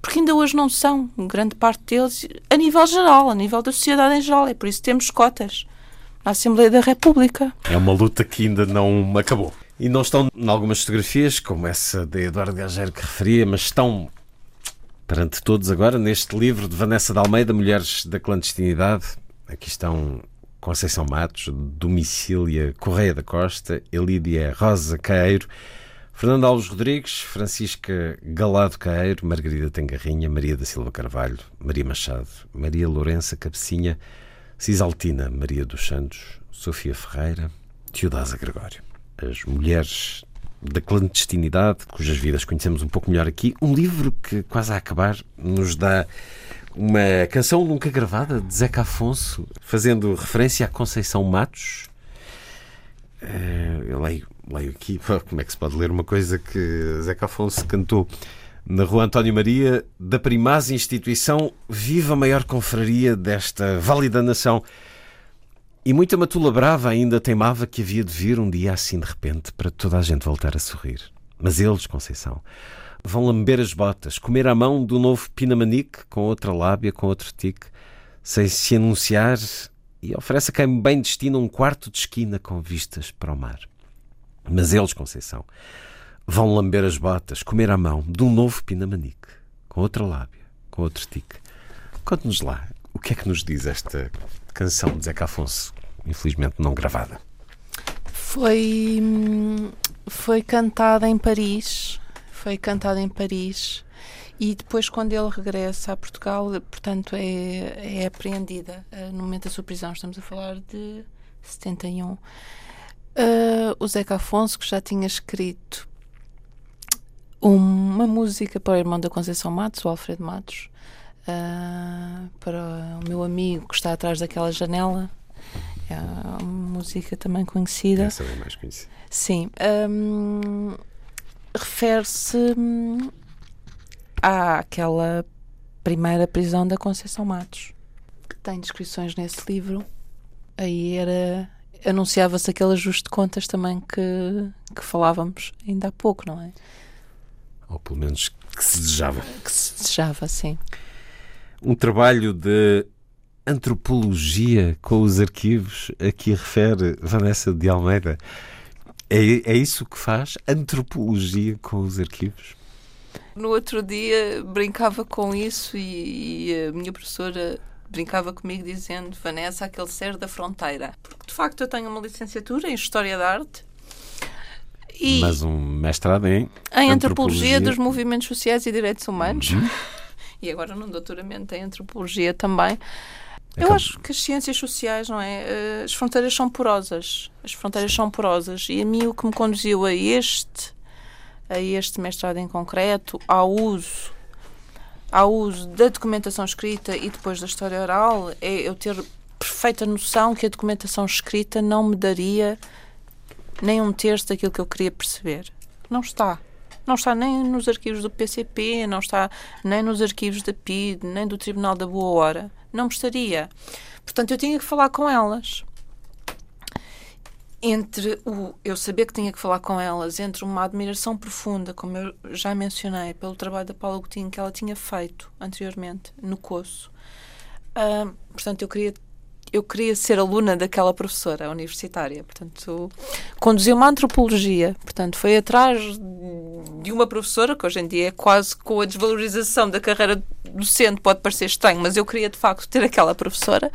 Porque ainda hoje não são, grande parte deles, a nível geral, a nível da sociedade em geral. É por isso que temos cotas na Assembleia da República. É uma luta que ainda não acabou. E não estão em algumas fotografias, como essa de Eduardo Gageiro que referia, mas estão perante todos agora neste livro de Vanessa de Almeida, Mulheres da Clandestinidade. Aqui estão Conceição Matos, Domicília Correia da Costa, Elídia Rosa Caeiro, Fernando Alves Rodrigues, Francisca Galado Caeiro, Margarida Tengarrinha, Maria da Silva Carvalho, Maria Machado, Maria Lourença Cabecinha, Cisaltina Maria dos Santos, Sofia Ferreira, Teodasa Gregório. As mulheres da clandestinidade, cujas vidas conhecemos um pouco melhor aqui. Um livro que, quase a acabar, nos dá uma canção nunca gravada de Zeca Afonso, fazendo referência a Conceição Matos. Eh, Eu leio, leio aqui, (laughs) como é que se pode ler uma coisa que Zeca Afonso cantou na Rua António Maria, da primaz instituição, viva a maior confraria desta válida nação. E muita matula brava ainda teimava que havia de vir um dia assim de repente para toda a gente voltar a sorrir. Mas eles, Conceição, vão lamber as botas, comer à mão do novo pinamanique com outra lábia, com outro tique, sem se anunciar e oferece a quem bem destina um quarto de esquina com vistas para o mar. Mas eles, Conceição, vão lamber as botas, comer à mão de um novo pinamanique, com outra lábia, com outro tique. Conte-nos lá, o que é que nos diz esta canção de Zeca Afonso, infelizmente não gravada? Foi, foi cantada em Paris. Foi cantada em Paris. E depois, quando ele regressa a Portugal, portanto, é, é apreendida eh, no momento da sua prisão. Estamos a falar de 71. Eh, o Zeca Afonso, que já tinha escrito uma música para o irmão da Conceição Matos, o Alfredo Matos, eh, para o meu amigo que está atrás daquela janela. É uma música também conhecida. Essa é mais conhecida. Sim. hum, Refere-se hum, àquela primeira prisão da Conceição Matos, que tem descrições nesse livro. Aí era. Anunciava-se aquele ajuste de contas também que, que falávamos ainda há pouco, não é? Ou pelo menos que se desejava. Que se desejava, sim. Um trabalho de antropologia com os arquivos a que refere Vanessa de Almeida. É, é isso que faz? Antropologia com os arquivos? No outro dia brincava com isso e, e a minha professora brincava comigo dizendo Vanessa, aquele ser da fronteira. Porque de facto eu tenho uma licenciatura em História da Arte e Mas um mestrado em, em Antropologia dos Movimentos Sociais e Direitos Humanos. Uhum. E agora num doutoramento em Antropologia também. Eu acho que as ciências sociais, não é? Eh, As fronteiras são porosas. As fronteiras são porosas. E a mim o que me conduziu a este, a este mestrado em concreto, ao uso ao uso da documentação escrita e depois da história oral é eu ter perfeita noção que a documentação escrita não me daria nem um terço daquilo que eu queria perceber. Não está. Não está nem nos arquivos do PCP, não está nem nos arquivos da PID, nem do Tribunal da Boa Hora. Não estaria. Portanto, eu tinha que falar com elas. Entre o eu saber que tinha que falar com elas, entre uma admiração profunda, como eu já mencionei, pelo trabalho da Paula Coutinho que ela tinha feito anteriormente no COSO. Uh, portanto, eu queria eu queria ser aluna daquela professora universitária, portanto, conduziu uma antropologia, portanto, foi atrás de uma professora, que hoje em dia é quase com a desvalorização da carreira docente, pode parecer estranho, mas eu queria de facto ter aquela professora,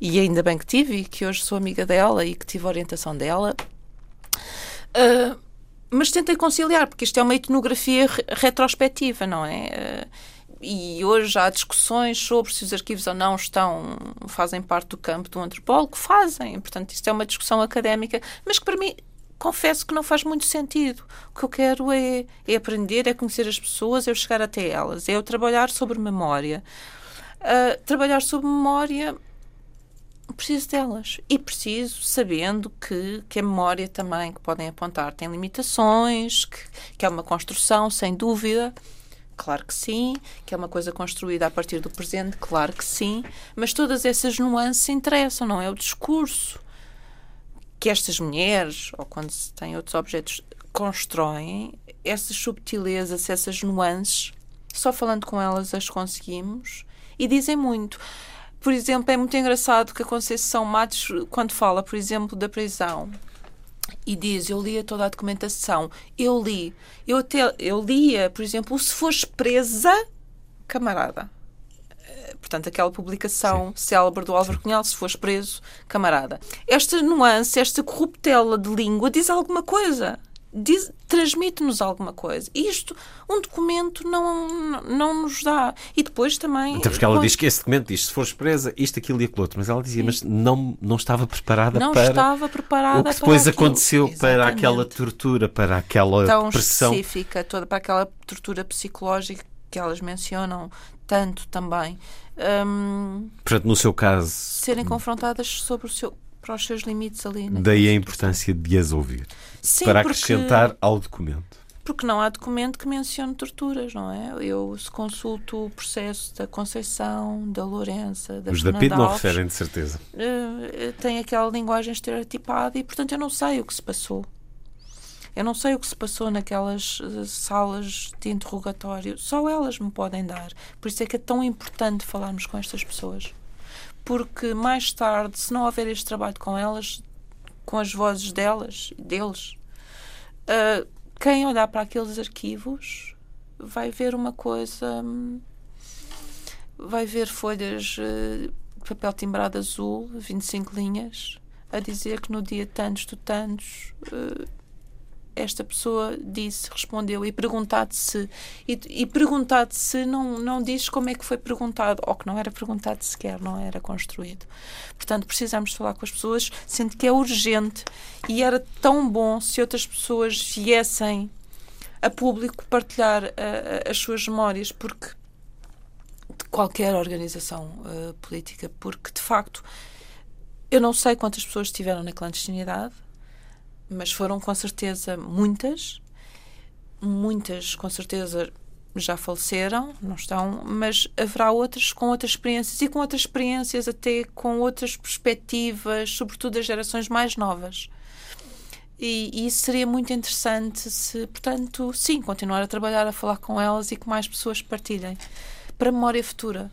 e ainda bem que tive, e que hoje sou amiga dela e que tive a orientação dela. Uh, mas tentei conciliar, porque isto é uma etnografia retrospectiva, não é? Uh, e hoje há discussões sobre se os arquivos ou não estão fazem parte do campo do antropólogo, fazem. Portanto, isto é uma discussão académica, mas que para mim confesso que não faz muito sentido. O que eu quero é, é aprender, é conhecer as pessoas, é eu chegar até elas, é eu trabalhar sobre memória. Uh, trabalhar sobre memória preciso delas e preciso sabendo que, que a memória também que podem apontar tem limitações, que, que é uma construção, sem dúvida, Claro que sim. Que é uma coisa construída a partir do presente? Claro que sim. Mas todas essas nuances interessam, não é? O discurso que estas mulheres, ou quando se tem outros objetos, constroem, essas subtilezas, essas nuances, só falando com elas as conseguimos e dizem muito. Por exemplo, é muito engraçado que a Conceição Matos, quando fala, por exemplo, da prisão, e diz, eu lia toda a documentação, eu li, eu até, eu lia, por exemplo, se fores presa, camarada. Eh, portanto, aquela publicação Sim. célebre do Álvaro Cunhal, se fores preso, camarada. Esta nuance, esta corruptela de língua diz alguma coisa transmite-nos alguma coisa. Isto, um documento não, não nos dá. E depois também. Então, porque ela diz que esse documento diz: se fores presa, isto, aquilo e aquilo outro. Mas ela dizia, Sim. mas não, não estava preparada não para. Não estava preparada O que depois aconteceu para aquela tortura, para aquela Tão pressão. específica, toda para aquela tortura psicológica que elas mencionam tanto também. Um, Portanto, no seu caso. Serem confrontadas sobre o seu para os seus limites ali. Daí a importância de as ouvir. Sim, para acrescentar porque, ao documento. Porque não há documento que mencione torturas, não é? Eu se consulto o processo da Conceição, da Lourença, da Os da PID não referem, de certeza. Uh, tem aquela linguagem estereotipada e, portanto, eu não sei o que se passou. Eu não sei o que se passou naquelas uh, salas de interrogatório. Só elas me podem dar. Por isso é que é tão importante falarmos com estas pessoas porque mais tarde, se não houver este trabalho com elas, com as vozes delas, deles, uh, quem olhar para aqueles arquivos vai ver uma coisa. Vai ver folhas de uh, papel timbrado azul, 25 linhas, a dizer que no dia tantos do tantos uh, esta pessoa disse, respondeu e perguntado se e, e perguntado se não não diz como é que foi perguntado ou que não era perguntado sequer, não era construído. Portanto, precisamos falar com as pessoas, sendo que é urgente e era tão bom se outras pessoas viessem a público partilhar uh, as suas memórias, porque de qualquer organização uh, política, porque de facto eu não sei quantas pessoas estiveram na clandestinidade mas foram com certeza muitas. Muitas, com certeza, já faleceram, não estão, mas haverá outras com outras experiências e com outras experiências, até com outras perspectivas, sobretudo das gerações mais novas. E, e, isso seria muito interessante se, portanto, sim, continuar a trabalhar, a falar com elas e que mais pessoas partilhem. Para a memória futura.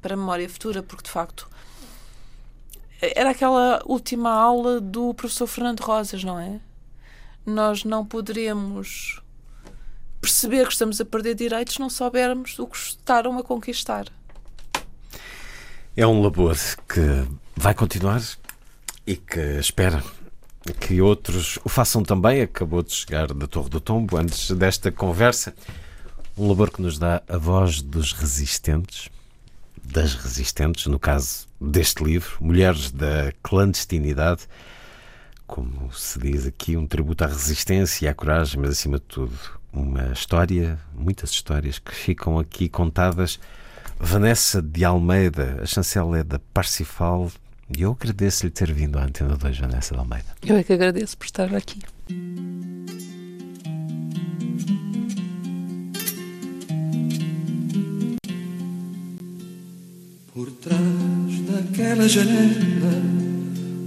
Para a memória futura, porque de facto era aquela última aula do professor Fernando Rosas, não é? Nós não poderemos perceber que estamos a perder direitos se não soubermos o que estaram a conquistar. É um labor que vai continuar e que espera que outros o façam também. Acabou de chegar da Torre do Tombo antes desta conversa. Um labor que nos dá a voz dos resistentes, das resistentes, no caso deste livro, Mulheres da Clandestinidade, como se diz aqui, um tributo à resistência e à coragem, mas acima de tudo, uma história, muitas histórias que ficam aqui contadas. Vanessa de Almeida, a chancela é da Parsifal, e eu agradeço-lhe ter vindo à Antena 2, Vanessa de Almeida. Eu é que agradeço por estar aqui. Daquela janela,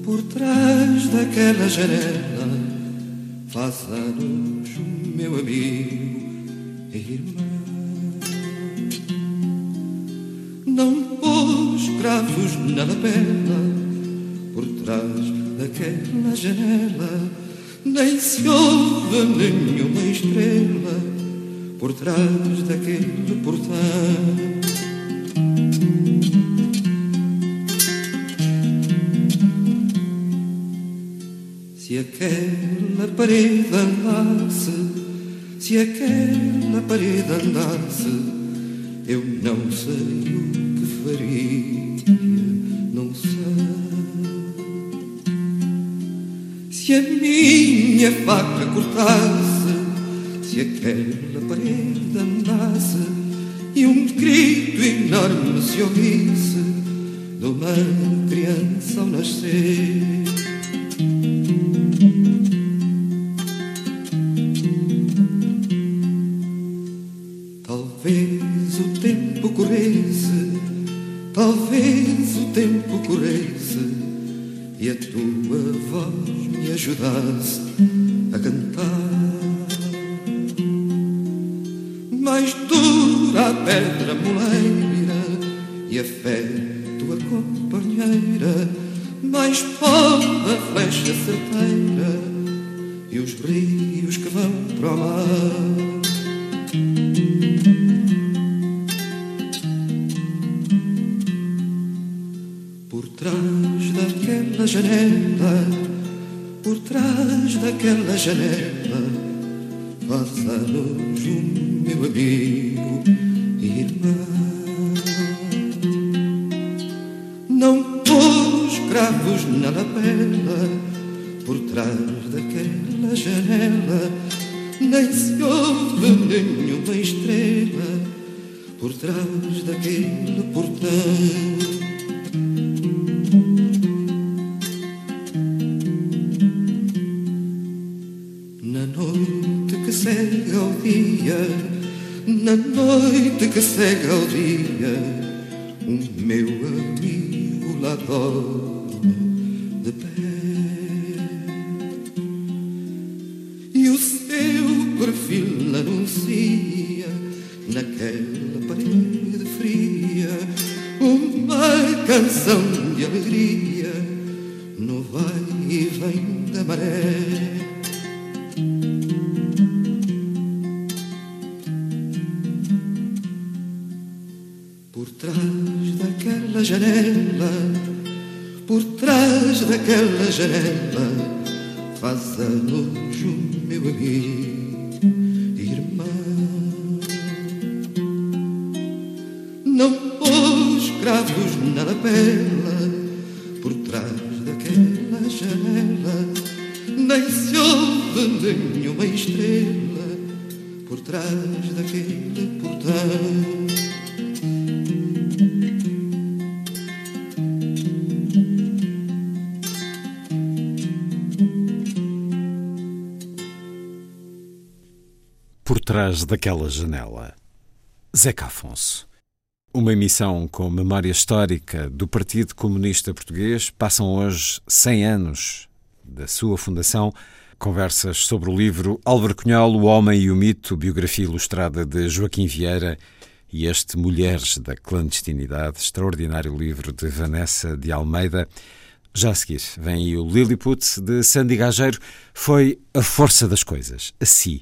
por trás daquela janela, faz anos, meu amigo e irmão. Não pôs cravos na lapela, por trás daquela janela, nem se ouve nenhuma estrela, por trás daquele portão. Aquela parede andasse, se aquela parede andasse, eu não sei o que faria, não sei. Se a minha faca cortasse, se aquela parede andasse, e um grito enorme se ouvisse de uma criança ao nascer. Voz me Daquela janela. Zeca Afonso. Uma emissão com memória histórica do Partido Comunista Português. Passam hoje 100 anos da sua fundação. Conversas sobre o livro Álvaro Cunhal, O Homem e o Mito, biografia ilustrada de Joaquim Vieira e este Mulheres da Clandestinidade, extraordinário livro de Vanessa de Almeida. Já a seguir vem o Lilliput de Sandy Gageiro. Foi a força das coisas. Assim,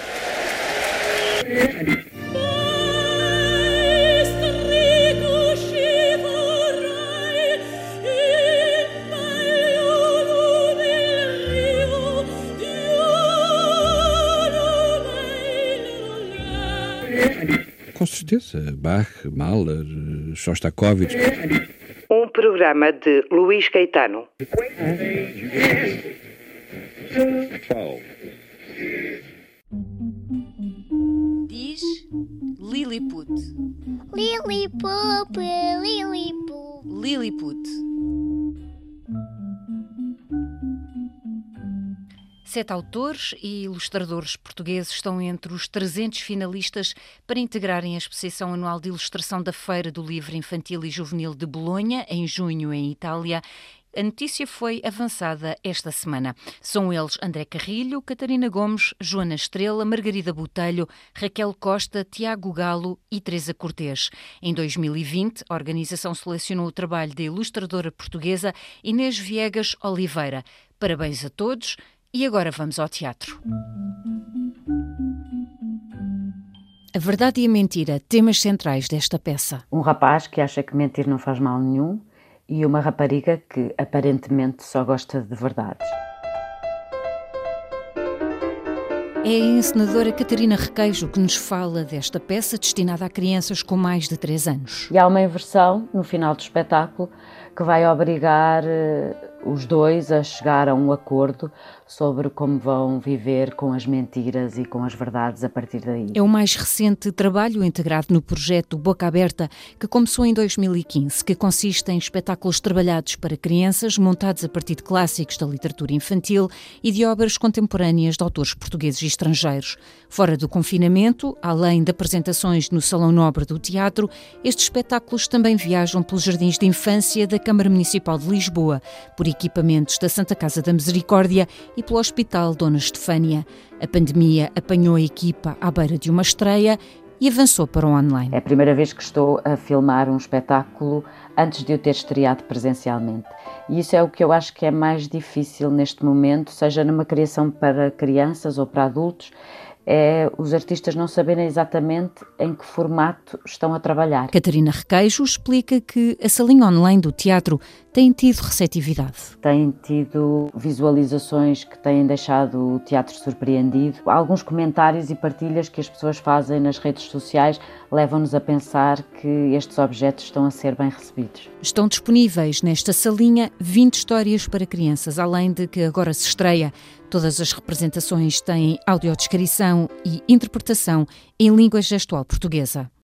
Com certeza. Bach, Mahler, Shostakovich. Um programa de Luís Caetano. Diz Lilliput. Lilliput, Lilliput. Lilliput. Sete autores e ilustradores portugueses estão entre os 300 finalistas para integrarem a exposição anual de ilustração da Feira do Livro Infantil e Juvenil de Bolonha, em junho, em Itália. A notícia foi avançada esta semana. São eles André Carrilho, Catarina Gomes, Joana Estrela, Margarida Botelho, Raquel Costa, Tiago Galo e Teresa Cortês. Em 2020, a organização selecionou o trabalho da ilustradora portuguesa Inês Viegas Oliveira. Parabéns a todos e agora vamos ao teatro. A verdade e a mentira, temas centrais desta peça. Um rapaz que acha que mentir não faz mal nenhum e uma rapariga que aparentemente só gosta de verdades. É a encenadora Catarina Requeijo que nos fala desta peça destinada a crianças com mais de 3 anos. E há uma inversão no final do espetáculo que vai obrigar os dois a chegar a um acordo sobre como vão viver com as mentiras e com as verdades a partir daí. É o mais recente trabalho integrado no projeto Boca Aberta, que começou em 2015, que consiste em espetáculos trabalhados para crianças, montados a partir de clássicos da literatura infantil e de obras contemporâneas de autores portugueses e estrangeiros. Fora do confinamento, além de apresentações no Salão Nobre do Teatro, estes espetáculos também viajam pelos jardins de infância da Câmara Municipal de Lisboa, por equipamentos da Santa Casa da Misericórdia e pelo Hospital Dona Estefânia. A pandemia apanhou a equipa à beira de uma estreia e avançou para o online. É a primeira vez que estou a filmar um espetáculo antes de eu ter estreado presencialmente. E isso é o que eu acho que é mais difícil neste momento, seja numa criação para crianças ou para adultos, é os artistas não saberem exatamente em que formato estão a trabalhar. Catarina Requeijo explica que a salinha online do teatro tem tido receptividade. Tem tido visualizações que têm deixado o teatro surpreendido. Alguns comentários e partilhas que as pessoas fazem nas redes sociais levam-nos a pensar que estes objetos estão a ser bem recebidos. Estão disponíveis nesta salinha 20 histórias para crianças, além de que agora se estreia. Todas as representações têm audiodescrição e interpretação em língua gestual portuguesa.